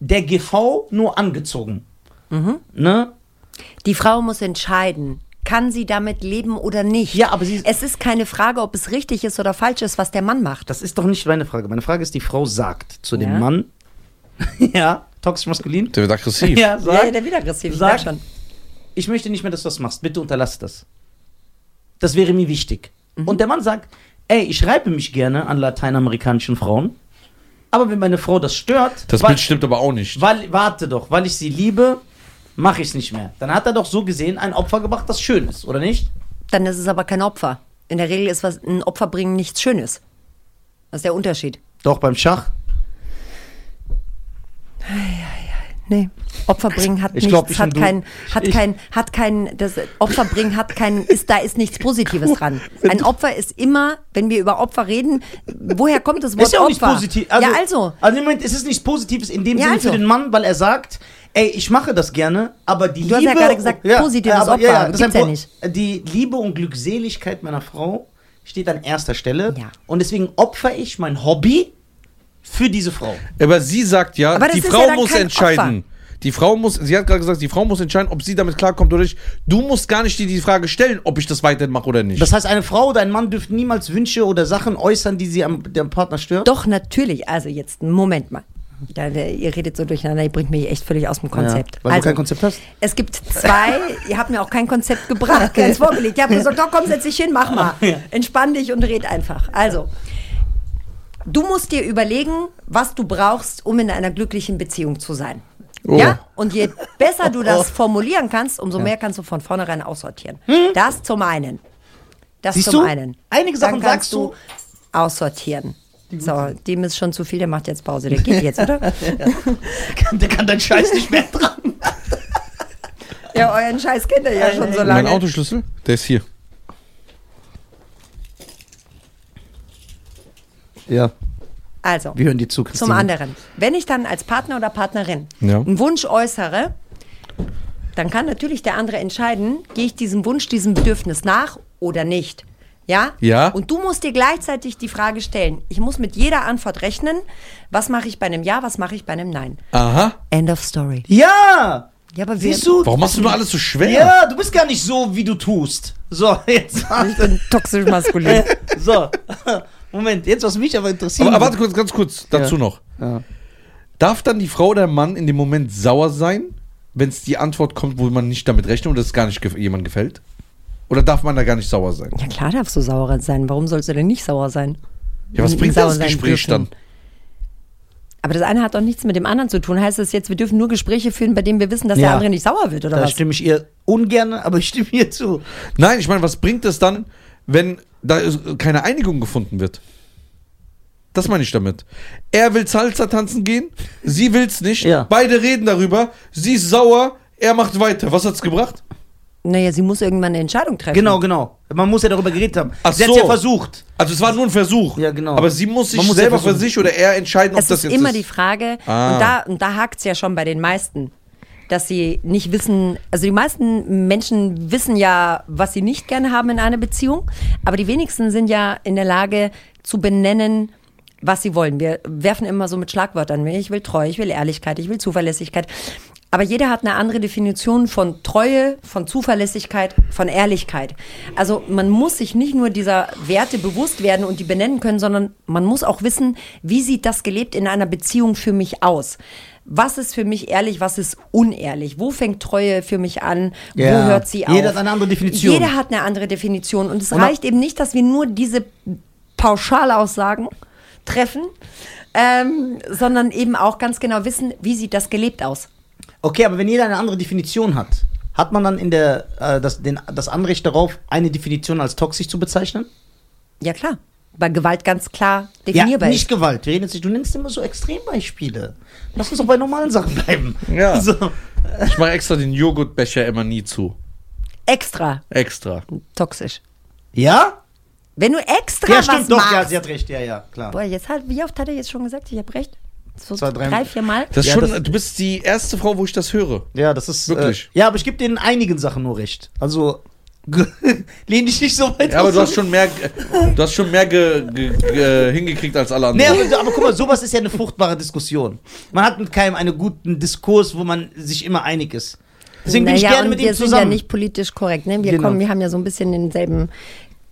der GV nur angezogen. Mhm. Ne? Die Frau muss entscheiden, kann sie damit leben oder nicht. Ja, aber sie- Es ist keine Frage, ob es richtig ist oder falsch ist, was der Mann macht. Das ist doch nicht meine Frage. Meine Frage ist, die Frau sagt zu dem Ja. Mann, ja, toxisch maskulin, Der wird aggressiv. ja, Ja, sagt, der wird aggressiv, ich Sag- schon. ich möchte nicht mehr, dass du das machst. Bitte unterlass das. Das wäre mir wichtig. Und der Mann sagt, ey, ich reibe mich gerne an lateinamerikanischen Frauen, aber wenn meine Frau das stört, Das weil, Bild stimmt aber auch nicht. weil, warte doch, weil ich sie liebe, mache ich es nicht mehr. Dann hat er doch so gesehen ein Opfer gebracht, das schön ist, oder nicht? Dann ist es aber kein Opfer. In der Regel ist was ein Opfer bringen nichts Schönes. Das ist der Unterschied. Doch, beim Schach. Nee. Opfer bringen hat Ich nichts, glaub, hat du- kein, hat ich- kein, hat kein, das Opfer bringen hat kein, ist, da ist nichts Positives dran. Ein Opfer ist immer, wenn wir über Opfer reden, woher kommt das Wort Ist ja auch nicht Opfer? positiv. ja, also. Also im Moment ist es nichts Positives in dem Ja, Sinne also. für den Mann, weil er sagt, ey, ich mache das gerne, aber die Du hast Liebe... ja gerade gesagt, positives aber, Opfer. das ist ein Gibt's ja nicht. Die Liebe und Glückseligkeit meiner Frau steht an erster Stelle. Ja. Und deswegen opfer ich mein Hobby für diese Frau. Aber sie sagt ja, die Frau ja muss entscheiden. Die Frau muss, sie hat gerade gesagt, die Frau muss entscheiden, ob sie damit klarkommt oder nicht. Du musst gar nicht dir die Frage stellen, ob ich das weiterhin mache oder nicht. Das heißt, eine Frau oder ein Mann dürfen niemals Wünsche oder Sachen äußern, die sie am dem Partner stört? Doch, natürlich. Also jetzt, Moment mal. Da, ihr redet so durcheinander, ihr bringt mich echt völlig aus dem Konzept. Ja, weil du also, kein Konzept hast? Es gibt zwei, ihr habt mir auch kein Konzept gebracht, keins vorgelegt. Ihr habt gesagt, doch, komm, setz dich hin, mach mal. Ja. Entspann dich und red einfach. Also, du musst dir überlegen, was du brauchst, um in einer glücklichen Beziehung zu sein. Oh. Ja? Und je besser du das formulieren kannst, umso mehr kannst du von vornherein aussortieren. Das zum einen. Das Hm? Siehst zum du? einen. Einige Sachen Dann kannst sagst du- aussortieren. So, dem ist schon zu viel, der macht jetzt Pause. Der geht jetzt, oder? Der kann deinen Scheiß nicht mehr tragen. Ja, euren Scheiß kennt er ja schon so mein lange. Autoschlüssel, der ist hier. Ja, Also, wir hören dir zu, Christine. zum anderen. Wenn ich dann als Partner oder Partnerin Ja. einen Wunsch äußere, dann kann natürlich der andere entscheiden, gehe ich diesem Wunsch, diesem Bedürfnis nach oder nicht. Ja? Ja. Und du musst dir gleichzeitig die Frage stellen, ich muss mit jeder Antwort rechnen, was mache ich bei einem Ja, was mache ich bei einem Nein. Aha. End of story. Ja! Ja, aber wir, Siehst du? Warum machst du nur alles so schwer? Ja, du bist gar nicht so, wie du tust. So, jetzt. ich bin toxisch maskulin. so. Moment, jetzt was mich aber interessiert. Aber, aber warte kurz, ganz kurz dazu Ja. noch. Ja. Darf dann die Frau oder der Mann in dem Moment sauer sein, wenn es die Antwort kommt, wo man nicht damit rechnet und es gar nicht gef jemand gefällt? Oder darf man da gar nicht sauer sein? Ja, klar darfst du sauer sein. Warum sollst du denn nicht sauer sein? Ja, was bringt sauer das Gespräch dürfen. dann? Aber das eine hat doch nichts mit dem anderen zu tun. Heißt das jetzt, wir dürfen nur Gespräche führen, bei denen wir wissen, dass Ja. der andere nicht sauer wird, oder Da was? stimme ich ihr ungern, aber ich stimme ihr zu. Nein, ich meine, was bringt es dann, wenn da ist- keine Einigung gefunden wird? Das meine ich damit. Er will Salsa tanzen gehen, sie will's nicht. Ja. Beide reden darüber. Sie ist sauer, er macht weiter. Was hat's gebracht? Naja, sie muss irgendwann eine Entscheidung treffen. Genau, genau. Man muss ja darüber geredet haben. Ach Sie hat so. ja versucht. Also es war nur ein Versuch. Ja, genau. Aber sie muss sich muss ja selber für versuchen. sich oder er entscheiden, ob Es das ist jetzt immer ist. die Frage, Ah. und da, und da hakt es ja schon bei den meisten, dass sie nicht wissen, also die meisten Menschen wissen ja, was sie nicht gerne haben in einer Beziehung, aber die wenigsten sind ja in der Lage zu benennen, was sie wollen. Wir werfen immer so mit Schlagwörtern. Ich will Treue, ich will Ehrlichkeit, ich will Zuverlässigkeit. Aber jeder hat eine andere Definition von Treue, von Zuverlässigkeit, von Ehrlichkeit. Also man muss sich nicht nur dieser Werte bewusst werden und die benennen können, sondern man muss auch wissen, wie sieht das gelebt in einer Beziehung für mich aus? Was ist für mich ehrlich, was ist unehrlich? Wo fängt Treue für mich an? Ja. Wo hört sie auf? Jeder hat eine andere Definition. Jeder hat eine andere Definition. Und es Und reicht eben nicht, dass wir nur diese Pauschalaussagen treffen, ähm, sondern eben auch ganz genau wissen, wie sieht das gelebt aus. Okay, aber wenn jeder eine andere Definition hat, hat man dann in der, äh, das, den, das Anrecht darauf, eine Definition als toxisch zu bezeichnen? Ja, klar. Weil Gewalt ganz klar Ja, definierbar nicht ist. Gewalt. Wir reden jetzt nicht, du nennst immer so Extrembeispiele. Lass uns doch bei normalen Sachen bleiben. Ja. So. Ich mache extra den Joghurtbecher immer nie zu. Extra Extra. toxisch. Ja? Wenn du extra Ja, was stimmt, doch, machst. ja, sie hat recht, ja, ja, klar. Boah, jetzt hat, wie oft hat er jetzt schon gesagt, ich habe recht? So Zwei, drei- drei, vier Mal? Das ist Ja, schon, das- du bist die erste Frau, wo ich das höre. Ja, das ist. Wirklich? Äh, ja, aber ich gebe dir in einigen Sachen nur recht. Also, lehn dich nicht so weit Ja, aber aus. du hast schon mehr, du hast schon mehr ge, ge, ge, hingekriegt als alle Nee, anderen. aber, aber guck mal, sowas ist ja eine fruchtbare Diskussion. Man hat mit keinem einen guten Diskurs, wo man sich immer einig ist. Deswegen bin ich gerne und mit wir ihm sind zusammen. ja nicht politisch korrekt, ne? Wir Genau. kommen, wir haben ja so ein bisschen denselben,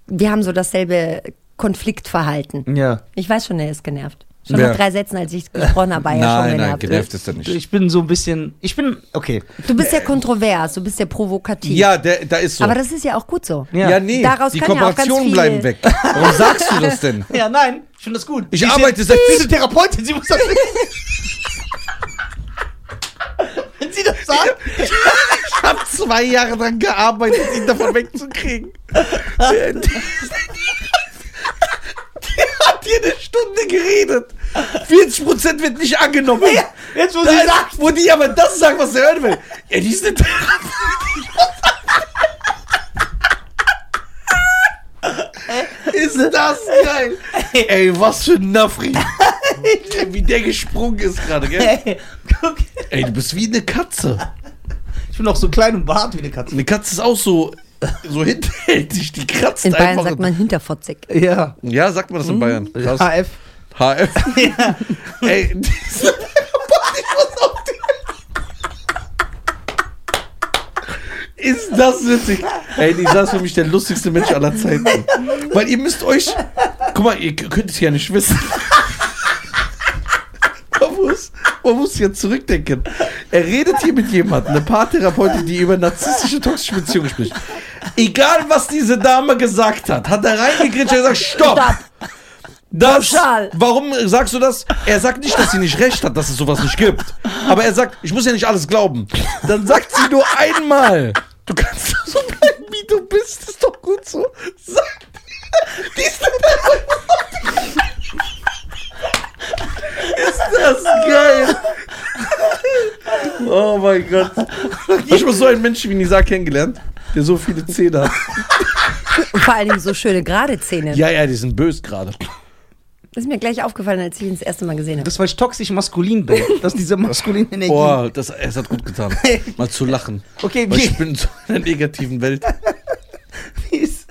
wir haben so dasselbe Konfliktverhalten. ja. Ich weiß schon, er ist genervt. Schon Wer? nach drei Sätzen, als ich gesprochen habe, war er schon nein, nein, genervt. genervt ist er nicht. Ich bin so ein bisschen. Ich bin. Okay. Du bist ja kontrovers, du bist ja provokativ. Ja, der, da ist so. Aber das ist ja auch gut so. Ja. ja, nee, Daraus die ja Kooperationen viel- bleiben weg. Warum sagst du das denn? Ja, nein, ich finde das gut. Ich ist arbeite ja- seit- eine Therapeutin, sie muss das Wenn sie das sagt. Ich habe zwei Jahre dran gearbeitet, ihn davon wegzukriegen. Der hat hier eine Stunde geredet. 40% wird nicht angenommen. Jetzt, wo Da sie sagt. wo die aber das sagt, was er hören will. Ja, die ist eine Ist das geil? Ey, was für ein Nafri. Wie der gesprungen ist gerade, gell? Guck. Ey, du bist wie eine Katze. Ich bin auch so klein und behaart wie eine Katze. Eine Katze ist auch so, so hinterhältig. Die kratzt In Bayern einfach. sagt man hinterfotzig. Ja. ja, sagt man das in Bayern? Das HF. HF. Ey, diese die Ist das witzig? Ey, Lisa ist für mich der lustigste Mensch aller Zeiten. Weil ihr müsst euch. Guck mal, ihr könnt es ja nicht wissen. Man muss, man muss jetzt zurückdenken. Er redet hier mit jemandem, eine Paartherapeutin, die über narzisstische toxische Beziehungen spricht. Egal, was diese Dame gesagt hat, hat er reingegritscht und gesagt, stopp! Stopp. Das, Pauschal. warum sagst du das? Er sagt nicht, dass sie nicht recht hat, dass es sowas nicht gibt. Aber er sagt, ich muss ja nicht alles glauben. Dann sagt sie nur einmal. Du kannst doch so bleiben, wie du bist. Ist doch gut so. Sag. Die ist, ist das geil. Oh mein Gott. Hast du mal so einen Menschen wie Nisa kennengelernt, der so viele Zähne hat? Und vor allen Dingen so schöne gerade Zähne. Ja, ja, die sind böse gerade. Das ist mir gleich aufgefallen, als ich ihn das erste Mal gesehen habe. Das, weil ich toxisch maskulin bin. Das ist diese maskuline Energie. Boah, das, es hat gut getan. Mal zu lachen. Okay, Weil wie, ich bin so in einer negativen Welt. wie ist,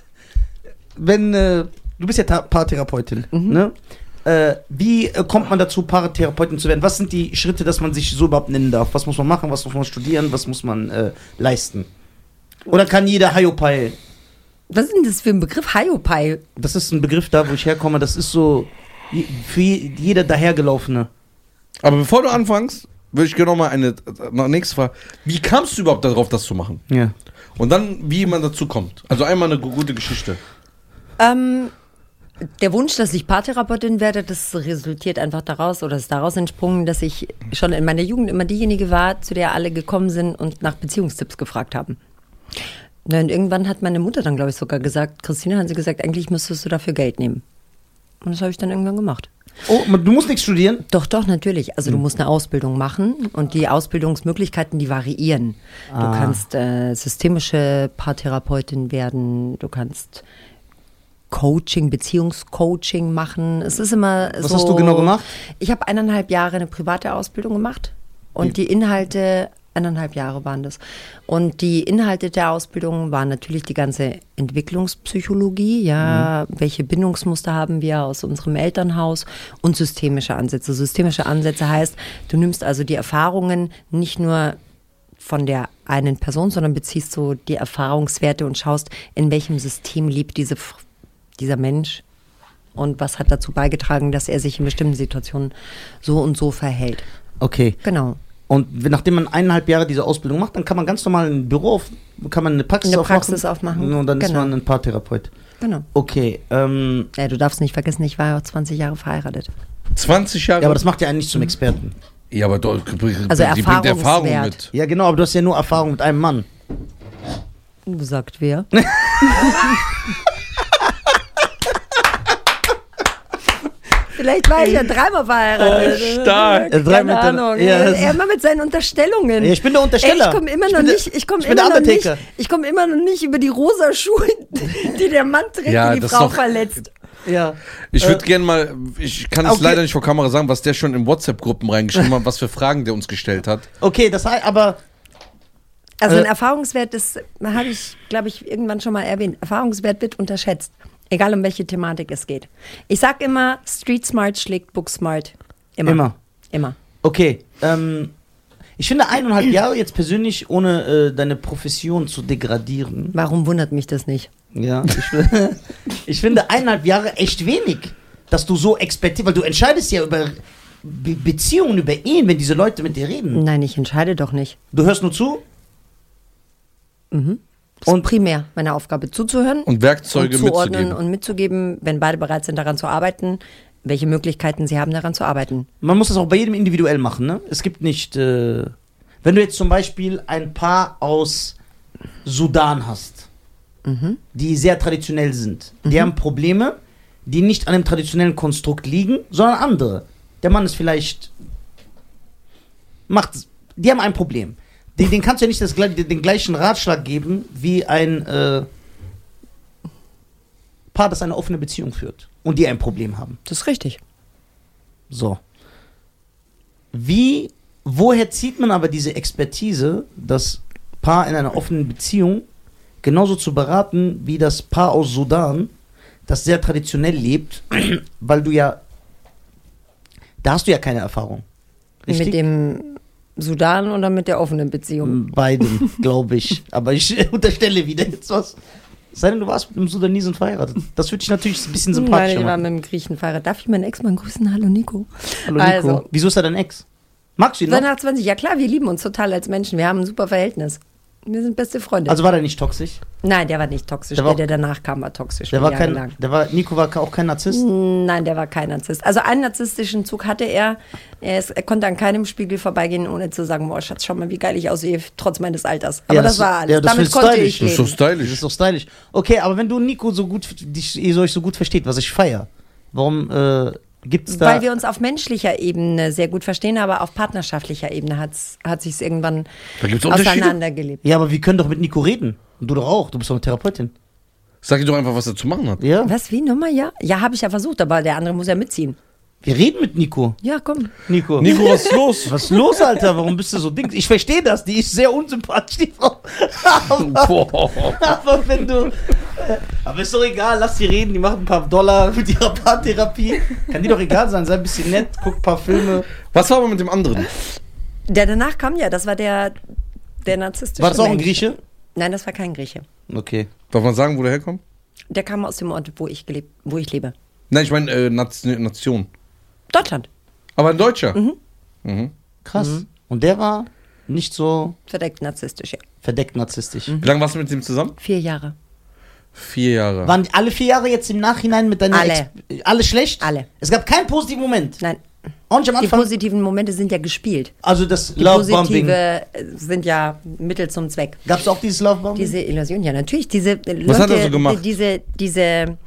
wenn, äh, du bist ja Paartherapeutin, ne? Äh, wie äh, kommt man dazu, Paartherapeutin zu werden? Was sind die Schritte, dass man sich so überhaupt nennen darf? Was muss man machen? Was muss man studieren? Was muss man äh, leisten? Oder kann jeder Hayopai? Was ist denn das für ein Begriff? Hayopai. Das ist ein Begriff da, wo ich herkomme. Das ist so für je- jeder dahergelaufene. Aber bevor du anfängst, würde ich gerne noch mal eine noch nächste Frage. Wie kamst du überhaupt darauf, das zu machen? Ja. Und dann, wie man dazu kommt. Also einmal eine gu- gute Geschichte. Ähm, der Wunsch, dass ich Paartherapeutin werde, das resultiert einfach daraus oder ist daraus entsprungen, dass ich schon in meiner Jugend immer diejenige war, zu der alle gekommen sind und nach Beziehungstipps gefragt haben. Na, Und irgendwann hat meine Mutter dann, glaube ich, sogar gesagt, Christina hat sie gesagt, eigentlich müsstest du dafür Geld nehmen. Und das habe ich dann irgendwann gemacht. Oh, du musst nichts studieren? Doch, doch, natürlich. Also Hm. du musst eine Ausbildung machen und die Ausbildungsmöglichkeiten, die variieren. Du Ah. kannst äh, systemische Paartherapeutin werden, du kannst Coaching, Beziehungscoaching machen. Es ist immer Was so. hast du genau gemacht? Ich habe eineinhalb Jahre eine private Ausbildung gemacht und die Inhalte, eineinhalb Jahre waren das. Und die Inhalte der Ausbildung waren natürlich die ganze Entwicklungspsychologie, ja, welche Bindungsmuster haben wir aus unserem Elternhaus und systemische Ansätze. Systemische Ansätze heißt, du nimmst also die Erfahrungen nicht nur von der einen Person, sondern beziehst so die Erfahrungswerte und schaust, in welchem System lebt diese, dieser Mensch und was hat dazu beigetragen, dass er sich in bestimmten Situationen so und so verhält. Okay. Genau. Und nachdem man eineinhalb Jahre diese Ausbildung macht, dann kann man ganz normal ein Büro auf, kann man eine Praxis Eine aufmachen. Praxis aufmachen. Und dann ist Genau. man ein Paartherapeut. Genau. Okay, ähm, Ja, du darfst nicht vergessen, ich war ja auch 20 Jahre verheiratet. 20 Jahre. ja, aber das macht ja einen nicht zum Experten. ja, aber die Also bringt Erfahrung Erfahrungswert. mit. Ja, genau, aber du hast ja nur Erfahrung mit einem Mann. Sagt wer? Vielleicht war ich ja dreimal verheiratet. Oh, stark. Keine Dreimal hinter- Ahnung. Ja, er immer mit seinen Unterstellungen. Ich bin der Untersteller. Ey, ich komme immer noch nicht, ich komme immer noch nicht, ich komme immer noch nicht über die rosa Schuhe, die der Mann trägt, Ja, die die Frau doch- verletzt. Ja. Ich würde gerne mal, ich kann es okay. leider nicht vor Kamera sagen, was der schon in WhatsApp-Gruppen reingeschrieben hat, was für Fragen der uns gestellt hat. Okay, das heißt, aber Also ein Äh, Erfahrungswert, das habe ich, glaube ich, irgendwann schon mal erwähnt. Erfahrungswert wird unterschätzt, egal um welche Thematik es geht. Ich sag immer, Street Smart schlägt Book Smart. Immer. Immer. Immer. okay. Ähm, ich finde eineinhalb Jahre jetzt persönlich, ohne äh, deine Profession zu degradieren. Warum wundert mich das nicht? Ja. Ich, ich finde eineinhalb Jahre echt wenig, dass du so expertise, weil du entscheidest ja über Be Beziehungen, über Ehen, wenn diese Leute mit dir reden. Nein, ich entscheide doch nicht. Du hörst nur zu. Ist Und- primär meine Aufgabe, zuzuhören Und Werkzeuge und zuordnen mitzugeben. und mitzugeben, wenn beide bereit sind, daran zu arbeiten, welche Möglichkeiten sie haben, daran zu arbeiten. Man muss das auch bei jedem individuell machen, ne? Es gibt nicht, äh, wenn du jetzt zum Beispiel ein Paar aus Sudan hast, die sehr traditionell sind, die haben Probleme, die nicht an dem traditionellen Konstrukt liegen, sondern andere. Der Mann ist vielleicht, macht, die haben ein Problem. Den, den kannst du ja nicht das, den gleichen Ratschlag geben wie ein äh, Paar, das eine offene Beziehung führt und die ein Problem haben. Das ist richtig. So. Wie, woher zieht man aber diese Expertise, das Paar in einer offenen Beziehung genauso zu beraten wie das Paar aus Sudan, das sehr traditionell lebt, weil du ja, da hast du ja keine Erfahrung. Richtig? Mit dem Sudan oder mit der offenen Beziehung? Beiden, glaube ich. Aber ich unterstelle wieder jetzt was. Sei denn, du warst mit einem Sudanesen verheiratet. Das würde ich natürlich ein bisschen Nein, sympathischer ich war machen. mit dem Griechen verheiratet. Darf ich meinen Ex-Mann grüßen? Hallo Nico. Hallo Nico. Also, Wieso ist er dein Ex? Magst du ihn noch? seit 20, ja klar, wir lieben uns total als Menschen. Wir haben ein super Verhältnis. Wir sind beste Freunde. Also war der nicht toxisch? Nein, der war nicht toxisch. Der Der, war der, danach kam, war toxisch. Der war kein, der war, Nico war auch kein Narzisst? Nein, der war kein Narzisst. Also einen narzisstischen Zug hatte er. Er, ist, er konnte an keinem Spiegel vorbeigehen, ohne zu sagen, boah, Schatz, schau mal, wie geil ich aussehe, trotz meines Alters. Aber Ja, das, das- war alles. ja, das Damit ist konnte stylisch. ich Das ist so leben. Das stylisch. ist doch stylisch. Okay, aber wenn du Nico so gut, dich, ihr euch so gut versteht, was ich feier, warum äh, gibt's da... Weil wir uns auf menschlicher Ebene sehr gut verstehen, aber auf partnerschaftlicher Ebene hat's, hat sich irgendwann gibt's Unterschiede. auseinandergelebt. ja, aber wir können doch mit Nico reden. Und du doch auch, du bist doch eine Therapeutin. Sag ihm doch einfach, was er zu machen hat. Ja? Was, wie, nochmal, ja? Ja, habe ich ja versucht, aber der andere muss ja mitziehen. Wir reden mit Nico. Ja, komm. Nico. Nico, was ist los? Was ist los, Alter? Warum bist du so ding? Ich verstehe das, die ist sehr unsympathisch, die Frau. aber, aber wenn du. Äh, aber ist doch egal, lass die reden, die macht ein paar Dollar mit ihrer Paartherapie. Kann die doch egal sein, sei ein bisschen nett, guck ein paar Filme. Was war aber mit dem anderen? Der danach kam ja, das war der, der narzisstische War das auch ein Mensch. Grieche? Nein, das war kein Grieche. Okay. Darf man sagen, wo der herkommt? Der kam aus dem Ort, wo ich, gelebt, wo ich lebe. Nein, ich meine äh, Nation. Deutschland. Aber ein Deutscher. Mhm. Krass. Und der war nicht so Verdeckt narzisstisch, ja. verdeckt narzisstisch. Wie lange warst du mit ihm zusammen? Vier Jahre. Vier Jahre. Waren alle vier Jahre jetzt im Nachhinein mit deiner Alle. Ex alle schlecht? Alle. Es gab keinen positiven Moment. Nein, Auch nicht am die Anfang. positiven Momente sind ja gespielt. Also das Die Love-Bombing. positive sind ja Mittel zum Zweck. Gab es auch dieses Love-Bombing? Diese Illusion, ja, natürlich. Diese Was Leute, hat er so gemacht? die- Diese, diese,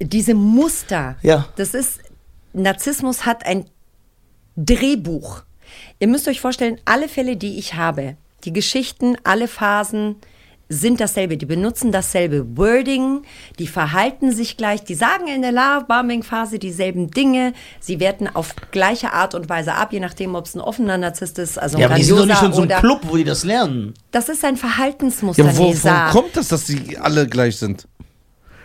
diese Muster. Ja. Das ist, Narzissmus hat ein Drehbuch. Ihr müsst euch vorstellen, alle Fälle, die ich habe, die Geschichten, alle Phasen sind dasselbe. Die benutzen dasselbe Wording, die verhalten sich gleich, die sagen in der Love-Bombing-Phase dieselben Dinge, sie werten auf gleiche Art und Weise ab, je nachdem, ob es ein offener Narzisst ist, also ein ja, aber die sind doch nicht in so einem oder Club, wo die das lernen. das ist ein Verhaltensmuster, Ja, wo, Nisa. woher kommt das, dass die alle gleich sind?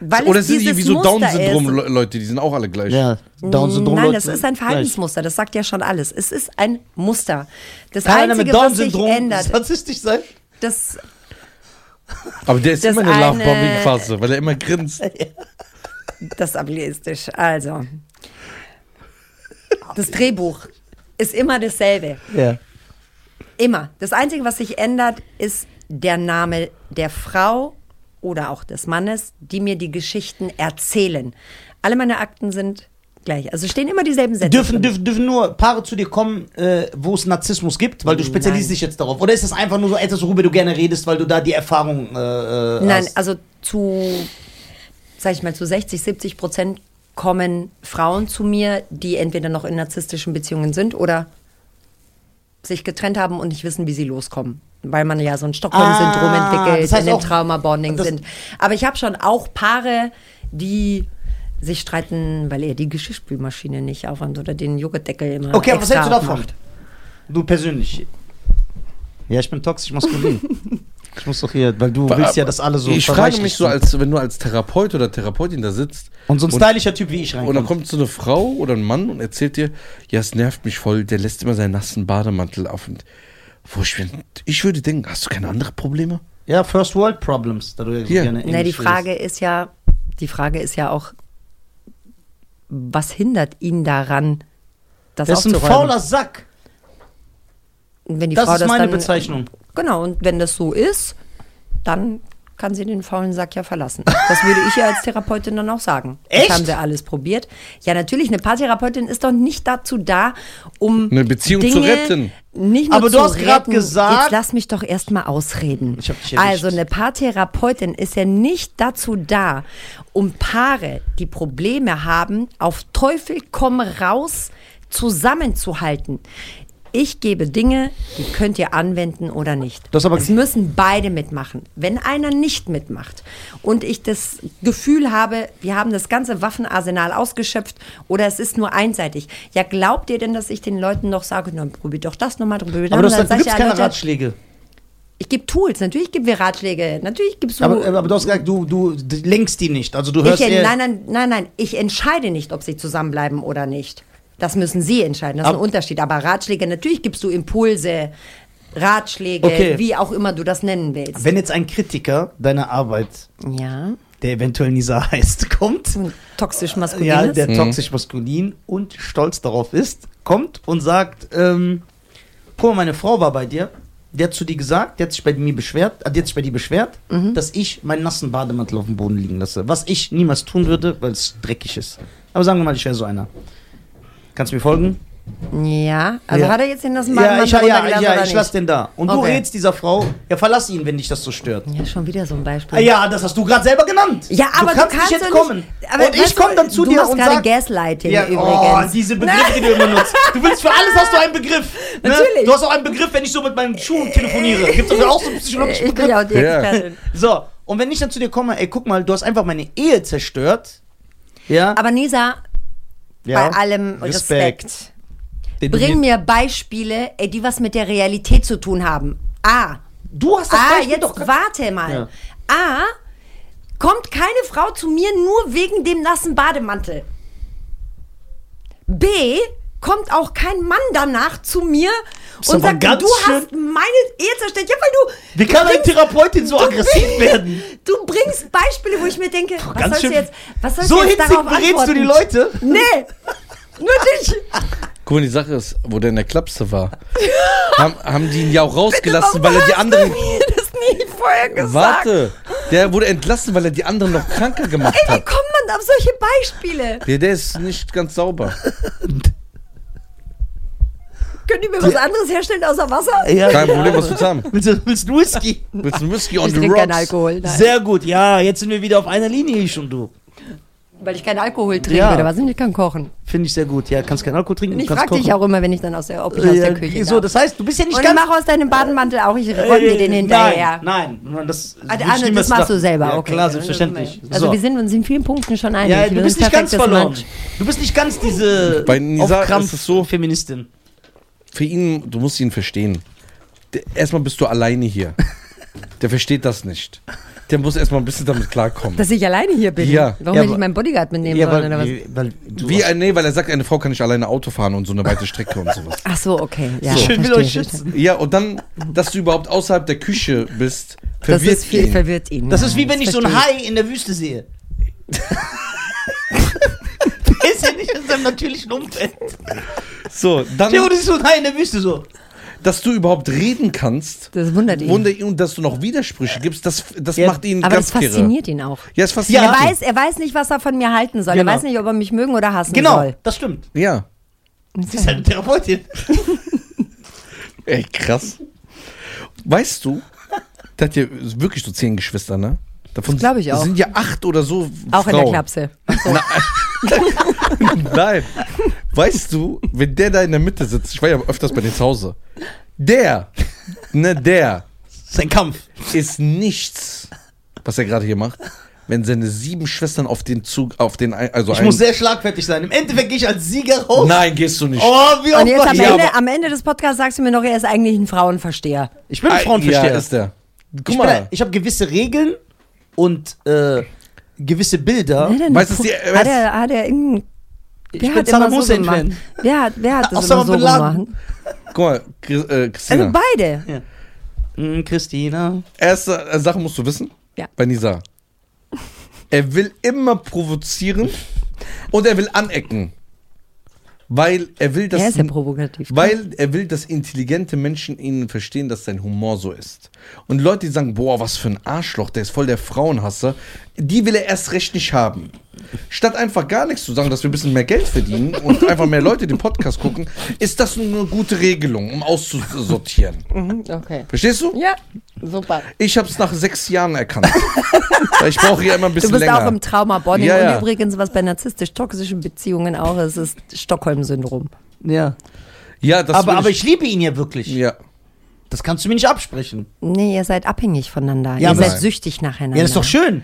Weil Oder es sind die wie so. Down-Syndrom-Leute, die sind auch alle gleich? Ja, Down-Syndrom. Nein, das ist ein. Verhaltensmuster, das sagt ja schon alles. Es ist ein Muster. Das Kann einer Einzige, mit was sich ändert, narzisstisch sein? das, Aber der ist immer in der eine- Love-Bombing-Phase, weil er immer grinst. das ist ableistisch. Also, das Drehbuch ist immer dasselbe. Ja. Immer. Das Einzige, was sich ändert, ist der Name der Frau oder auch des Mannes, die mir die Geschichten erzählen. Alle meine Akten sind gleich. Also stehen immer dieselben Sätze. Dürfen, dürfen, dürfen nur Paare zu dir kommen, äh, wo es Narzissmus gibt, weil du spezialisierst dich jetzt darauf? Oder ist das einfach nur so etwas, worüber du gerne redest, weil du da die Erfahrung äh, äh, Nein, hast? also zu, sag ich mal, zu 60, 70 Prozent kommen Frauen zu mir, die entweder noch in narzisstischen Beziehungen sind oder sich getrennt haben und nicht wissen, wie sie loskommen. Weil man ja so ein Stockholm-Syndrom Ah, entwickelt, das heißt in dem Trauma-Bonding sind. Aber ich habe schon auch Paare, die sich streiten, weil er die Geschirrspülmaschine nicht aufräumt oder den Joghurtdeckel immer Okay, aber was hältst du davon? aufmacht. Du persönlich. Ja, ich bin toxisch maskulin. ich muss doch hier, weil du willst ja, dass alle so Ich frage mich so, als wenn du als Therapeut oder Therapeutin da sitzt Und so ein stylischer Typ wie ich und dann reinkommt. kommt so eine Frau oder ein Mann und erzählt dir, ja, es nervt mich voll, der lässt immer seinen nassen Bademantel auf und wo ich bin, ich würde denken, hast du keine anderen Probleme? Ja, First World Problems, da du ja gerne Na, die Englisch Frage ist ja, die Frage ist ja auch, was hindert ihn daran, das, redest. Das ist ein aufzuräumen? fauler Sack. Wenn die Das Frau ist das meine dann, Bezeichnung. Genau, und wenn das so ist, dann kann sie den faulen Sack ja verlassen. Das würde ich ja als Therapeutin dann auch sagen. Echt? Das haben sie alles probiert. Ja, natürlich, eine Paartherapeutin ist doch nicht dazu da, um Eine Beziehung zu Dinge retten. Nicht nur Aber du hast retten. gesagt- Jetzt lass mich doch erstmal ausreden. Ich hab dich also eine Paartherapeutin ist ja nicht dazu da, um Paare, die Probleme haben, auf Teufel komm raus zusammenzuhalten. Ich gebe Dinge, die könnt ihr anwenden oder nicht. Das aber- es müssen beide mitmachen. Wenn einer nicht mitmacht und ich das Gefühl habe, wir haben das ganze Waffenarsenal ausgeschöpft oder es ist nur einseitig. Ja, glaubt ihr denn, dass ich den Leuten noch sage, na, probier doch das nochmal, probier Aber das Dann ich, gibst ja, keine Leute, Ratschläge. Ich gebe Tools, natürlich geben wir Ratschläge, natürlich gibst du... Aber, aber du hast gesagt, du, du lenkst die nicht. Also du ich, hörst eher- nein, nein, nein, nein, ich entscheide nicht, ob sie zusammenbleiben oder nicht. Das müssen sie entscheiden, das ist Aber- ein Unterschied. Aber Ratschläge, natürlich gibst du Impulse, Ratschläge, Okay. wie auch immer du das nennen willst. Wenn jetzt ein Kritiker deiner Arbeit, ja, der eventuell Nisa heißt, kommt, toxisch maskulin ja, der toxisch maskulin und stolz darauf ist, kommt und sagt, ähm, guck mal, meine Frau war bei dir, die hat zu dir gesagt, die hat sich bei mir beschwert, äh, die hat sich bei dir beschwert, Mhm. dass ich meinen nassen Bademantel auf dem Boden liegen lasse. Was ich niemals tun würde, weil es dreckig ist. Aber sagen wir mal, ich wäre so einer. Kannst du mir folgen? Ja, also Ja. hat er jetzt den nassen Ja, Bademantel ich, ja, ja, ich lass nicht? den da. Und du Okay. rätst dieser Frau, ja, verlass ihn, wenn dich das so stört. Ja, schon wieder so ein Beispiel. Ah, Ja, das hast du gerade selber genannt. Ja, aber du kannst, nicht jetzt doch kommen. Nicht, aber und ich komme du, dann zu du dir machst und gerade sag, Gaslighting ja, übrigens. Oh, diese Begriffe, die du immer nutzt. Du willst für alles hast du einen Begriff. Ne? Natürlich. Du hast auch einen Begriff, wenn ich so mit meinen Schuhen telefoniere. Gibt es auch so einen psychologischen ich bin ja auch Begriff? die Ja. Expertin. So, und wenn ich dann zu dir komme, ey, guck mal, du hast einfach meine Ehe zerstört. Ja. Aber Nisa, ja. bei allem Respekt. Respekt. Den Bring mir- Beispiele, ey, die was mit der Realität zu tun haben. A. Du hast das A, Beispiel jetzt doch. warte mal. Ja. A. Kommt keine Frau zu mir nur wegen dem nassen Bademantel. B. Kommt auch kein Mann danach zu mir ist und sagt, ganz du schön- hast meine Ehe zerstört. Ja, weil du. Wie du kann eine bringst- Therapeutin so aggressiv bringst- werden? Du bringst Beispiele, wo ich mir denke, was Ganz sollst du jetzt, was sollst so du jetzt hitzig darauf berätst du die? Leute. Nee, nur dich. Guck mal, die Sache ist, wo der in der Klapse war, haben, haben die ihn ja auch rausgelassen, Warum weil er die anderen. Das nie vorher gesagt. Warte, der wurde entlassen, weil er die anderen noch kranker gemacht Ey, wie hat. kommt man auf solche Beispiele? Der, der ist nicht ganz sauber. Können die mir was anderes herstellen außer Wasser? Ja, Kein. Problem, was willst du haben? Willst du, willst du Whisky? Willst du Whisky on Ich the trinke keinen rocks? Alkohol, nein. Sehr gut, ja, jetzt sind wir wieder auf einer Linie, ich und du. Weil ich keinen Alkohol trinke Ja. oder was? Und ich kann kochen. Finde ich sehr gut. Ja, kannst keinen Alkohol trinken, Und ich frage dich auch immer, wenn ich dann aus der, ob ich aus der Küche so, darf. das heißt, du bist ja nicht Und ich ganz... mache aus deinem Bademantel auch, ich räume dir den hinterher. Nein, nein, das, Ah, niemals das machst du selber, ja, okay. klar, selbstverständlich. Also so. wir sind uns in vielen Punkten schon einig. ja, du bist nicht ganz verloren. Du bist nicht ganz diese Bei Nisa auf Krampf ist es so- Feministin. Für ihn, du musst ihn verstehen. Der, erstmal bist du alleine hier. Der versteht das nicht. Der muss erstmal ein bisschen damit klarkommen. Dass ich alleine hier bin. Ja. Warum Ja, hätte ich meinen Bodyguard mitnehmen Ja, sollen oder was? weil, weil Wie ein, nee, weil er sagt, eine Frau kann nicht alleine Auto fahren und so eine weite Strecke und sowas. Ach so, okay. Ja, Schön will euch schützen. Ja, und dann, dass du überhaupt außerhalb der Küche bist, Das verwirrt ist viel, ihn. verwirrt ihn. Das ja, ist wie wenn ich so einen verstehe Hai in der Wüste sehe. ist ja nicht in seinem natürlichen Umfeld. So, dann, vor, du siehst so einen Hai in der Wüste so. dass du überhaupt reden kannst. Das wundert ihn. Wunder ihn und dass du noch Widersprüche gibst, das, das Ja, macht ihn Aber ganz das kirre. fasziniert ihn auch. Ja, es fasziniert Er ihn. weiß, er weiß nicht, was er von mir halten soll. Genau. Er weiß nicht, ob er mich mögen oder hassen Genau, soll. das stimmt. Ja. Sie ist halt eine Therapeutin. Ey, krass. Weißt du, der hat ja wirklich so zehn Geschwister, ne? Davon Das glaub ich auch. sind ja acht oder so Auch in der Frauen. Klapse. Nein. Weißt du, wenn der da in der Mitte sitzt, ich war ja öfters bei denen zu Hause, der, ne, der Sein Kampf. ist nichts, was er gerade hier macht, wenn seine sieben Schwestern auf den Zug, auf den, also Ich ein- muss sehr schlagfertig sein. Im Endeffekt gehe ich als Sieger raus. Nein, gehst du nicht. Oh, wie Und oft jetzt am Ja, Ende, am Ende des Podcasts sagst du mir noch, er ist eigentlich ein Frauenversteher. Ich bin ein Frauenversteher. Ja, ist der. Guck ich mal. bin- ich habe gewisse Regeln und äh, gewisse Bilder. Weißt du, die- hat er, hat er irgendein. Ich Wer bin hat immer Saddam so Hussein gemacht? Fan. Wer hat, wer hat das immer so gemacht? Guck mal, Chris- äh, Christina. Also beide. Hm, Christina. Erste äh, Sache musst du wissen. Ja. Bei Nisa. Er will immer provozieren und er will anecken. Weil er will, dass. Er ist ja provokativ. Weil er will, dass intelligente Menschen ihn verstehen, dass sein Humor so ist. Und Leute, die sagen, boah, was für ein Arschloch, der ist voll der Frauenhasser, die will er erst recht nicht haben. Statt einfach gar nichts zu sagen, dass wir ein bisschen mehr Geld verdienen und einfach mehr Leute den Podcast gucken, ist das eine gute Regelung, um auszusortieren. Mhm, okay. Verstehst du? Ja, super. Ich habe es nach sechs Jahren erkannt. Ich brauche ja immer ein bisschen Du bist länger. auch im Trauma-Bonding. Ja, ja. Und übrigens, was bei narzisstisch-toxischen Beziehungen auch ist, ist Stockholm-Syndrom. Ja. ja, das Aber, aber ich liebe ihn ja wirklich. Ja. Das kannst du mir nicht absprechen. Nee, ihr seid abhängig voneinander. Ja, ihr seid süchtig nacheinander. Ja, das ist doch schön.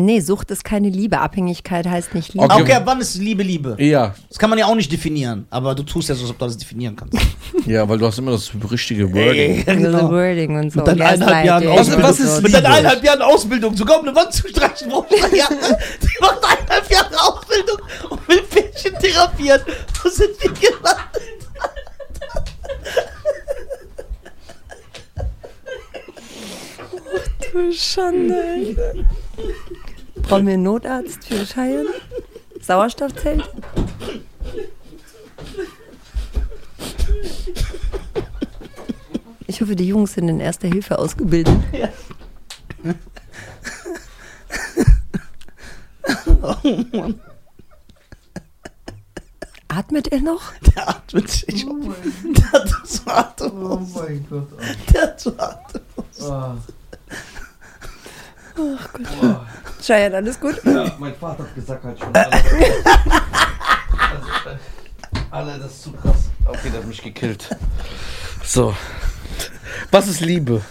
Nee, Sucht ist keine Liebe. Abhängigkeit heißt nicht Liebe. Okay. Okay, ab wann ist Liebe Liebe? Ja, Das kann man ja auch nicht definieren. Aber du tust ja so, als ob du das definieren kannst. ja, weil du hast immer das richtige Wording. Also genau. Wording und so. Mit deinen eineinhalb Jahren Gaslighting Was- ist. Mit deinen eineinhalb Jahren Ausbildung sogar um eine Wand zu streichen, wo ich ja, die macht eineinhalb Jahre Ausbildung und will Pärchen therapieren. Wo sind wir gelandet? Du Schande, Alter. Brauchen wir einen Notarzt für Scheiern? Sauerstoffzelt? Ich hoffe, die Jungs sind in erster Hilfe ausgebildet. Oh Mann, Atmet er noch? der atmet sich. Der hat so Atem. Oh mein Gott. Der hat so Atem. Scheiern, alles gut? Ja, mein Vater hat gesagt halt schon. Alle, alle, das ist zu krass. Okay, der hat mich gekillt. So. Was ist Liebe?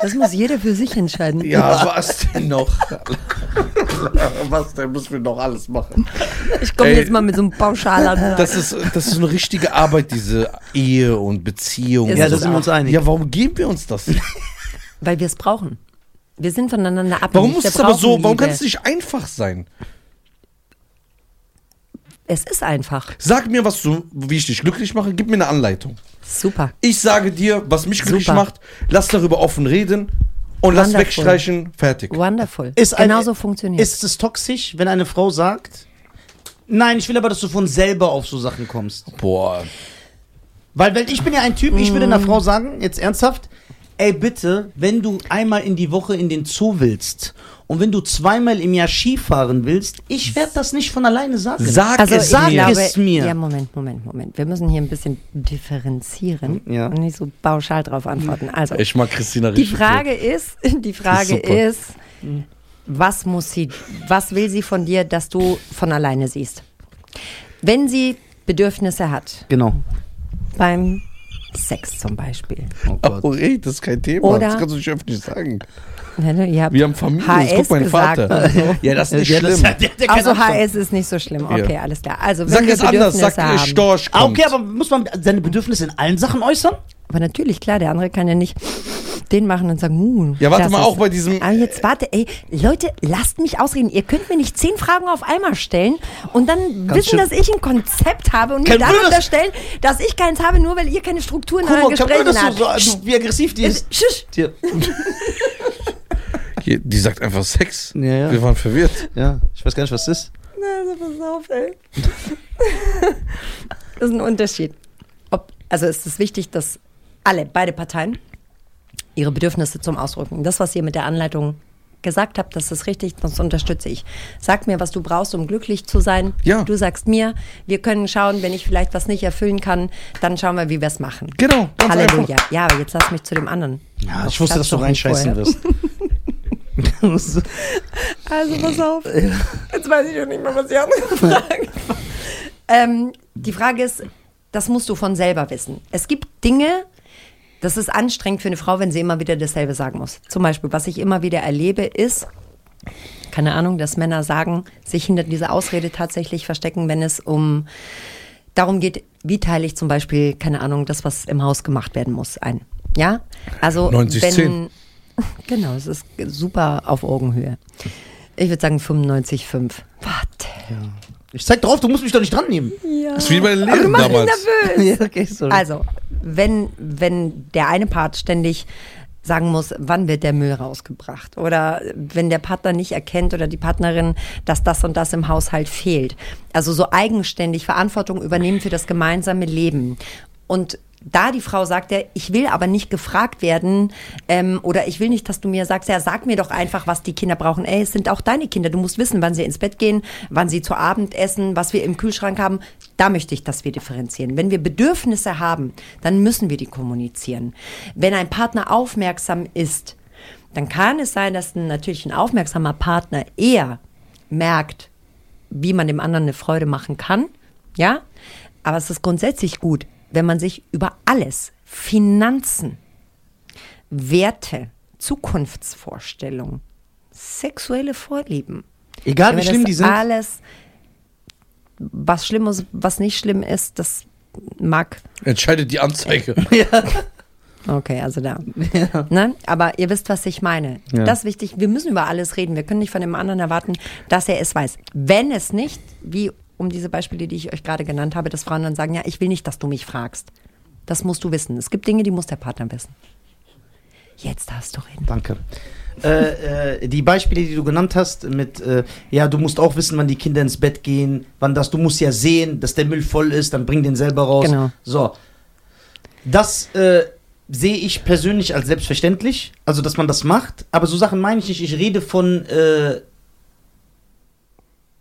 Das muss jeder für sich entscheiden. Ja, was denn noch? was denn müssen wir noch alles machen? Ich komme jetzt mal mit so einem Pauschalansatz. Das ist, das ist so eine richtige Arbeit, diese Ehe und Beziehung. Ja, da sind wir uns einig. Ja, warum geben wir uns das? Weil wir es brauchen. Wir sind voneinander abhängig. Warum muss es aber so, warum kann es nicht einfach sein? Es ist einfach. Sag mir, was du, wie ich dich glücklich mache, gib mir eine Anleitung. Super. Ich sage dir, was mich glücklich Super. macht, lass darüber offen reden und lass Wonderful. wegstreichen, fertig. Wonderful. Ist Genauso funktioniert Ist es toxisch, wenn eine Frau sagt, nein, ich will aber, dass du von selber auf so Sachen kommst? Boah. Weil, weil ich bin ja ein Typ, ich würde einer Frau sagen, jetzt ernsthaft, ey bitte, wenn du einmal in die Woche in den Zoo willst und wenn du zweimal im Jahr Skifahren willst, ich werde das nicht von alleine sagen. Sag Also es ich sag mir. glaube, es mir. Ja, Moment, Moment, Moment. Wir müssen hier ein bisschen differenzieren Ja. und nicht so pauschal drauf antworten. Also, Ich mag Christina die richtig. Frage ist, die Frage ist, was muss sie, was will sie von dir, dass du von alleine siehst? Wenn sie Bedürfnisse hat, Genau. beim Sex zum Beispiel. Oh gut. Oh, ey, das ist kein Thema. Oder- das kannst du nicht öffentlich sagen. Ja, habt Wir haben Familie, das HS guckt mein gesagt Vater. so. Ja, das ist nicht Ja, das- schlimm. der- der kann Also. HS ist nicht so schlimm. Okay, Ja. alles klar. Also wenn Sag wir es anders, sag haben, Storch Ah, kommt. okay, aber muss man seine Bedürfnisse in allen Sachen äußern? aber natürlich klar, der andere kann ja nicht den machen und sagen, uh, Ja, warte das mal, auch bei diesem- Aber jetzt warte, ey, Leute, lasst mich ausreden. Ihr könnt mir nicht zehn Fragen auf einmal stellen und dann wissen, schön. dass ich ein Konzept habe und mir dann Wunder, dass- unterstellen, dass ich keins habe, nur weil ihr keine Strukturen in Guck mal, Gesprächen dass du so, habt. also, wie aggressiv die ist. Schusch. Die sagt einfach Sex. Ja, ja. Wir waren verwirrt. Ja, ich weiß gar nicht, was das ist. Also pass auf, ey. das ist ein Unterschied. Ob, also ist es wichtig, dass alle, beide Parteien, ihre Bedürfnisse zum Ausdrücken. Das, was ihr mit der Anleitung gesagt habt, das ist richtig, das unterstütze ich. Sag mir, was du brauchst, um glücklich zu sein. Ja. Du sagst mir, wir können schauen, wenn ich vielleicht was nicht erfüllen kann, dann schauen wir, wie wir es machen. Genau, Halleluja. Ja, aber jetzt lass mich zu dem anderen. Ja, Das ich wusste, dass du reinscheißen wirst. Also pass auf. Jetzt weiß ich auch nicht mehr, was die andere Frage war. Ähm, die Frage ist, das musst du von selber wissen. Es gibt Dinge, das ist anstrengend für eine Frau, wenn sie immer wieder dasselbe sagen muss. Zum Beispiel, was ich immer wieder erlebe, ist, keine Ahnung, dass Männer sagen, sich hinter dieser Ausrede tatsächlich verstecken, wenn es um darum geht, wie teile ich zum Beispiel, keine Ahnung, das, was im Haus gemacht werden muss, ein. Ja? Also 90, wenn. 10. Genau, es ist super auf Augenhöhe. Ich würde sagen 95,5. Warte. Ich zeig drauf, du musst mich doch nicht dran nehmen. Das ist wie bei den mich damals. nervös. Ja, okay, sorry. Also, wenn, wenn der eine Part ständig sagen muss, wann wird der Müll rausgebracht oder wenn der Partner nicht erkennt oder die Partnerin, dass das und das im Haushalt fehlt. Also so eigenständig Verantwortung übernehmen für das gemeinsame Leben. Und da die Frau sagt, ja, ich will aber nicht gefragt werden ähm, oder ich will nicht, dass du mir sagst, ja, sag mir doch einfach, was die Kinder brauchen. Ey, es sind auch deine Kinder. Du musst wissen, wann sie ins Bett gehen, wann sie zu Abend essen, was wir im Kühlschrank haben. Da möchte ich, dass wir differenzieren. Wenn wir Bedürfnisse haben, dann müssen wir die kommunizieren. Wenn ein Partner aufmerksam ist, dann kann es sein, dass ein, natürlich ein aufmerksamer Partner eher merkt, wie man dem anderen eine Freude machen kann. Ja, aber es ist grundsätzlich gut, wenn man sich über alles, Finanzen, Werte, Zukunftsvorstellungen, sexuelle Vorlieben, Egal wie schlimm das die sind. alles, was schlimm ist, was nicht schlimm ist, das mag. Entscheidet die Anzeige. Okay, also da. Ja. Ne? Aber ihr wisst, was ich meine. Ja. Das ist wichtig. Wir müssen über alles reden. Wir können nicht von dem anderen erwarten, dass er es weiß. Wenn es nicht, wie um diese Beispiele, die ich euch gerade genannt habe, dass Frauen dann sagen, ja, ich will nicht, dass du mich fragst. Das musst du wissen. Es gibt Dinge, die muss der Partner wissen. Jetzt darfst du reden. Danke. Äh, äh, die Beispiele, die du genannt hast, mit, äh, ja, du musst auch wissen, wann die Kinder ins Bett gehen, wann das, du musst ja sehen, dass der Müll voll ist, dann bring den selber raus. Genau. So. Das äh, sehe ich persönlich als selbstverständlich, also dass man das macht, aber so Sachen meine ich nicht. Ich rede von äh,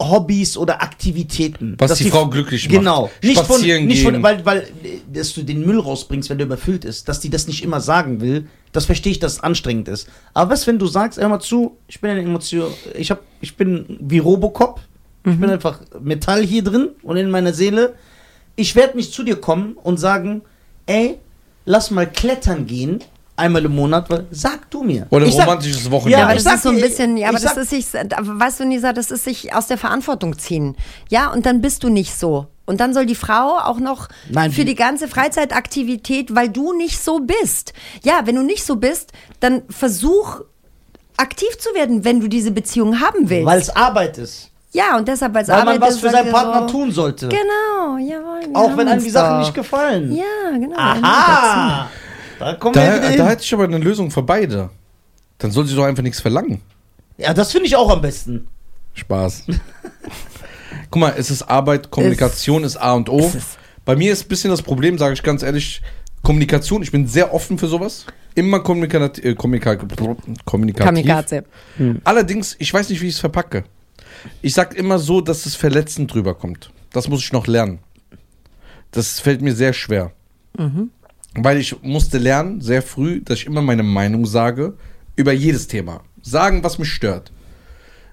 Hobbys oder Aktivitäten. Was Dass die Frau glücklich macht. Genau. Nicht von, Spazieren nicht von, gehen. weil, weil, äh, dass du den Müll rausbringst, wenn der überfüllt ist, dass die das nicht immer sagen will, das verstehe ich, dass es anstrengend ist. Aber was, wenn du sagst, hör mal zu, ich bin eine Emotion, ich hab, ich bin wie Robocop, ich bin einfach Metall hier drin und in meiner Seele. Ich werde nicht zu dir kommen und sagen, ey, lass mal klettern gehen, einmal im Monat, weil, sag du mir. Oder ein Ich sag- romantisches Ja, Wochenende. aber ich das sag ist so ein bisschen, ja, aber das sag- ist sich, aber weißt du, Nisa, das ist sich aus der Verantwortung ziehen. Ja, und dann bist du nicht so. Und dann soll die Frau auch noch Nein, für die- ganze Freizeitaktivität, weil du nicht so bist. Ja, wenn du nicht so bist, dann versuch aktiv zu werden, wenn du diese Beziehung haben willst. Weil es Arbeit ist. ja, und deshalb als Weil Arbeit man was ist, für seinen Partner so, tun sollte. Genau, jawohl. wir Auch wenn einem die Sachen nicht gefallen. Ja, genau. Aha! Da kommen wir wieder Da, hin. da hätte ich aber eine Lösung für beide. Dann soll sie doch einfach nichts verlangen. Ja, das finde ich auch am besten. Spaß. Guck mal, es ist Arbeit, Kommunikation ist, A und O. Es. Bei mir ist ein bisschen das Problem, sage ich ganz ehrlich, Kommunikation. Ich bin sehr offen für sowas. Immer kommunikativ. Äh, kommunika kommunikativ. Kamikaze. Allerdings, ich weiß nicht, wie ich es verpacke. Ich sag immer so, dass es verletzend drüber kommt. Das muss ich noch lernen. Das fällt mir sehr schwer. Weil ich musste lernen, sehr früh, dass ich immer meine Meinung sage über jedes Thema. Sagen, was mich stört.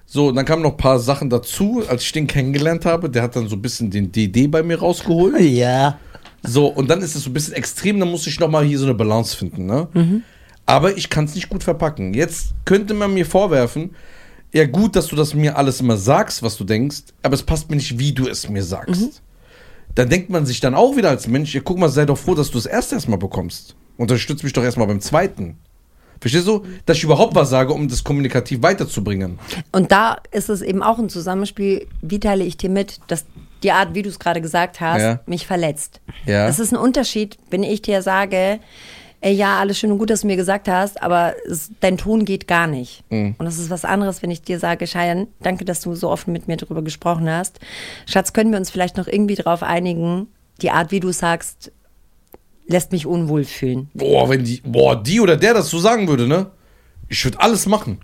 So, dann kamen noch ein paar Sachen dazu, als ich den kennengelernt habe. Der hat dann so ein bisschen den DD bei mir rausgeholt. Ja. So, und dann ist es so ein bisschen extrem, dann muss ich nochmal hier so eine Balance finden, ne? Aber ich kann es nicht gut verpacken. Jetzt könnte man mir vorwerfen, ja gut, dass du das mir alles immer sagst, was du denkst, aber es passt mir nicht, wie du es mir sagst. Dann denkt man sich dann auch wieder als Mensch, ja guck mal, sei doch froh, dass du es erst erstmal bekommst. Unterstütz mich doch erstmal beim zweiten. Verstehst du? Dass ich überhaupt was sage, um das kommunikativ weiterzubringen. Und da ist es eben auch ein Zusammenspiel, wie teile ich dir mit, dass die Art, wie du es gerade gesagt hast, Ja. mich verletzt. Ja. Das ist ein Unterschied, wenn ich dir sage, ey, ja, alles schön und gut, dass du mir gesagt hast, aber es, dein Ton geht gar nicht. Mhm. Und das ist was anderes, wenn ich dir sage, Cheyenne, danke, dass du so offen mit mir darüber gesprochen hast. Schatz, können wir uns vielleicht noch irgendwie darauf einigen, die Art, wie du sagst, lässt mich unwohl fühlen. Boah, wenn die, boah, die oder der das so sagen würde, ne? Ich würde alles machen.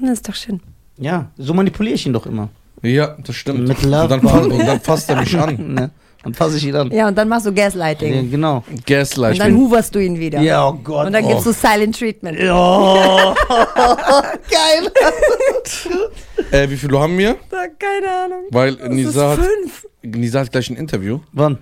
Das ist doch schön. Ja, so manipuliere ich ihn doch immer. Ja, das stimmt. Mit Love und, dann, fa- und dann fasst er mich an. Ne? Dann fasse ich ihn an. Ja, und dann machst du Ja, Gaslighting. genau. Gaslight. Und dann huverst du ihn wieder. Ja, oh Gott. Und dann Oh. gibst du Silent Treatment. Ja. Geil. Äh, wie viel Uhr haben wir? Keine Ahnung. Weil Das Nisa ist hat, fünf. Nisa hat gleich ein Interview. Wann?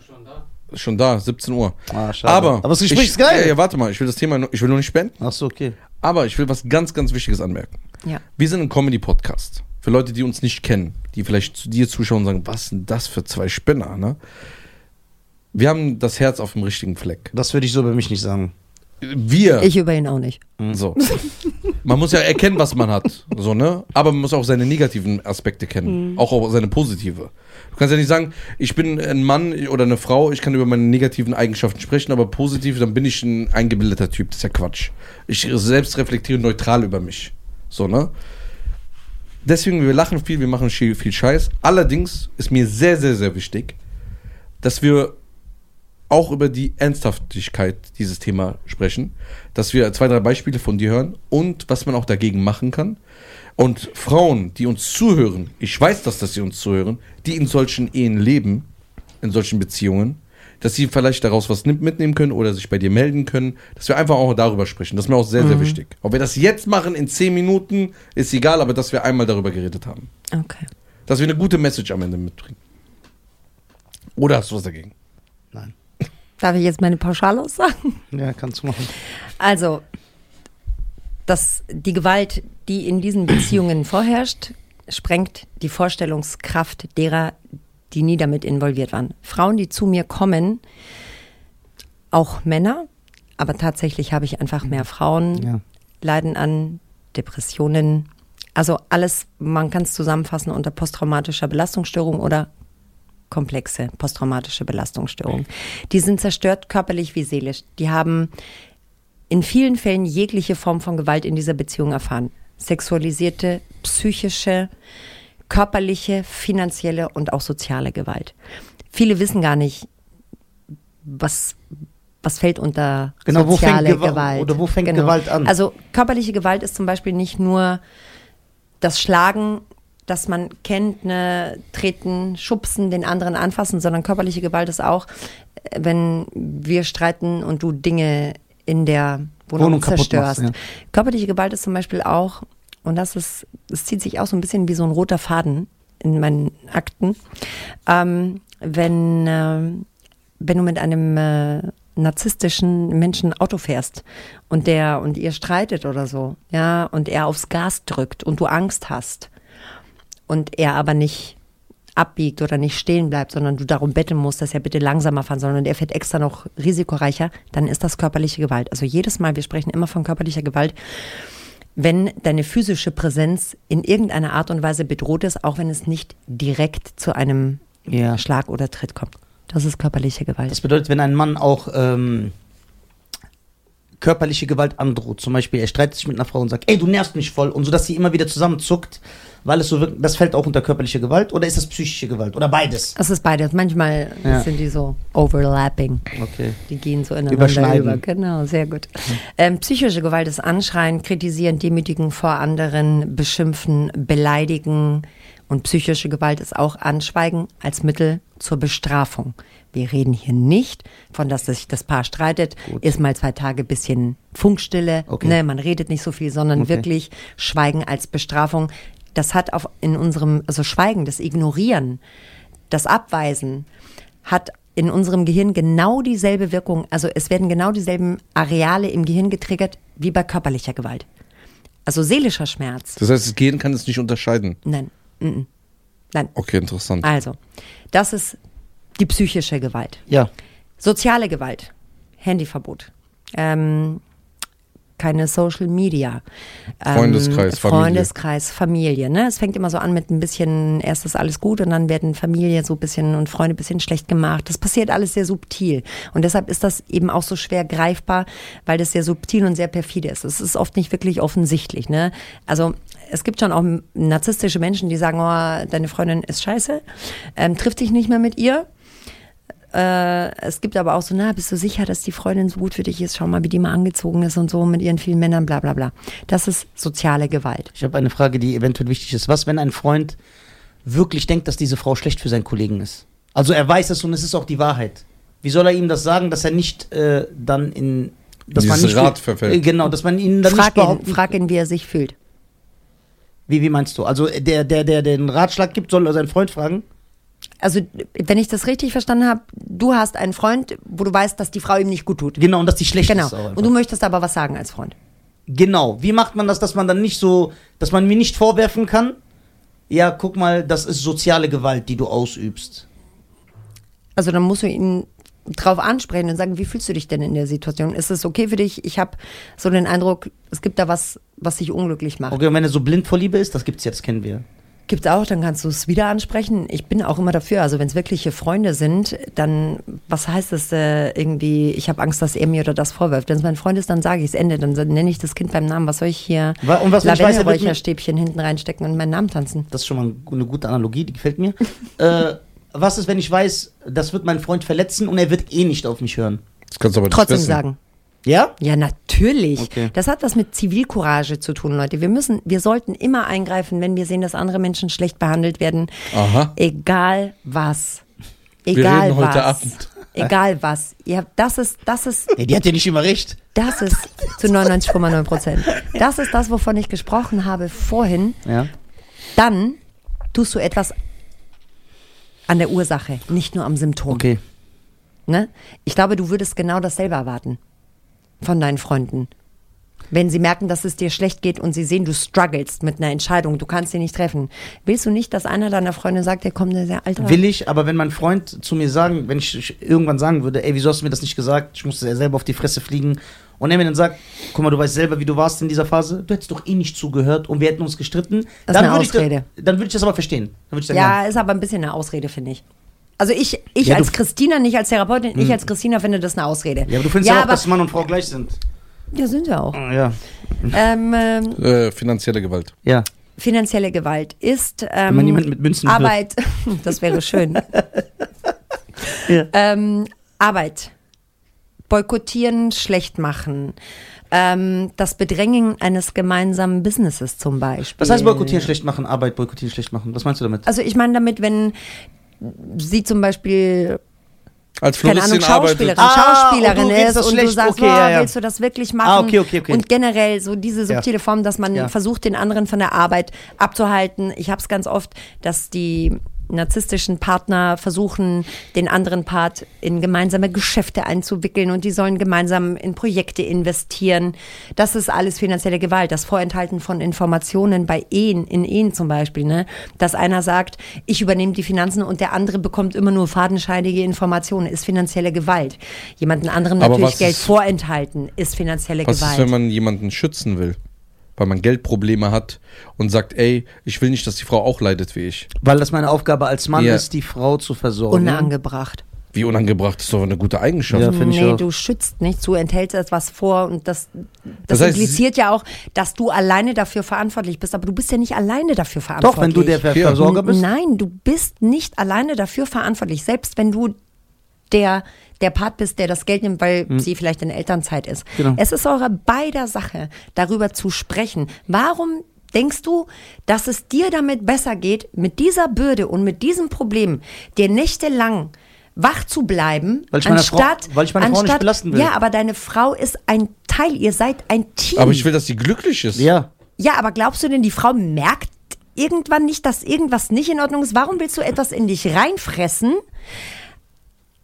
Schon da, 17 Uhr. Ah, schade. Aber, Aber das Gespräch ich, ist geil. Ja, ja, warte mal, ich will das Thema, nur- ich will nur nicht spenden, Ach so, okay. aber ich will was ganz, ganz Wichtiges anmerken. Ja. Wir sind ein Comedy-Podcast. Für Leute, die uns nicht kennen, die vielleicht zu dir zuschauen und sagen, was sind das für zwei Spinner, ne? Wir haben das Herz auf dem richtigen Fleck. Das würde ich so über mich nicht sagen. Wir, Ich über ihn auch nicht. so. Man muss ja erkennen, was man hat, so, ne? Aber man muss auch seine negativen Aspekte kennen, auch, auch seine positive. Du kannst ja nicht sagen, ich bin ein Mann oder eine Frau, ich kann über meine negativen Eigenschaften sprechen, aber positiv, dann bin ich ein eingebildeter Typ. Das ist ja Quatsch. Ich selbst reflektiere neutral über mich. So, ne? Deswegen, wir lachen viel, wir machen viel, Scheiß. Allerdings ist mir sehr, sehr, sehr wichtig, dass wir auch über die Ernsthaftigkeit dieses Thema sprechen, dass wir zwei, drei Beispiele von dir hören und was man auch dagegen machen kann. Und Frauen, die uns zuhören, ich weiß, dass das sie uns zuhören, die in solchen Ehen leben, in solchen Beziehungen, dass sie vielleicht daraus was mitnehmen können oder sich bei dir melden können, dass wir einfach auch darüber sprechen. Das ist mir auch sehr, sehr wichtig. Ob wir das jetzt machen in zehn Minuten, ist egal, aber dass wir einmal darüber geredet haben. Okay. Dass wir eine gute Message am Ende mitbringen. Oder hast du was dagegen? Nein. Darf ich jetzt meine Pauschalaussagen? Ja, kannst du machen. Also, dass die Gewalt, die in diesen Beziehungen vorherrscht, sprengt die Vorstellungskraft derer, die nie damit involviert waren. Frauen, die zu mir kommen, auch Männer, aber tatsächlich habe ich einfach mehr Frauen, Ja. leiden an Depressionen. Also alles, man kann es zusammenfassen unter posttraumatischer Belastungsstörung oder komplexe posttraumatische Belastungsstörung. Die sind zerstört körperlich wie seelisch. Die haben in vielen Fällen jegliche Form von Gewalt in dieser Beziehung erfahren. Sexualisierte, psychische, körperliche, finanzielle und auch soziale Gewalt. Viele wissen gar nicht, was, was fällt unter Genau, soziale Gewa- Gewalt. oder wo fängt genau. Gewalt an? Also körperliche Gewalt ist zum Beispiel nicht nur das Schlagen, das man kennt, ne, treten, schubsen, den anderen anfassen, sondern körperliche Gewalt ist auch, äh, wenn wir streiten und du Dinge in der Wohnung, Wohnung zerstörst. machst, ja. Körperliche Gewalt ist zum Beispiel auch, und das ist, es zieht sich auch so ein bisschen wie so ein roter Faden in meinen Akten, ähm, wenn, ähm, wenn du mit einem äh, narzisstischen Menschen Auto fährst und der und ihr streitet oder so, ja, und er aufs Gas drückt und du Angst hast und er aber nicht abbiegt oder nicht stehen bleibt, sondern du darum betteln musst, dass er bitte langsamer fahren soll und er fährt extra noch risikoreicher, dann ist das körperliche Gewalt. Also jedes Mal, wir sprechen immer von körperlicher Gewalt, wenn deine physische Präsenz in irgendeiner Art und Weise bedroht ist, auch wenn es nicht direkt zu einem Ja. Schlag oder Tritt kommt. Das ist körperliche Gewalt. Das bedeutet, wenn ein Mann auch ähm, körperliche Gewalt androht, zum Beispiel er streitet sich mit einer Frau und sagt, ey, du nervst mich voll, und so, dass sie immer wieder zusammenzuckt, weil es so wirkt, das fällt auch unter körperliche Gewalt oder ist das psychische Gewalt oder beides? Das ist beides. Manchmal Ja. sind die so overlapping. Okay. Die gehen so ineinander Überschneiden. über. Genau, sehr gut. Ähm, psychische Gewalt ist Anschreien, Kritisieren, Demütigen vor anderen, Beschimpfen, Beleidigen. Und psychische Gewalt ist auch Anschweigen als Mittel zur Bestrafung. Wir reden hier nicht von, dass sich das Paar streitet, ist mal zwei Tage bisschen Funkstille, Okay. ne, man redet nicht so viel, sondern Okay. wirklich Schweigen als Bestrafung. Das hat auf, in unserem, also Schweigen, das Ignorieren, das Abweisen hat in unserem Gehirn genau dieselbe Wirkung. Also es werden genau dieselben Areale im Gehirn getriggert wie bei körperlicher Gewalt. Also seelischer Schmerz. Das heißt, das Gehirn kann es nicht unterscheiden. Nein. -mm. Nein. Okay, interessant. Also, das ist die psychische Gewalt. Ja. Soziale Gewalt. Handyverbot. Ähm, keine Social Media. Ähm, Freundeskreis, Familie. Freundeskreis, Familie. Ne? Es fängt immer so an mit ein bisschen, erst ist alles gut und dann werden Familie so ein bisschen und Freunde ein bisschen schlecht gemacht. Das passiert alles sehr subtil. Und deshalb ist das eben auch so schwer greifbar, weil das sehr subtil und sehr perfide ist. Es ist oft nicht wirklich offensichtlich. Ne? Also es gibt schon auch narzisstische Menschen, die sagen, oh, deine Freundin ist scheiße, ähm, trifft dich nicht mehr mit ihr äh, es gibt aber auch so, na, bist du sicher, dass die Freundin so gut für dich ist? Schau mal, wie die mal angezogen ist und so mit ihren vielen Männern, bla bla bla. Das ist soziale Gewalt. Ich habe eine Frage, die eventuell wichtig ist. Was, wenn ein Freund wirklich denkt, dass diese Frau schlecht für seinen Kollegen ist? Also er weiß es und es ist auch die Wahrheit. Wie soll er ihm das sagen, dass er nicht äh, dann in dass man Dieses nicht Rad verfällt. Äh, genau, dass man ihn dann nicht Frag ihn, behaupten. frag ihn, wie er sich fühlt. Wie, wie meinst du? Also der, der, der, der den Ratschlag gibt, soll er seinen Freund fragen? Also, wenn ich das richtig verstanden habe, du hast einen Freund, wo du weißt, dass die Frau ihm nicht gut tut. Genau, und dass die schlecht Genau. ist. Einfach. Und du möchtest aber was sagen als Freund. Genau. Wie macht man das, dass man dann nicht so, dass man mir nicht vorwerfen kann? Ja, guck mal, das ist soziale Gewalt, die du ausübst. Also dann musst du ihn drauf ansprechen und sagen, wie fühlst du dich denn in der Situation? Ist es okay für dich? Ich habe so den Eindruck, es gibt da was, was dich unglücklich macht. Okay, und wenn er so blind vor Liebe ist, das gibt's jetzt, kennen wir. Gibt's auch, dann kannst du es wieder ansprechen. Ich bin auch immer dafür. Also wenn es wirkliche Freunde sind, dann was heißt es äh, irgendwie? Ich habe Angst, dass er mir oder das vorwirft. Wenn es mein Freund ist, dann sage ich es Ende. Dann nenne ich das Kind beim Namen. Was soll ich hier und was, wenn ich weiß, er Lavendelräucherstäbchen hinten reinstecken und meinen Namen tanzen? Das ist schon mal eine gute Analogie, die gefällt mir. äh, was ist, wenn ich weiß, das wird meinen Freund verletzen und er wird eh nicht auf mich hören? Das kannst du aber nicht Trotzdem wissen. sagen. Ja? Ja, natürlich. Okay. Das hat was mit Zivilcourage zu tun, Leute. Wir müssen, wir sollten immer eingreifen, wenn wir sehen, dass andere Menschen schlecht behandelt werden. Aha. Egal was. Wir Egal reden heute was. Abend. Egal was. Habt, das ist, das ist, Nee, die hat ja nicht immer recht. das ist zu 99,9 Prozent. Das ist das, wovon ich gesprochen habe vorhin. Ja. Dann tust du etwas an der Ursache, nicht nur am Symptom. Okay. Ne? Ich glaube, du würdest genau dasselbe erwarten von deinen Freunden. Wenn sie merken, dass es dir schlecht geht und sie sehen, du strugglest mit einer Entscheidung, du kannst sie nicht treffen. Willst du nicht, dass einer deiner Freunde sagt, der kommt, der Alter. Will ich, aber wenn mein Freund zu mir sagen, wenn ich ich irgendwann sagen würde, ey, wieso hast du mir das nicht gesagt? Ich musste ja selber auf die Fresse fliegen. Und er mir dann sagt, guck mal, du weißt selber, wie du warst in dieser Phase. Du hättest doch eh nicht zugehört und wir hätten uns gestritten. Das ist dann eine würde ich, Ausrede. da- dann würde ich das aber verstehen. Dann ich sagen, ja, ist aber ein bisschen eine Ausrede, finde ich. Also ich, ich Ja, als Christina, nicht als Therapeutin, ich als Christina finde das eine Ausrede. ja, aber du findest ja, auch, aber, dass Mann und Frau gleich sind. ja, sind wir auch. Ja. Ähm, ähm, Äh, finanzielle Gewalt. Ja. finanzielle Gewalt ist ähm, man jemanden mit Münzen. Arbeit, das wäre schön. Ja. ähm, Arbeit, boykottieren, schlecht machen, ähm, das Bedrängen eines gemeinsamen Businesses zum Beispiel. Was heißt boykottieren, schlecht machen, Arbeit boykottieren, schlecht machen? Was meinst du damit? Also ich meine damit, wenn sie zum Beispiel Als keine Ahnung, Floristin. Schauspielerin, Ah, Schauspielerin ist und du sagst, okay, oh, ja, ja. willst du das wirklich machen? Ah, okay, okay, okay. Und generell so diese subtile Form, dass man Ja. versucht, den anderen von der Arbeit abzuhalten. Ich habe es ganz oft, dass die narzisstischen Partner versuchen, den anderen Part in gemeinsame Geschäfte einzuwickeln und die sollen gemeinsam in Projekte investieren. Das ist alles finanzielle Gewalt. Das Vorenthalten von Informationen bei Ehen, in Ehen zum Beispiel, ne? Dass einer sagt, ich übernehme die Finanzen und der andere bekommt immer nur fadenscheinige Informationen, ist finanzielle Gewalt. Jemanden anderen natürlich was Geld vorenthalten, ist finanzielle Was Gewalt. ist, wenn man jemanden schützen will? Weil man Geldprobleme hat und sagt, ey, ich will nicht, dass die Frau auch leidet wie ich. Weil das meine Aufgabe als Mann Ja. ist, die Frau zu versorgen. Unangebracht. Wie unangebracht, ist doch eine gute Eigenschaft. Ja, finde ich nee, auch. du schützt nicht, du enthältst etwas vor und das, das, Das heißt, impliziert ja auch, dass du alleine dafür verantwortlich bist, aber du bist ja nicht alleine dafür Doch, verantwortlich. wenn du der. Versorger bist. Nein, du bist nicht alleine dafür verantwortlich, selbst wenn du der der Part bist, der das Geld nimmt, weil sie vielleicht in Elternzeit ist. Genau. Es ist eure beider Sache, darüber zu sprechen. Warum denkst du, dass es dir damit besser geht, mit dieser Bürde und mit diesem Problem dir nächtelang wach zu bleiben, Weil ich meine anstatt, Frau- weil ich meine Frau nicht anstatt, belasten will. Ja, aber deine Frau ist ein Teil, ihr seid ein Team. Aber ich will, dass sie glücklich ist. Ja. Ja, aber glaubst du denn, die Frau merkt irgendwann nicht, dass irgendwas nicht in Ordnung ist? Warum willst du etwas in dich reinfressen?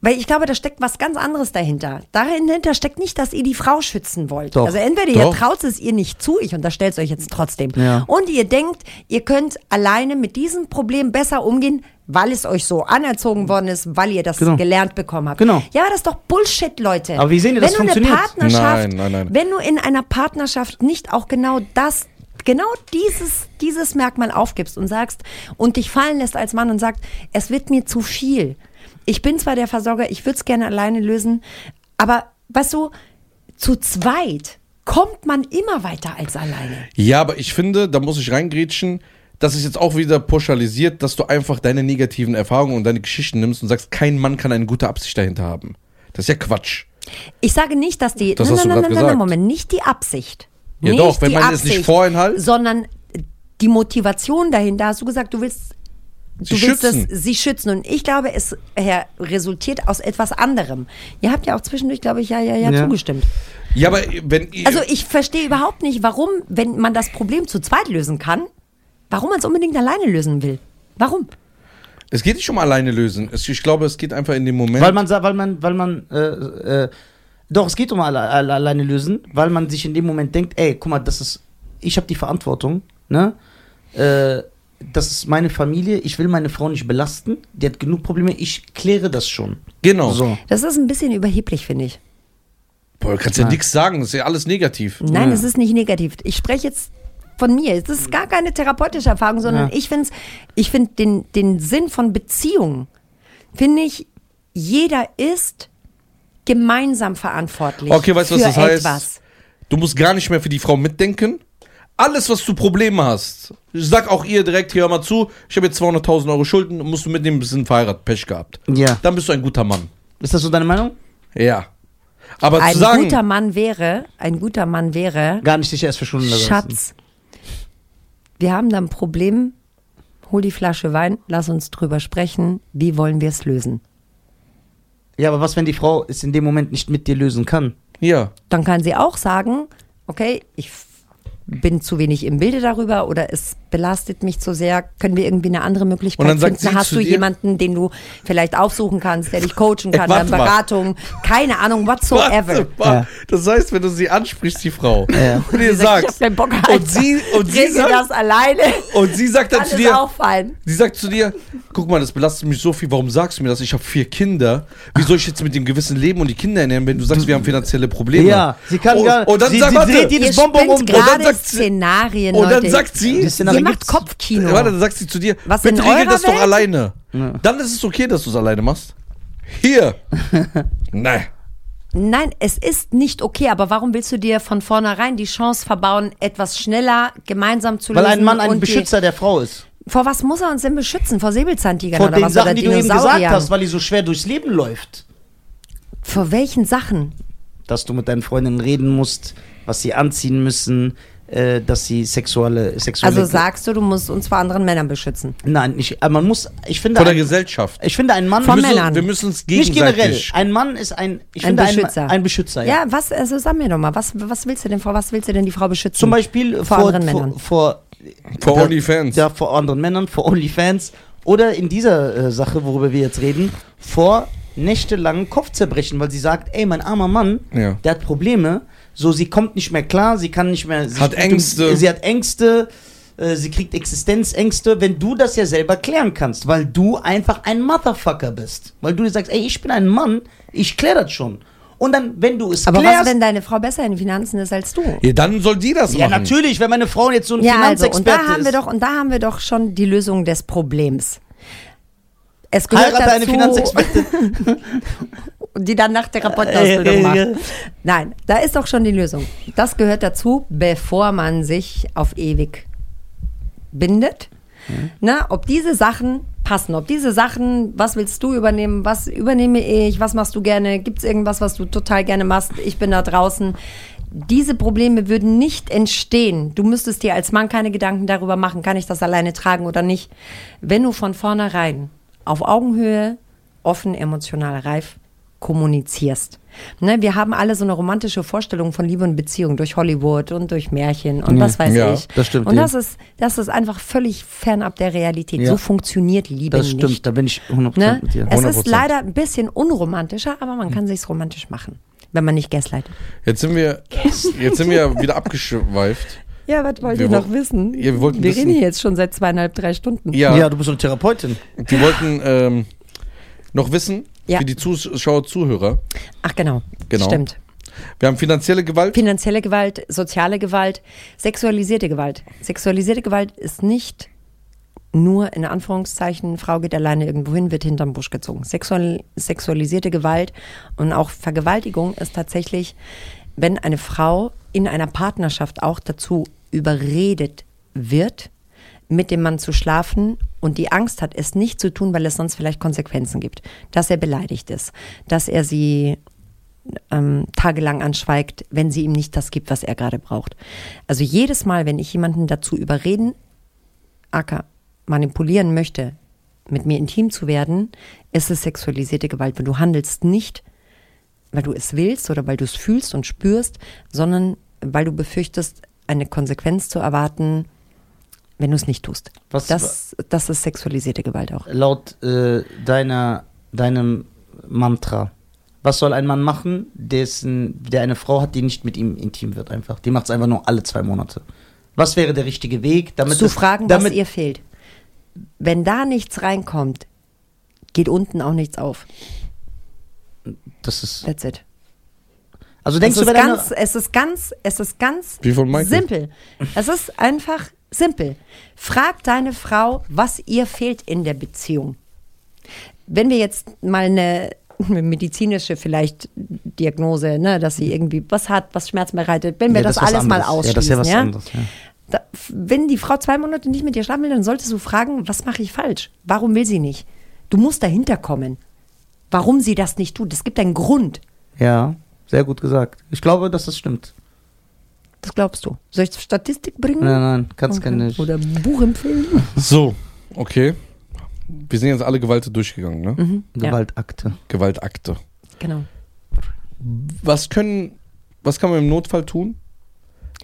Weil ich glaube, da steckt was ganz anderes dahinter. Dahinter steckt nicht, dass ihr die Frau schützen wollt. Doch. Also entweder ihr Doch. traut es ihr nicht zu, ich unterstelle es euch jetzt trotzdem. Ja. Und ihr denkt, ihr könnt alleine mit diesem Problem besser umgehen, weil es euch so anerzogen worden ist, weil ihr das Genau. gelernt bekommen habt. Genau. Ja, das ist doch Bullshit, Leute. Aber wie sehen wir, Wenn das du eine funktioniert? Partnerschaft, Nein, nein, nein. wenn du in einer Partnerschaft nicht auch genau das, genau dieses, dieses Merkmal aufgibst und sagst und dich fallen lässt als Mann und sagst, es wird mir zu viel. Ich bin zwar der Versorger, ich würde es gerne alleine lösen, aber weißt du, zu zweit kommt man immer weiter als alleine. Ja, aber ich finde, da muss ich reingrätschen, das ist jetzt auch wieder pauschalisiert, dass du einfach deine negativen Erfahrungen und deine Geschichten nimmst und sagst, kein Mann kann eine gute Absicht dahinter haben. Das ist ja Quatsch. Ich sage nicht, dass die. Das nein, hast du nein, grad nein, nein, gesagt. nein, Moment, nicht die Absicht. Ja nicht doch, wenn man es nicht vorenthalten- Sondern die Motivation dahinter, hast du gesagt, du willst. Sie du willst schützen. Das, sie schützen. Und ich glaube, es Herr, resultiert aus etwas anderem. Ihr habt ja auch zwischendurch, glaube ich, ja, ja, ja, Ja. zugestimmt. Ja, aber wenn. Also ich verstehe überhaupt nicht, warum, wenn man das Problem zu zweit lösen kann, warum man es unbedingt alleine lösen will. Warum? es geht nicht um alleine lösen. Ich glaube, es geht einfach in dem Moment. Weil man, weil man, weil man, äh, äh, doch, es geht um alle, alle, alleine lösen, weil man sich in dem Moment denkt, ey, guck mal, das ist, ich habe die Verantwortung, ne? Äh, das ist meine Familie, ich will meine Frau nicht belasten, die hat genug Probleme, ich kläre das schon. genau. So. Das ist ein bisschen überheblich, finde ich. Boah, du kannst ja nichts sagen, das ist ja alles negativ. Nein, Ja. es ist nicht negativ. Ich spreche jetzt von mir. Es ist gar keine therapeutische Erfahrung, sondern Ja. ich finde ich find den, den Sinn von Beziehungen, finde ich, jeder ist gemeinsam verantwortlich Okay, weißt du, was das heißt? etwas. Du musst gar nicht mehr für die Frau mitdenken. Alles, was du Probleme hast, sag auch ihr direkt, hier hör mal zu, ich habe jetzt 200.000 Euro Schulden, musst du mitnehmen, wir sind verheiratet, Pech gehabt. Ja. Dann bist du ein guter Mann. Ist das so deine Meinung? Ja. Aber Ein zu sagen, guter Mann wäre, ein guter Mann wäre, Gar nicht dich erst für lassen. Schatz, wir haben da ein Problem, hol die Flasche Wein, lass uns drüber sprechen, wie wollen wir es lösen? Ja, aber was, wenn die Frau es in dem Moment nicht mit dir lösen kann? ja, dann kann sie auch sagen, okay, ich bin zu wenig im Bilde darüber oder es belastet mich zu sehr, können wir irgendwie eine andere Möglichkeit Und dann sagt finden? sie Hast zu du dir- jemanden, den du vielleicht aufsuchen kannst, der dich coachen Ey, kann, eine mal. Beratung, keine Ahnung, whatsoever. Mal. Das heißt, wenn du sie ansprichst, die Frau, Ja. und ihr sagt, sagst, keinen Bock, und sie, und sie Regel das sagt, alleine, und sie sagt dann kann zu dir, auch fallen. sie sagt zu dir, guck mal, das belastet mich so viel, warum sagst du mir das? Ich habe vier Kinder. Wie soll ich jetzt mit dem Gewissen leben und die Kinder ernähren, wenn du sagst, wir haben finanzielle Probleme? Ja, sie kann und, gar und dann sie, sag, sie dreht jedes Bonbon um. Und dann gerade sagt Szenarien, und dann Leute. sagt sie, Das Szenario Ihr macht gibt's. Kopfkino. Warte, dann sagt sie zu dir, Was bitte in regel eurer das doch Welt? alleine. Ja. Dann ist es okay, dass du es alleine machst. Hier. Nein. Nein, es ist nicht okay, aber warum willst du dir von vornherein die Chance verbauen, etwas schneller gemeinsam zu Weil lösen? ein Mann ein die- Beschützer der Frau ist. Vor was muss er uns denn beschützen? Vor Säbelzahntigern Vor oder den was? Sachen, oder die du eben gesagt Dinosauriern? hast, weil die so schwer durchs Leben läuft. Vor welchen Sachen? Dass du mit deinen Freundinnen reden musst, was sie anziehen müssen, äh, dass sie sexuelle, sexuelle. Also sagst du, du musst uns vor anderen Männern beschützen. Nein, ich, äh, man muss, ich finde, Von der ein, Gesellschaft. ich finde, ein Mann Von wir müssen, Männern. Wir müssen uns nicht generell. gegenseitig. Ein Mann ist ein, ich Ein finde, Beschützer. Ein, ein Beschützer. Ja. Ja, was, also sag mir doch mal, was, was willst du denn, vor was willst du denn die Frau beschützen? Zum Beispiel vor, vor, anderen vor, Männern. vor, Vor da- OnlyFans. Ja, vor anderen Männern, vor OnlyFans. Oder in dieser äh, Sache, worüber wir jetzt reden, vor nächtelangen Kopfzerbrechen, weil sie sagt, ey, mein armer Mann, Ja. der hat Probleme, so sie kommt nicht mehr klar, sie kann nicht mehr. Sie Hat Ängste. Sie hat Ängste, äh, sie kriegt Existenzängste, wenn du das ja selber klären kannst, weil du einfach ein Motherfucker bist. Weil du dir sagst, ey, ich bin ein Mann, ich kläre das schon. Und dann, wenn du es Aber klärst. was, wenn deine Frau besser in den Finanzen ist als du? Ja, dann soll die das ja, machen. natürlich, wenn meine Frau jetzt so ein Ja, also, Finanzexperte und da haben ist. wir doch, und da haben wir doch schon die Lösung des Problems. Es gehört Heirate eine dazu, Finanzexpertin. die dann nach Therapeutenausbildung Äh, äh, macht. äh. Nein, da ist doch schon die Lösung. Das gehört dazu, bevor man sich auf ewig bindet. Na, ob diese Sachen passen, ob diese Sachen, was willst du übernehmen, was übernehme ich, was machst du gerne, gibt es irgendwas, was du total gerne machst, ich bin da draußen. Diese Probleme würden nicht entstehen. Du müsstest dir als Mann keine Gedanken darüber machen, kann ich das alleine tragen oder nicht. Wenn du von vornherein auf Augenhöhe, offen, emotional reif kommunizierst. Ne, wir haben alle so eine romantische Vorstellung von Liebe und Beziehung durch Hollywood und durch Märchen und Ja. was weiß Ja, ich. das stimmt, Und ja. das ist, das ist einfach völlig fernab der Realität. Ja. So funktioniert Liebe Das stimmt, nicht. da bin ich 100% Ne? mit dir. Es 100%. ist leider ein bisschen unromantischer, aber man kann sich's romantisch machen, wenn man nicht gaslightet. Jetzt sind wir, jetzt sind wir ja wieder abgeschweift. Ja, was wollt Wir ihr noch wissen? Ja, wir wollten wir wissen- reden hier jetzt schon seit zweieinhalb, drei Stunden. Ja, Ja. du bist eine Therapeutin. die wollten ähm, noch wissen, Ja. für die Zuschauer, Zuhörer. Ach genau, Genau. stimmt. Wir haben finanzielle Gewalt. Finanzielle Gewalt, soziale Gewalt, sexualisierte Gewalt. Sexualisierte Gewalt ist nicht nur in Anführungszeichen, Frau geht alleine irgendwo hin, wird hinterm Busch gezogen. Sexual, sexualisierte Gewalt und auch Vergewaltigung ist tatsächlich, wenn eine Frau in einer Partnerschaft auch dazu überredet wird, mit dem Mann zu schlafen und die Angst hat, es nicht zu tun, weil es sonst vielleicht Konsequenzen gibt, dass er beleidigt ist, dass er sie ähm, tagelang anschweigt, wenn sie ihm nicht das gibt, was er gerade braucht. Also jedes Mal, wenn ich jemanden dazu überreden, acker, manipulieren möchte, mit mir intim zu werden, ist es sexualisierte Gewalt, weil du handelst nicht, weil du es willst oder weil du es fühlst und spürst, sondern weil du befürchtest, eine Konsequenz zu erwarten, wenn du es nicht tust. Was- das, das ist sexualisierte Gewalt auch. Laut äh, deiner, deinem Mantra, was soll ein Mann machen, dessen, der eine Frau hat, die nicht mit ihm intim wird einfach? Die macht es einfach nur alle zwei Monate. Was wäre der richtige Weg, damit zu es- fragen, damit, was ihr fehlt. Wenn da nichts reinkommt, geht unten auch nichts auf. das ist, That's it. also Es denkst du, ist, ganz, es ist ganz, es ist ganz Wie von Michael. simpel. Es ist einfach simpel. Frag deine Frau, was ihr fehlt in der Beziehung. Wenn wir jetzt mal eine medizinische vielleicht Diagnose, ne, dass sie irgendwie was hat, was Schmerzen bereitet, wenn wir Ja, das, was alles mal ausschließen, Ja, das ist ja? anderes, ja. Da, wenn die Frau zwei Monate nicht mit dir schlafen will, dann solltest du fragen, was mache ich falsch? Warum will sie nicht? Du musst dahinter kommen. Warum sie das nicht tut. Es gibt einen Grund. Ja, sehr gut gesagt. Ich glaube, dass das stimmt. Das glaubst du. Soll ich Statistik bringen? Nein, nein, kannst Okay. keine nicht. Oder Buch empfehlen? So, okay. Wir sind jetzt alle Gewalt durchgegangen, ne? Mhm. Ja, Gewaltakte. Gewaltakte. genau. Was können, was kann man im Notfall tun?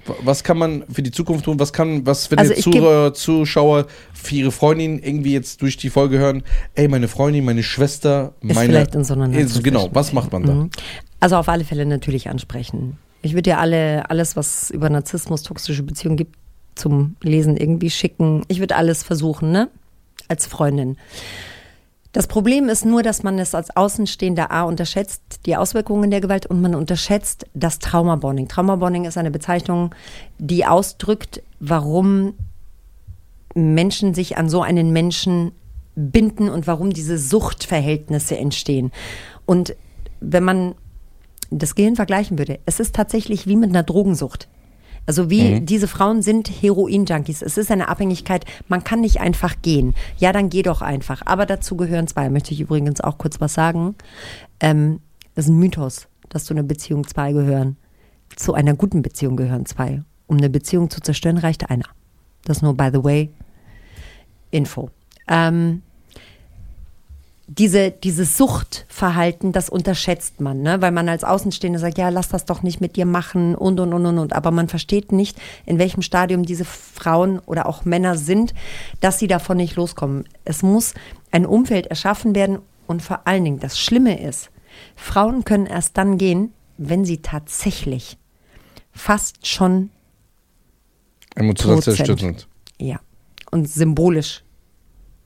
Wa- Was kann man für die Zukunft tun? Was kann, was, wenn Also geb- Zuhörer, Zuschauer für ihre Freundin irgendwie jetzt durch die Folge hören, ey, meine Freundin, meine Schwester, Ist meine. vielleicht in so einer Ist- genau, was macht man da? Mhm. Also auf alle Fälle natürlich ansprechen. Ich würde dir alle, alles, was über Narzissmus, toxische Beziehungen gibt, zum Lesen irgendwie schicken. Ich würde alles versuchen, ne? Als Freundin. Das Problem ist nur, dass man es als Außenstehender A unterschätzt, die Auswirkungen der Gewalt, und man unterschätzt das Traumabonding. Traumabonding ist eine Bezeichnung, die ausdrückt, warum Menschen sich an so einen Menschen binden und warum diese Suchtverhältnisse entstehen. Und wenn man das Gehirn vergleichen würde, es ist tatsächlich wie mit einer Drogensucht. Also wie diese Frauen sind Heroin-Junkies. Es ist eine Abhängigkeit. Man kann nicht einfach gehen. Ja, dann geh doch einfach. Aber dazu gehören zwei. Möchte ich übrigens auch kurz was sagen. Ähm, das ist ein Mythos, dass zu einer Beziehung zwei gehören. Zu einer guten Beziehung gehören zwei. Um eine Beziehung zu zerstören, reicht einer. Das nur, by the way, Info. Ähm, diese, dieses Suchtverhalten, das unterschätzt man, ne? weil man als Außenstehender sagt, ja, lass das doch nicht mit dir machen und, und, und, und, und. Aber man versteht nicht, in welchem Stadium diese Frauen oder auch Männer sind, dass sie davon nicht loskommen. Es muss ein Umfeld erschaffen werden und vor allen Dingen, das Schlimme ist, Frauen können erst dann gehen, wenn sie tatsächlich fast schon Emotional zerstört sind. ja, und symbolisch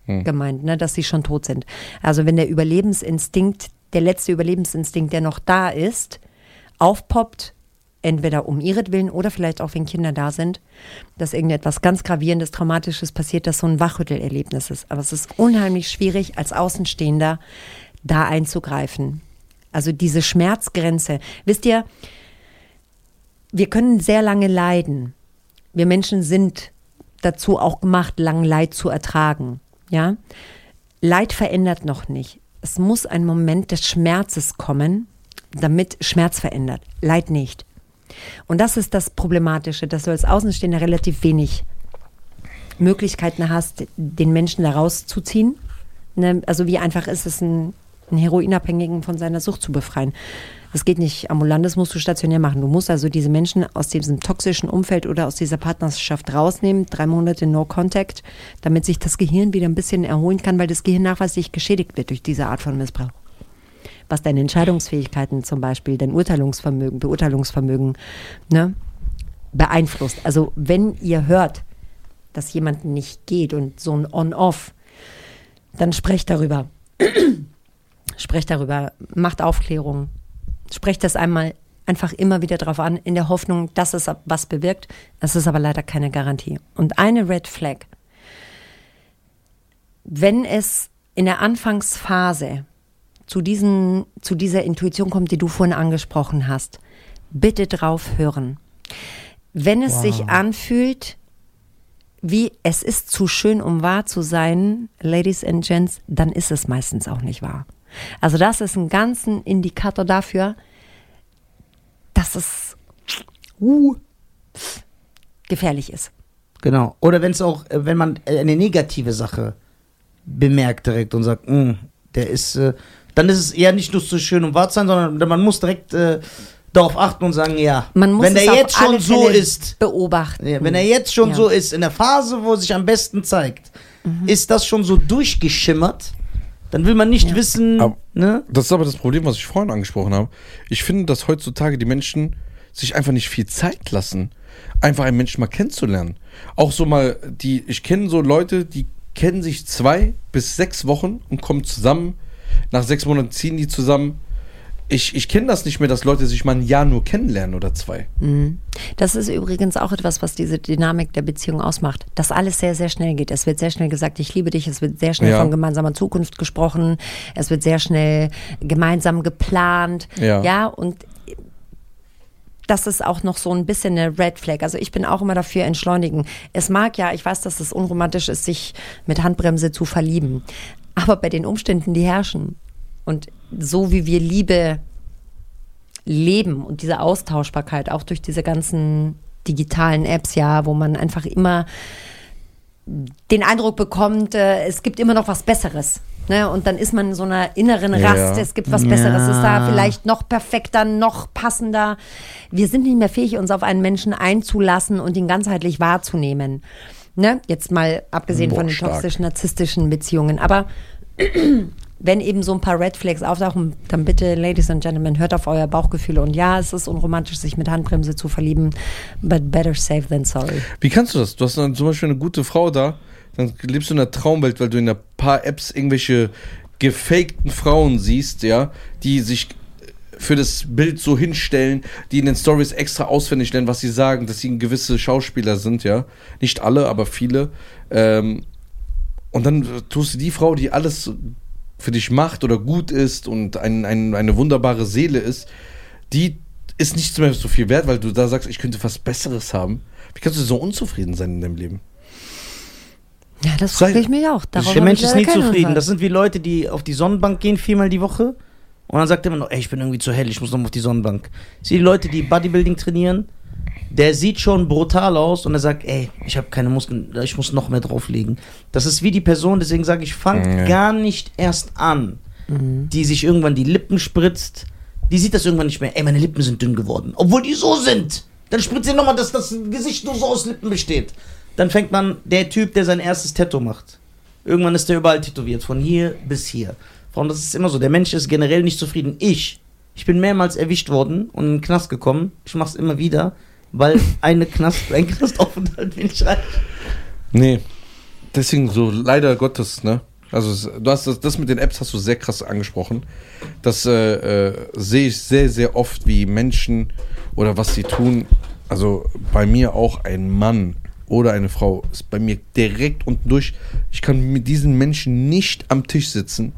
gemeint, ne, dass sie schon tot sind. Also wenn der Überlebensinstinkt, der letzte Überlebensinstinkt, der noch da ist, aufpoppt, entweder um ihretwillen oder vielleicht auch, wenn Kinder da sind, dass irgendetwas ganz Gravierendes, Traumatisches passiert, das so ein Wachrüttelerlebnis ist. Aber es ist unheimlich schwierig, als Außenstehender da einzugreifen. Also diese Schmerzgrenze. Wisst ihr, wir können sehr lange leiden. Wir Menschen sind dazu auch gemacht, lang Leid zu ertragen. Ja? Leid verändert noch nicht. Es muss ein Moment des Schmerzes kommen, damit Schmerz verändert. Leid nicht. Und das ist das Problematische, dass du als Außenstehender relativ wenig Möglichkeiten hast, den Menschen da rauszuziehen. Ne? Also wie einfach ist es, einen, einen Heroinabhängigen von seiner Sucht zu befreien. Das geht nicht ambulant, musst du stationär machen. Du musst also diese Menschen aus diesem toxischen Umfeld oder aus dieser Partnerschaft rausnehmen, drei Monate No Contact, damit sich das Gehirn wieder ein bisschen erholen kann, weil das Gehirn nachweislich geschädigt wird durch diese Art von Missbrauch. Was deine Entscheidungsfähigkeiten zum Beispiel, dein Urteilungsvermögen, Beurteilungsvermögen ne, beeinflusst. Also wenn ihr hört, dass jemand nicht geht und so ein On-Off, dann sprecht darüber. sprecht darüber, macht Aufklärung, sprecht das einmal einfach immer wieder drauf an, in der Hoffnung, dass es was bewirkt. Es ist aber leider keine Garantie. Und eine Red Flag, wenn es in der Anfangsphase zu, diesen, zu dieser Intuition kommt, die du vorhin angesprochen hast, bitte drauf hören. Wenn es Wow. sich anfühlt, wie es ist zu schön, um wahr zu sein, Ladies and Gents, dann ist es meistens auch nicht wahr. Also das ist ein ganzen Indikator dafür, dass es uh, gefährlich ist. Genau. Oder wenn es auch, äh, wenn man eine negative Sache bemerkt direkt und sagt, "Mm, der ist, äh, dann ist es eher nicht nur so schön um wahr sein, sondern man muss direkt äh, darauf achten und sagen, ja, Man muss wenn auf jetzt schon so Fälle ist, beobachten. ja, wenn er jetzt schon Ja. so ist, in der Phase, wo er sich am besten zeigt, ist das schon so durchgeschimmert, dann will man nicht Ja. wissen, Aber- ne? Das ist aber das Problem, was ich vorhin angesprochen habe. Ich finde, dass heutzutage die Menschen sich einfach nicht viel Zeit lassen, einfach einen Menschen mal kennenzulernen. Auch so mal, die, ich kenne so Leute, die kennen sich zwei bis sechs Wochen und kommen zusammen. Nach sechs Monaten ziehen die zusammen. Ich, ich kenne das nicht mehr, dass Leute sich mal ein Jahr nur kennenlernen oder zwei. Das ist übrigens auch etwas, was diese Dynamik der Beziehung ausmacht. Dass alles sehr, sehr schnell geht. Es wird sehr schnell gesagt, ich liebe dich. Es wird sehr schnell Ja. von gemeinsamer Zukunft gesprochen. Es wird sehr schnell gemeinsam geplant. Ja. Ja, und das ist auch noch so ein bisschen eine Red Flag. Also ich bin auch immer dafür entschleunigen. Es mag ja, ich weiß, dass es unromantisch ist, sich mit Handbremse zu verlieben. Aber bei den Umständen, die herrschen und so wie wir Liebe leben und diese Austauschbarkeit, auch durch diese ganzen digitalen Apps, ja, wo man einfach immer den Eindruck bekommt, äh, es gibt immer noch was Besseres. Ne? Und dann ist man in so einer inneren Ja. Rast, es gibt was Ja. Besseres, ist da vielleicht noch perfekter, noch passender. Wir sind nicht mehr fähig, uns auf einen Menschen einzulassen und ihn ganzheitlich wahrzunehmen. Ne? Jetzt mal abgesehen Boah, von den toxisch-narzisstischen Beziehungen. Aber wenn eben so ein paar Red Flags auftauchen, dann bitte, Ladies and Gentlemen, hört auf euer Bauchgefühle. Und ja, es ist unromantisch, sich mit Handbremse zu verlieben, but better safe than sorry. Wie kannst du das? Du hast dann zum Beispiel eine gute Frau da, dann lebst du in einer Traumwelt, weil du in ein paar Apps irgendwelche gefakten Frauen siehst, ja, die sich für das Bild so hinstellen, die in den Stories extra auswendig lernen, was sie sagen, dass sie gewisse Schauspieler sind, ja. Nicht alle, aber viele. Ähm, und dann tust du die Frau, die alles für dich macht oder gut ist und ein, ein, eine wunderbare Seele ist, die ist nichts mehr so viel wert, weil du da sagst, ich könnte was Besseres haben. Wie kannst du so unzufrieden sein in deinem Leben? Ja, das frage ich mich auch. Darauf der Mensch ist nie zufrieden. Das sind wie Leute, die auf die Sonnenbank gehen viermal die Woche und dann sagt er immer noch, ey, ich bin irgendwie zu hell, ich muss noch mal auf die Sonnenbank. Sie die Leute, die Bodybuilding trainieren, der sieht schon brutal aus und er sagt, ey, ich habe keine Muskeln, ich muss noch mehr drauflegen. Das ist wie die Person, deswegen sage ich, fangt Ja. gar nicht erst an, die sich irgendwann die Lippen spritzt. Die sieht das irgendwann nicht mehr. Ey, meine Lippen sind dünn geworden. Obwohl die so sind. Dann spritzt sie nochmal, dass das Gesicht nur so aus Lippen besteht. Dann fängt man, der Typ, der sein erstes Tattoo macht. Irgendwann ist der überall tätowiert, von hier bis hier. Frauen, das ist immer so. Der Mensch ist generell nicht zufrieden. Ich, ich bin mehrmals erwischt worden und in den Knast gekommen. Ich mach's immer wieder, weil eine Knast, ein Knastaufenthalt nicht reicht. Nee. Deswegen so leider Gottes, ne? Also du hast das, das mit den Apps hast du sehr krass angesprochen. Das äh, äh, sehe ich sehr, sehr oft, wie Menschen oder was sie tun. Also bei mir auch ein Mann oder eine Frau ist bei mir direkt unten durch. Ich kann mit diesen Menschen nicht am Tisch sitzen.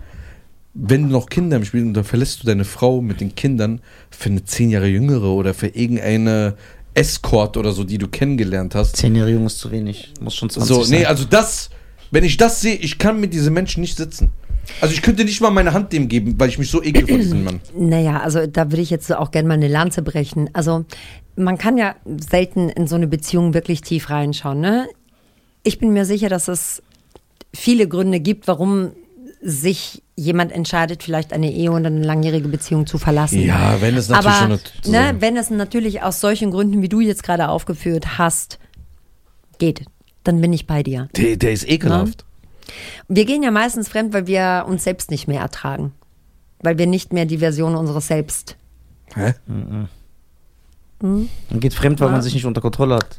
Wenn noch Kinder im Spiel sind, dann verlässt du deine Frau mit den Kindern für eine zehn Jahre jüngere oder für irgendeine Escort oder so, die du kennengelernt hast. Zehn Jahre jung ist zu wenig. Muss schon 20 So, sein. nee, also das, wenn ich das sehe, ich kann mit diesen Menschen nicht sitzen. Also ich könnte nicht mal meine Hand dem geben, weil ich mich so ekel vor diesem Mann. Naja, also da würde ich jetzt auch gerne mal eine Lanze brechen. Also man kann ja selten in so eine Beziehung wirklich tief reinschauen. Ne? Ich bin mir sicher, dass es viele Gründe gibt, warum sich jemand entscheidet, vielleicht eine Ehe oder eine langjährige Beziehung zu verlassen. Ja, wenn es natürlich Aber so eine- ne, wenn es natürlich aus solchen Gründen, wie du jetzt gerade aufgeführt hast, geht, dann bin ich bei dir. Der, der ist ekelhaft. Wir gehen ja meistens fremd, weil wir uns selbst nicht mehr ertragen. Weil wir nicht mehr die Version unseres Selbst. Hä? Man geht fremd, weil man sich nicht unter Kontrolle hat.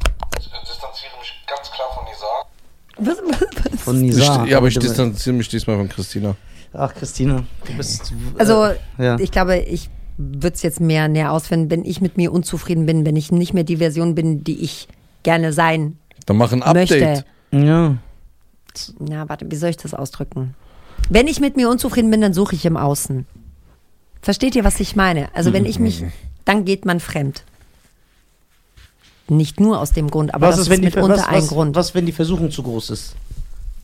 Was, was, was? Von Ich, Nisa. ja, aber ich distanziere mich diesmal von Christina. Ach, Christina, du bist. Also, äh, ja. ich glaube, ich würde es jetzt mehr näher ausfinden, wenn ich mit mir unzufrieden bin, wenn ich nicht mehr die Version bin, die ich gerne sein Dann mach ein Update. möchte. ja. Na, warte, wie soll ich das ausdrücken? Wenn ich mit mir unzufrieden bin, dann suche ich im Außen. Versteht ihr, was ich meine? Also, wenn ich mich, dann geht man fremd. Nicht nur aus dem Grund, aber das ist, die, mitunter was, ein was, Grund. was, wenn die Versuchung zu groß ist?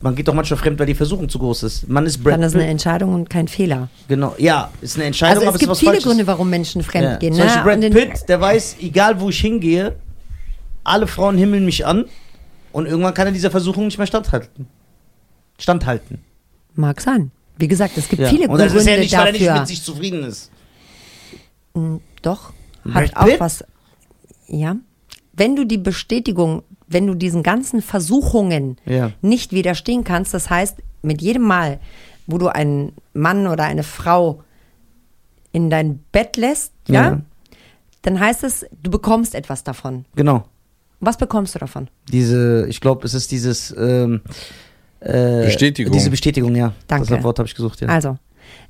Man geht doch manchmal fremd, weil die Versuchung zu groß ist. Man ist Brad Dann ist eine. Entscheidung und kein Fehler. Genau, ja, ist eine Entscheidung, Also aber es ist gibt was viele Falsches. Gründe, warum Menschen fremd Ja. gehen. Zum Beispiel Ne? Brad Und in- Pitt, der weiß, egal wo ich hingehe, alle Frauen himmeln mich an und irgendwann kann er dieser Versuchung nicht mehr standhalten. Standhalten. Mag sein. Wie gesagt, es gibt Ja. viele und das Gründe ist ja nicht, weil er nicht dafür. mit sich zufrieden ist. Doch, Brad hat auch Pitt? was. Ja. Wenn du die Bestätigung, wenn du diesen ganzen Versuchungen Ja. nicht widerstehen kannst, das heißt, mit jedem Mal, wo du einen Mann oder eine Frau in dein Bett lässt, ja, Ja. dann heißt es, du bekommst etwas davon. Genau. Was bekommst du davon? Diese, ich glaube, es ist dieses ähm, äh, Bestätigung. Diese Bestätigung, ja. Danke. Das Wort habe ich gesucht, ja. Also,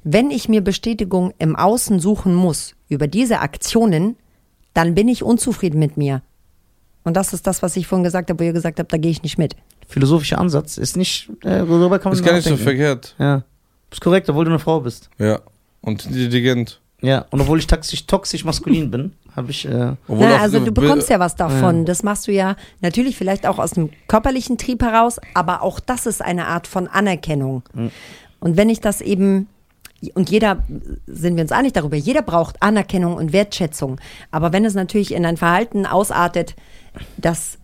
wenn ich mir Bestätigung im Außen suchen muss über diese Aktionen, dann bin ich unzufrieden mit mir. Und das ist das, was ich vorhin gesagt habe, wo ihr gesagt habt, da gehe ich nicht mit. Philosophischer Ansatz ist nicht, äh, darüber kann man Ist gar nicht so verkehrt. Ja. Ist korrekt, obwohl du eine Frau bist. Ja. Und intelligent. Ja. Und obwohl ich toxisch, toxisch maskulin bin, habe ich, äh, Na, also du bekommst ja was davon. Ja. Das machst du ja natürlich vielleicht auch aus dem körperlichen Trieb heraus, aber auch das ist eine Art von Anerkennung. Und wenn ich das eben, und jeder, sind wir uns einig darüber, jeder braucht Anerkennung und Wertschätzung. Aber wenn es natürlich in ein Verhalten ausartet, dass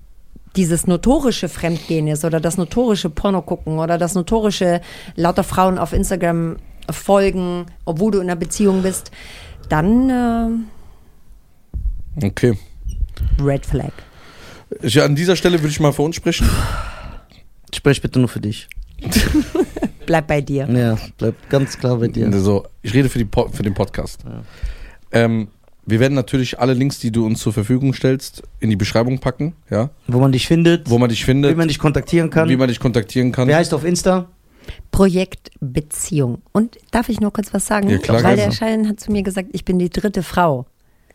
dieses notorische Fremdgehen ist oder das notorische Porno gucken oder das notorische lauter Frauen auf Instagram folgen, obwohl du in einer Beziehung bist, dann Okay. äh, Red Flag. Ich, an dieser Stelle würde ich mal für uns sprechen. sprech bitte nur für dich. Bleib bei dir. Ja, bleib ganz klar bei dir. So, ich rede für, die po für den Podcast. Ähm, wir werden natürlich alle Links, die du uns zur Verfügung stellst, in die Beschreibung packen, ja, Wo man dich findet, wo man dich wie findet, man dich kontaktieren kann. wie man dich kontaktieren kann. Wer heißt auf Insta? Projekt Beziehung. Und darf ich noch kurz was sagen? Ja, klar, Weil gerne. der Schein hat zu mir gesagt, ich bin die dritte Frau.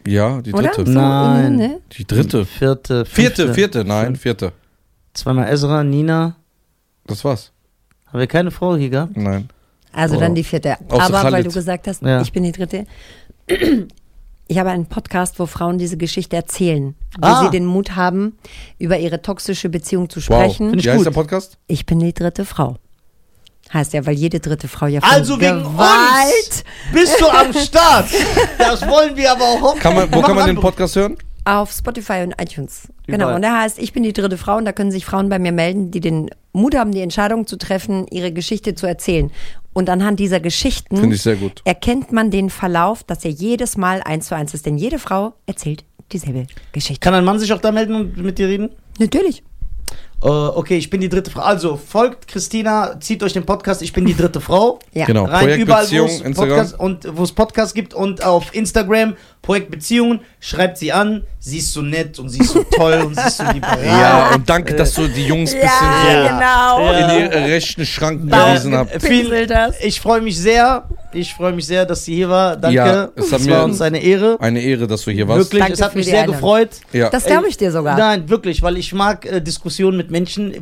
Ja, die Oder? dritte. So, Nein. Ne? Die dritte. Vierte, Vierte, fünfte. vierte, nein, vierte. Zweimal Ezra, Nina. Das war's. Haben wir keine Frau hier gehabt? Nein. Also Oh. dann die vierte. Außer Aber weil du gesagt hast, Ja. ich bin die dritte. Ich habe einen Podcast, wo Frauen diese Geschichte erzählen, wo Ah. sie den Mut haben, über ihre toxische Beziehung zu Wow. sprechen. Ich Wie heißt gut. der Podcast? Ich bin die dritte Frau. Heißt ja, weil jede dritte Frau ja von Also wegen Gewalt uns bist du am Start. Das wollen wir aber auch. Kann man, wo kann man den. Podcast hören? Auf Spotify und iTunes. Genau. Überall. Und der heißt, ich bin die dritte Frau und da können sich Frauen bei mir melden, die den Mut haben, die Entscheidung zu treffen, ihre Geschichte zu erzählen. Und anhand dieser Geschichten Finde ich sehr gut. erkennt man den Verlauf, dass er jedes Mal eins zu eins ist. Denn jede Frau erzählt dieselbe Geschichte. Kann ein Mann sich auch da melden und mit dir reden? Natürlich. Äh, okay, ich bin die dritte Frau. Also folgt Christina, zieht euch den Podcast, ich bin die dritte Frau. Ja. Genau. Rein überall, wo es Instagram. Podcast, und wo es Podcast gibt und auf Instagram Projekt Beziehungen, schreibt sie an. Sie ist so nett und sie ist so toll und sie ist so liberal. Ja, und danke, dass du die Jungs ein bisschen Ja. genau. so Ja. in die rechten Schranken gewiesen habt. Äh, Viel, ich freue mich sehr. Ich freue mich sehr, dass sie hier war. Danke. Ja, es hat es mir- war uns eine Ehre. Eine Ehre, dass du hier warst. Wirklich, Danke es hat mich sehr Einladung. gefreut. Ja. Das glaube ich dir sogar. Nein, wirklich, weil ich mag äh, Diskussionen mit Menschen,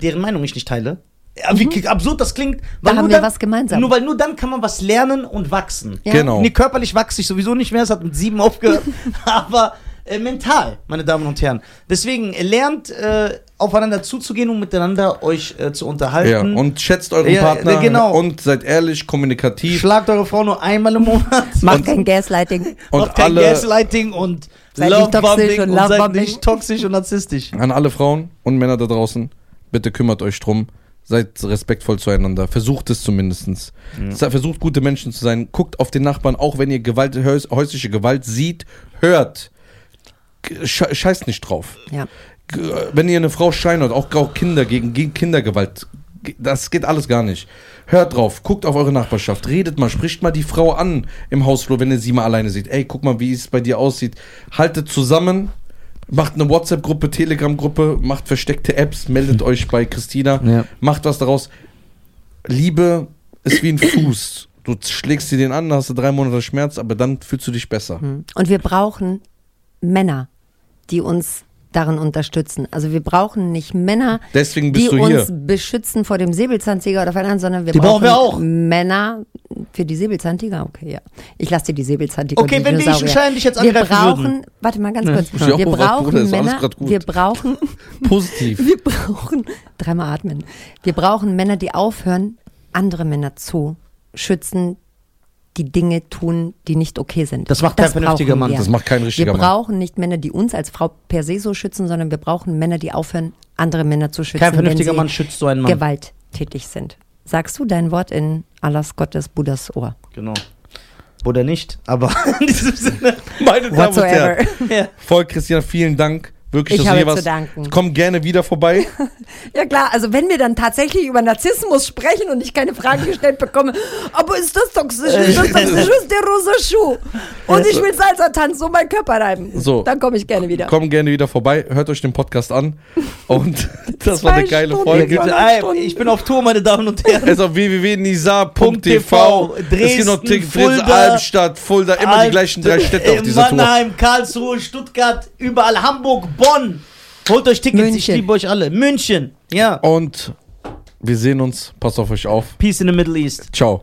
deren Meinung ich nicht teile. Ja, wie absurd das klingt. Weil Mhm. haben nur wir dann, was gemeinsam. Nur weil nur dann kann man was lernen und wachsen. Ja. Genau. Nee, körperlich wachse ich sowieso nicht mehr, es hat mit sieben aufgehört. aber äh, mental, meine Damen und Herren. Deswegen äh, lernt äh, aufeinander zuzugehen und miteinander euch äh, zu unterhalten. Ja, und schätzt euren Ja, Partner genau. und seid ehrlich, kommunikativ. Schlagt eure Frau nur einmal im Monat. Macht kein Gaslighting. Und Macht kein alle- Gaslighting und Seid nicht toxisch und und seid nicht toxisch und narzisstisch. An alle Frauen und Männer da draußen, bitte kümmert euch drum. Seid respektvoll zueinander. Versucht es zumindest. Versucht gute Menschen zu sein. Guckt auf den Nachbarn, auch wenn ihr Gewalt, häus- häusliche Gewalt sieht, hört. Scheißt nicht drauf. Ja. Wenn ihr eine Frau scheinert, auch, auch Kinder gegen, gegen Kindergewalt, ge- das geht alles gar nicht. Hört drauf, guckt auf eure Nachbarschaft, redet mal, spricht mal die Frau an im Hausflur, wenn ihr sie mal alleine seht. Ey, guck mal, wie es bei dir aussieht. Haltet zusammen, macht eine WhatsApp-Gruppe, Telegram-Gruppe, macht versteckte Apps, meldet euch bei Christina, Ja. macht was daraus. Liebe ist wie ein Fuß. Du schlägst dir den an, hast du drei Monate Schmerz, aber dann fühlst du dich besser. Und wir brauchen Männer, die uns darin unterstützen. Also wir brauchen nicht Männer, Deswegen bist die du hier. uns beschützen vor dem Säbelzahntiger oder vor anderen, sondern wir Die brauchen brauchen wir auch. Männer für die Säbelzahntiger. Okay, ja. Ich lasse dir die Säbelzahntiger. Okay, und die wenn wir dich jetzt Wir angreifen brauchen, würden. warte mal ganz kurz. Ja, Wir Bruder, brauchen alles Männer, wir brauchen, Positiv. wir brauchen, dreimal atmen. Wir brauchen Männer, die aufhören, andere Männer zu schützen, die Dinge tun, die nicht okay sind. Das macht kein vernünftiger Mann. wir. Das macht kein richtiger Wir Mann. brauchen nicht Männer, die uns als Frau per se so schützen, sondern wir brauchen Männer, die aufhören, andere Männer zu schützen. Kein vernünftiger wenn sie Mann schützt so einen Mann. gewalttätig sind. Sagst du dein Wort in Allahs Gottes Buddhas Ohr? Genau. Oder nicht, aber in diesem Sinne. Meine Damen und. Herren. Voll, Christina, vielen Dank. Wirklich, Ich habe hier zu danken. Komm gerne wieder vorbei. Ja klar, also wenn wir dann tatsächlich über Narzissmus sprechen und ich keine Frage gestellt bekomme, aber ist das toxisch, ist das toxisch, ist der rosa Schuh und ich will Salsa tanzen und meinen Körper reiben, So. dann komme ich gerne wieder. Komm gerne wieder vorbei. Hört euch den Podcast an. Und das war eine geile Stunden. Folge. ey, ich bin auf Tour, meine Damen und Herren. Es ist auf www.nisa.tv. TV, Es gibt noch Dresden, Albstadt, Fulda, immer die gleichen drei Städte auf dieser Tour. Mannheim, Karlsruhe, Stuttgart, überall, Hamburg, Bonn. Holt euch Tickets, ich München. liebe euch alle. München, ja. Und wir sehen uns. Passt auf euch auf. Peace in the Middle East. Ciao.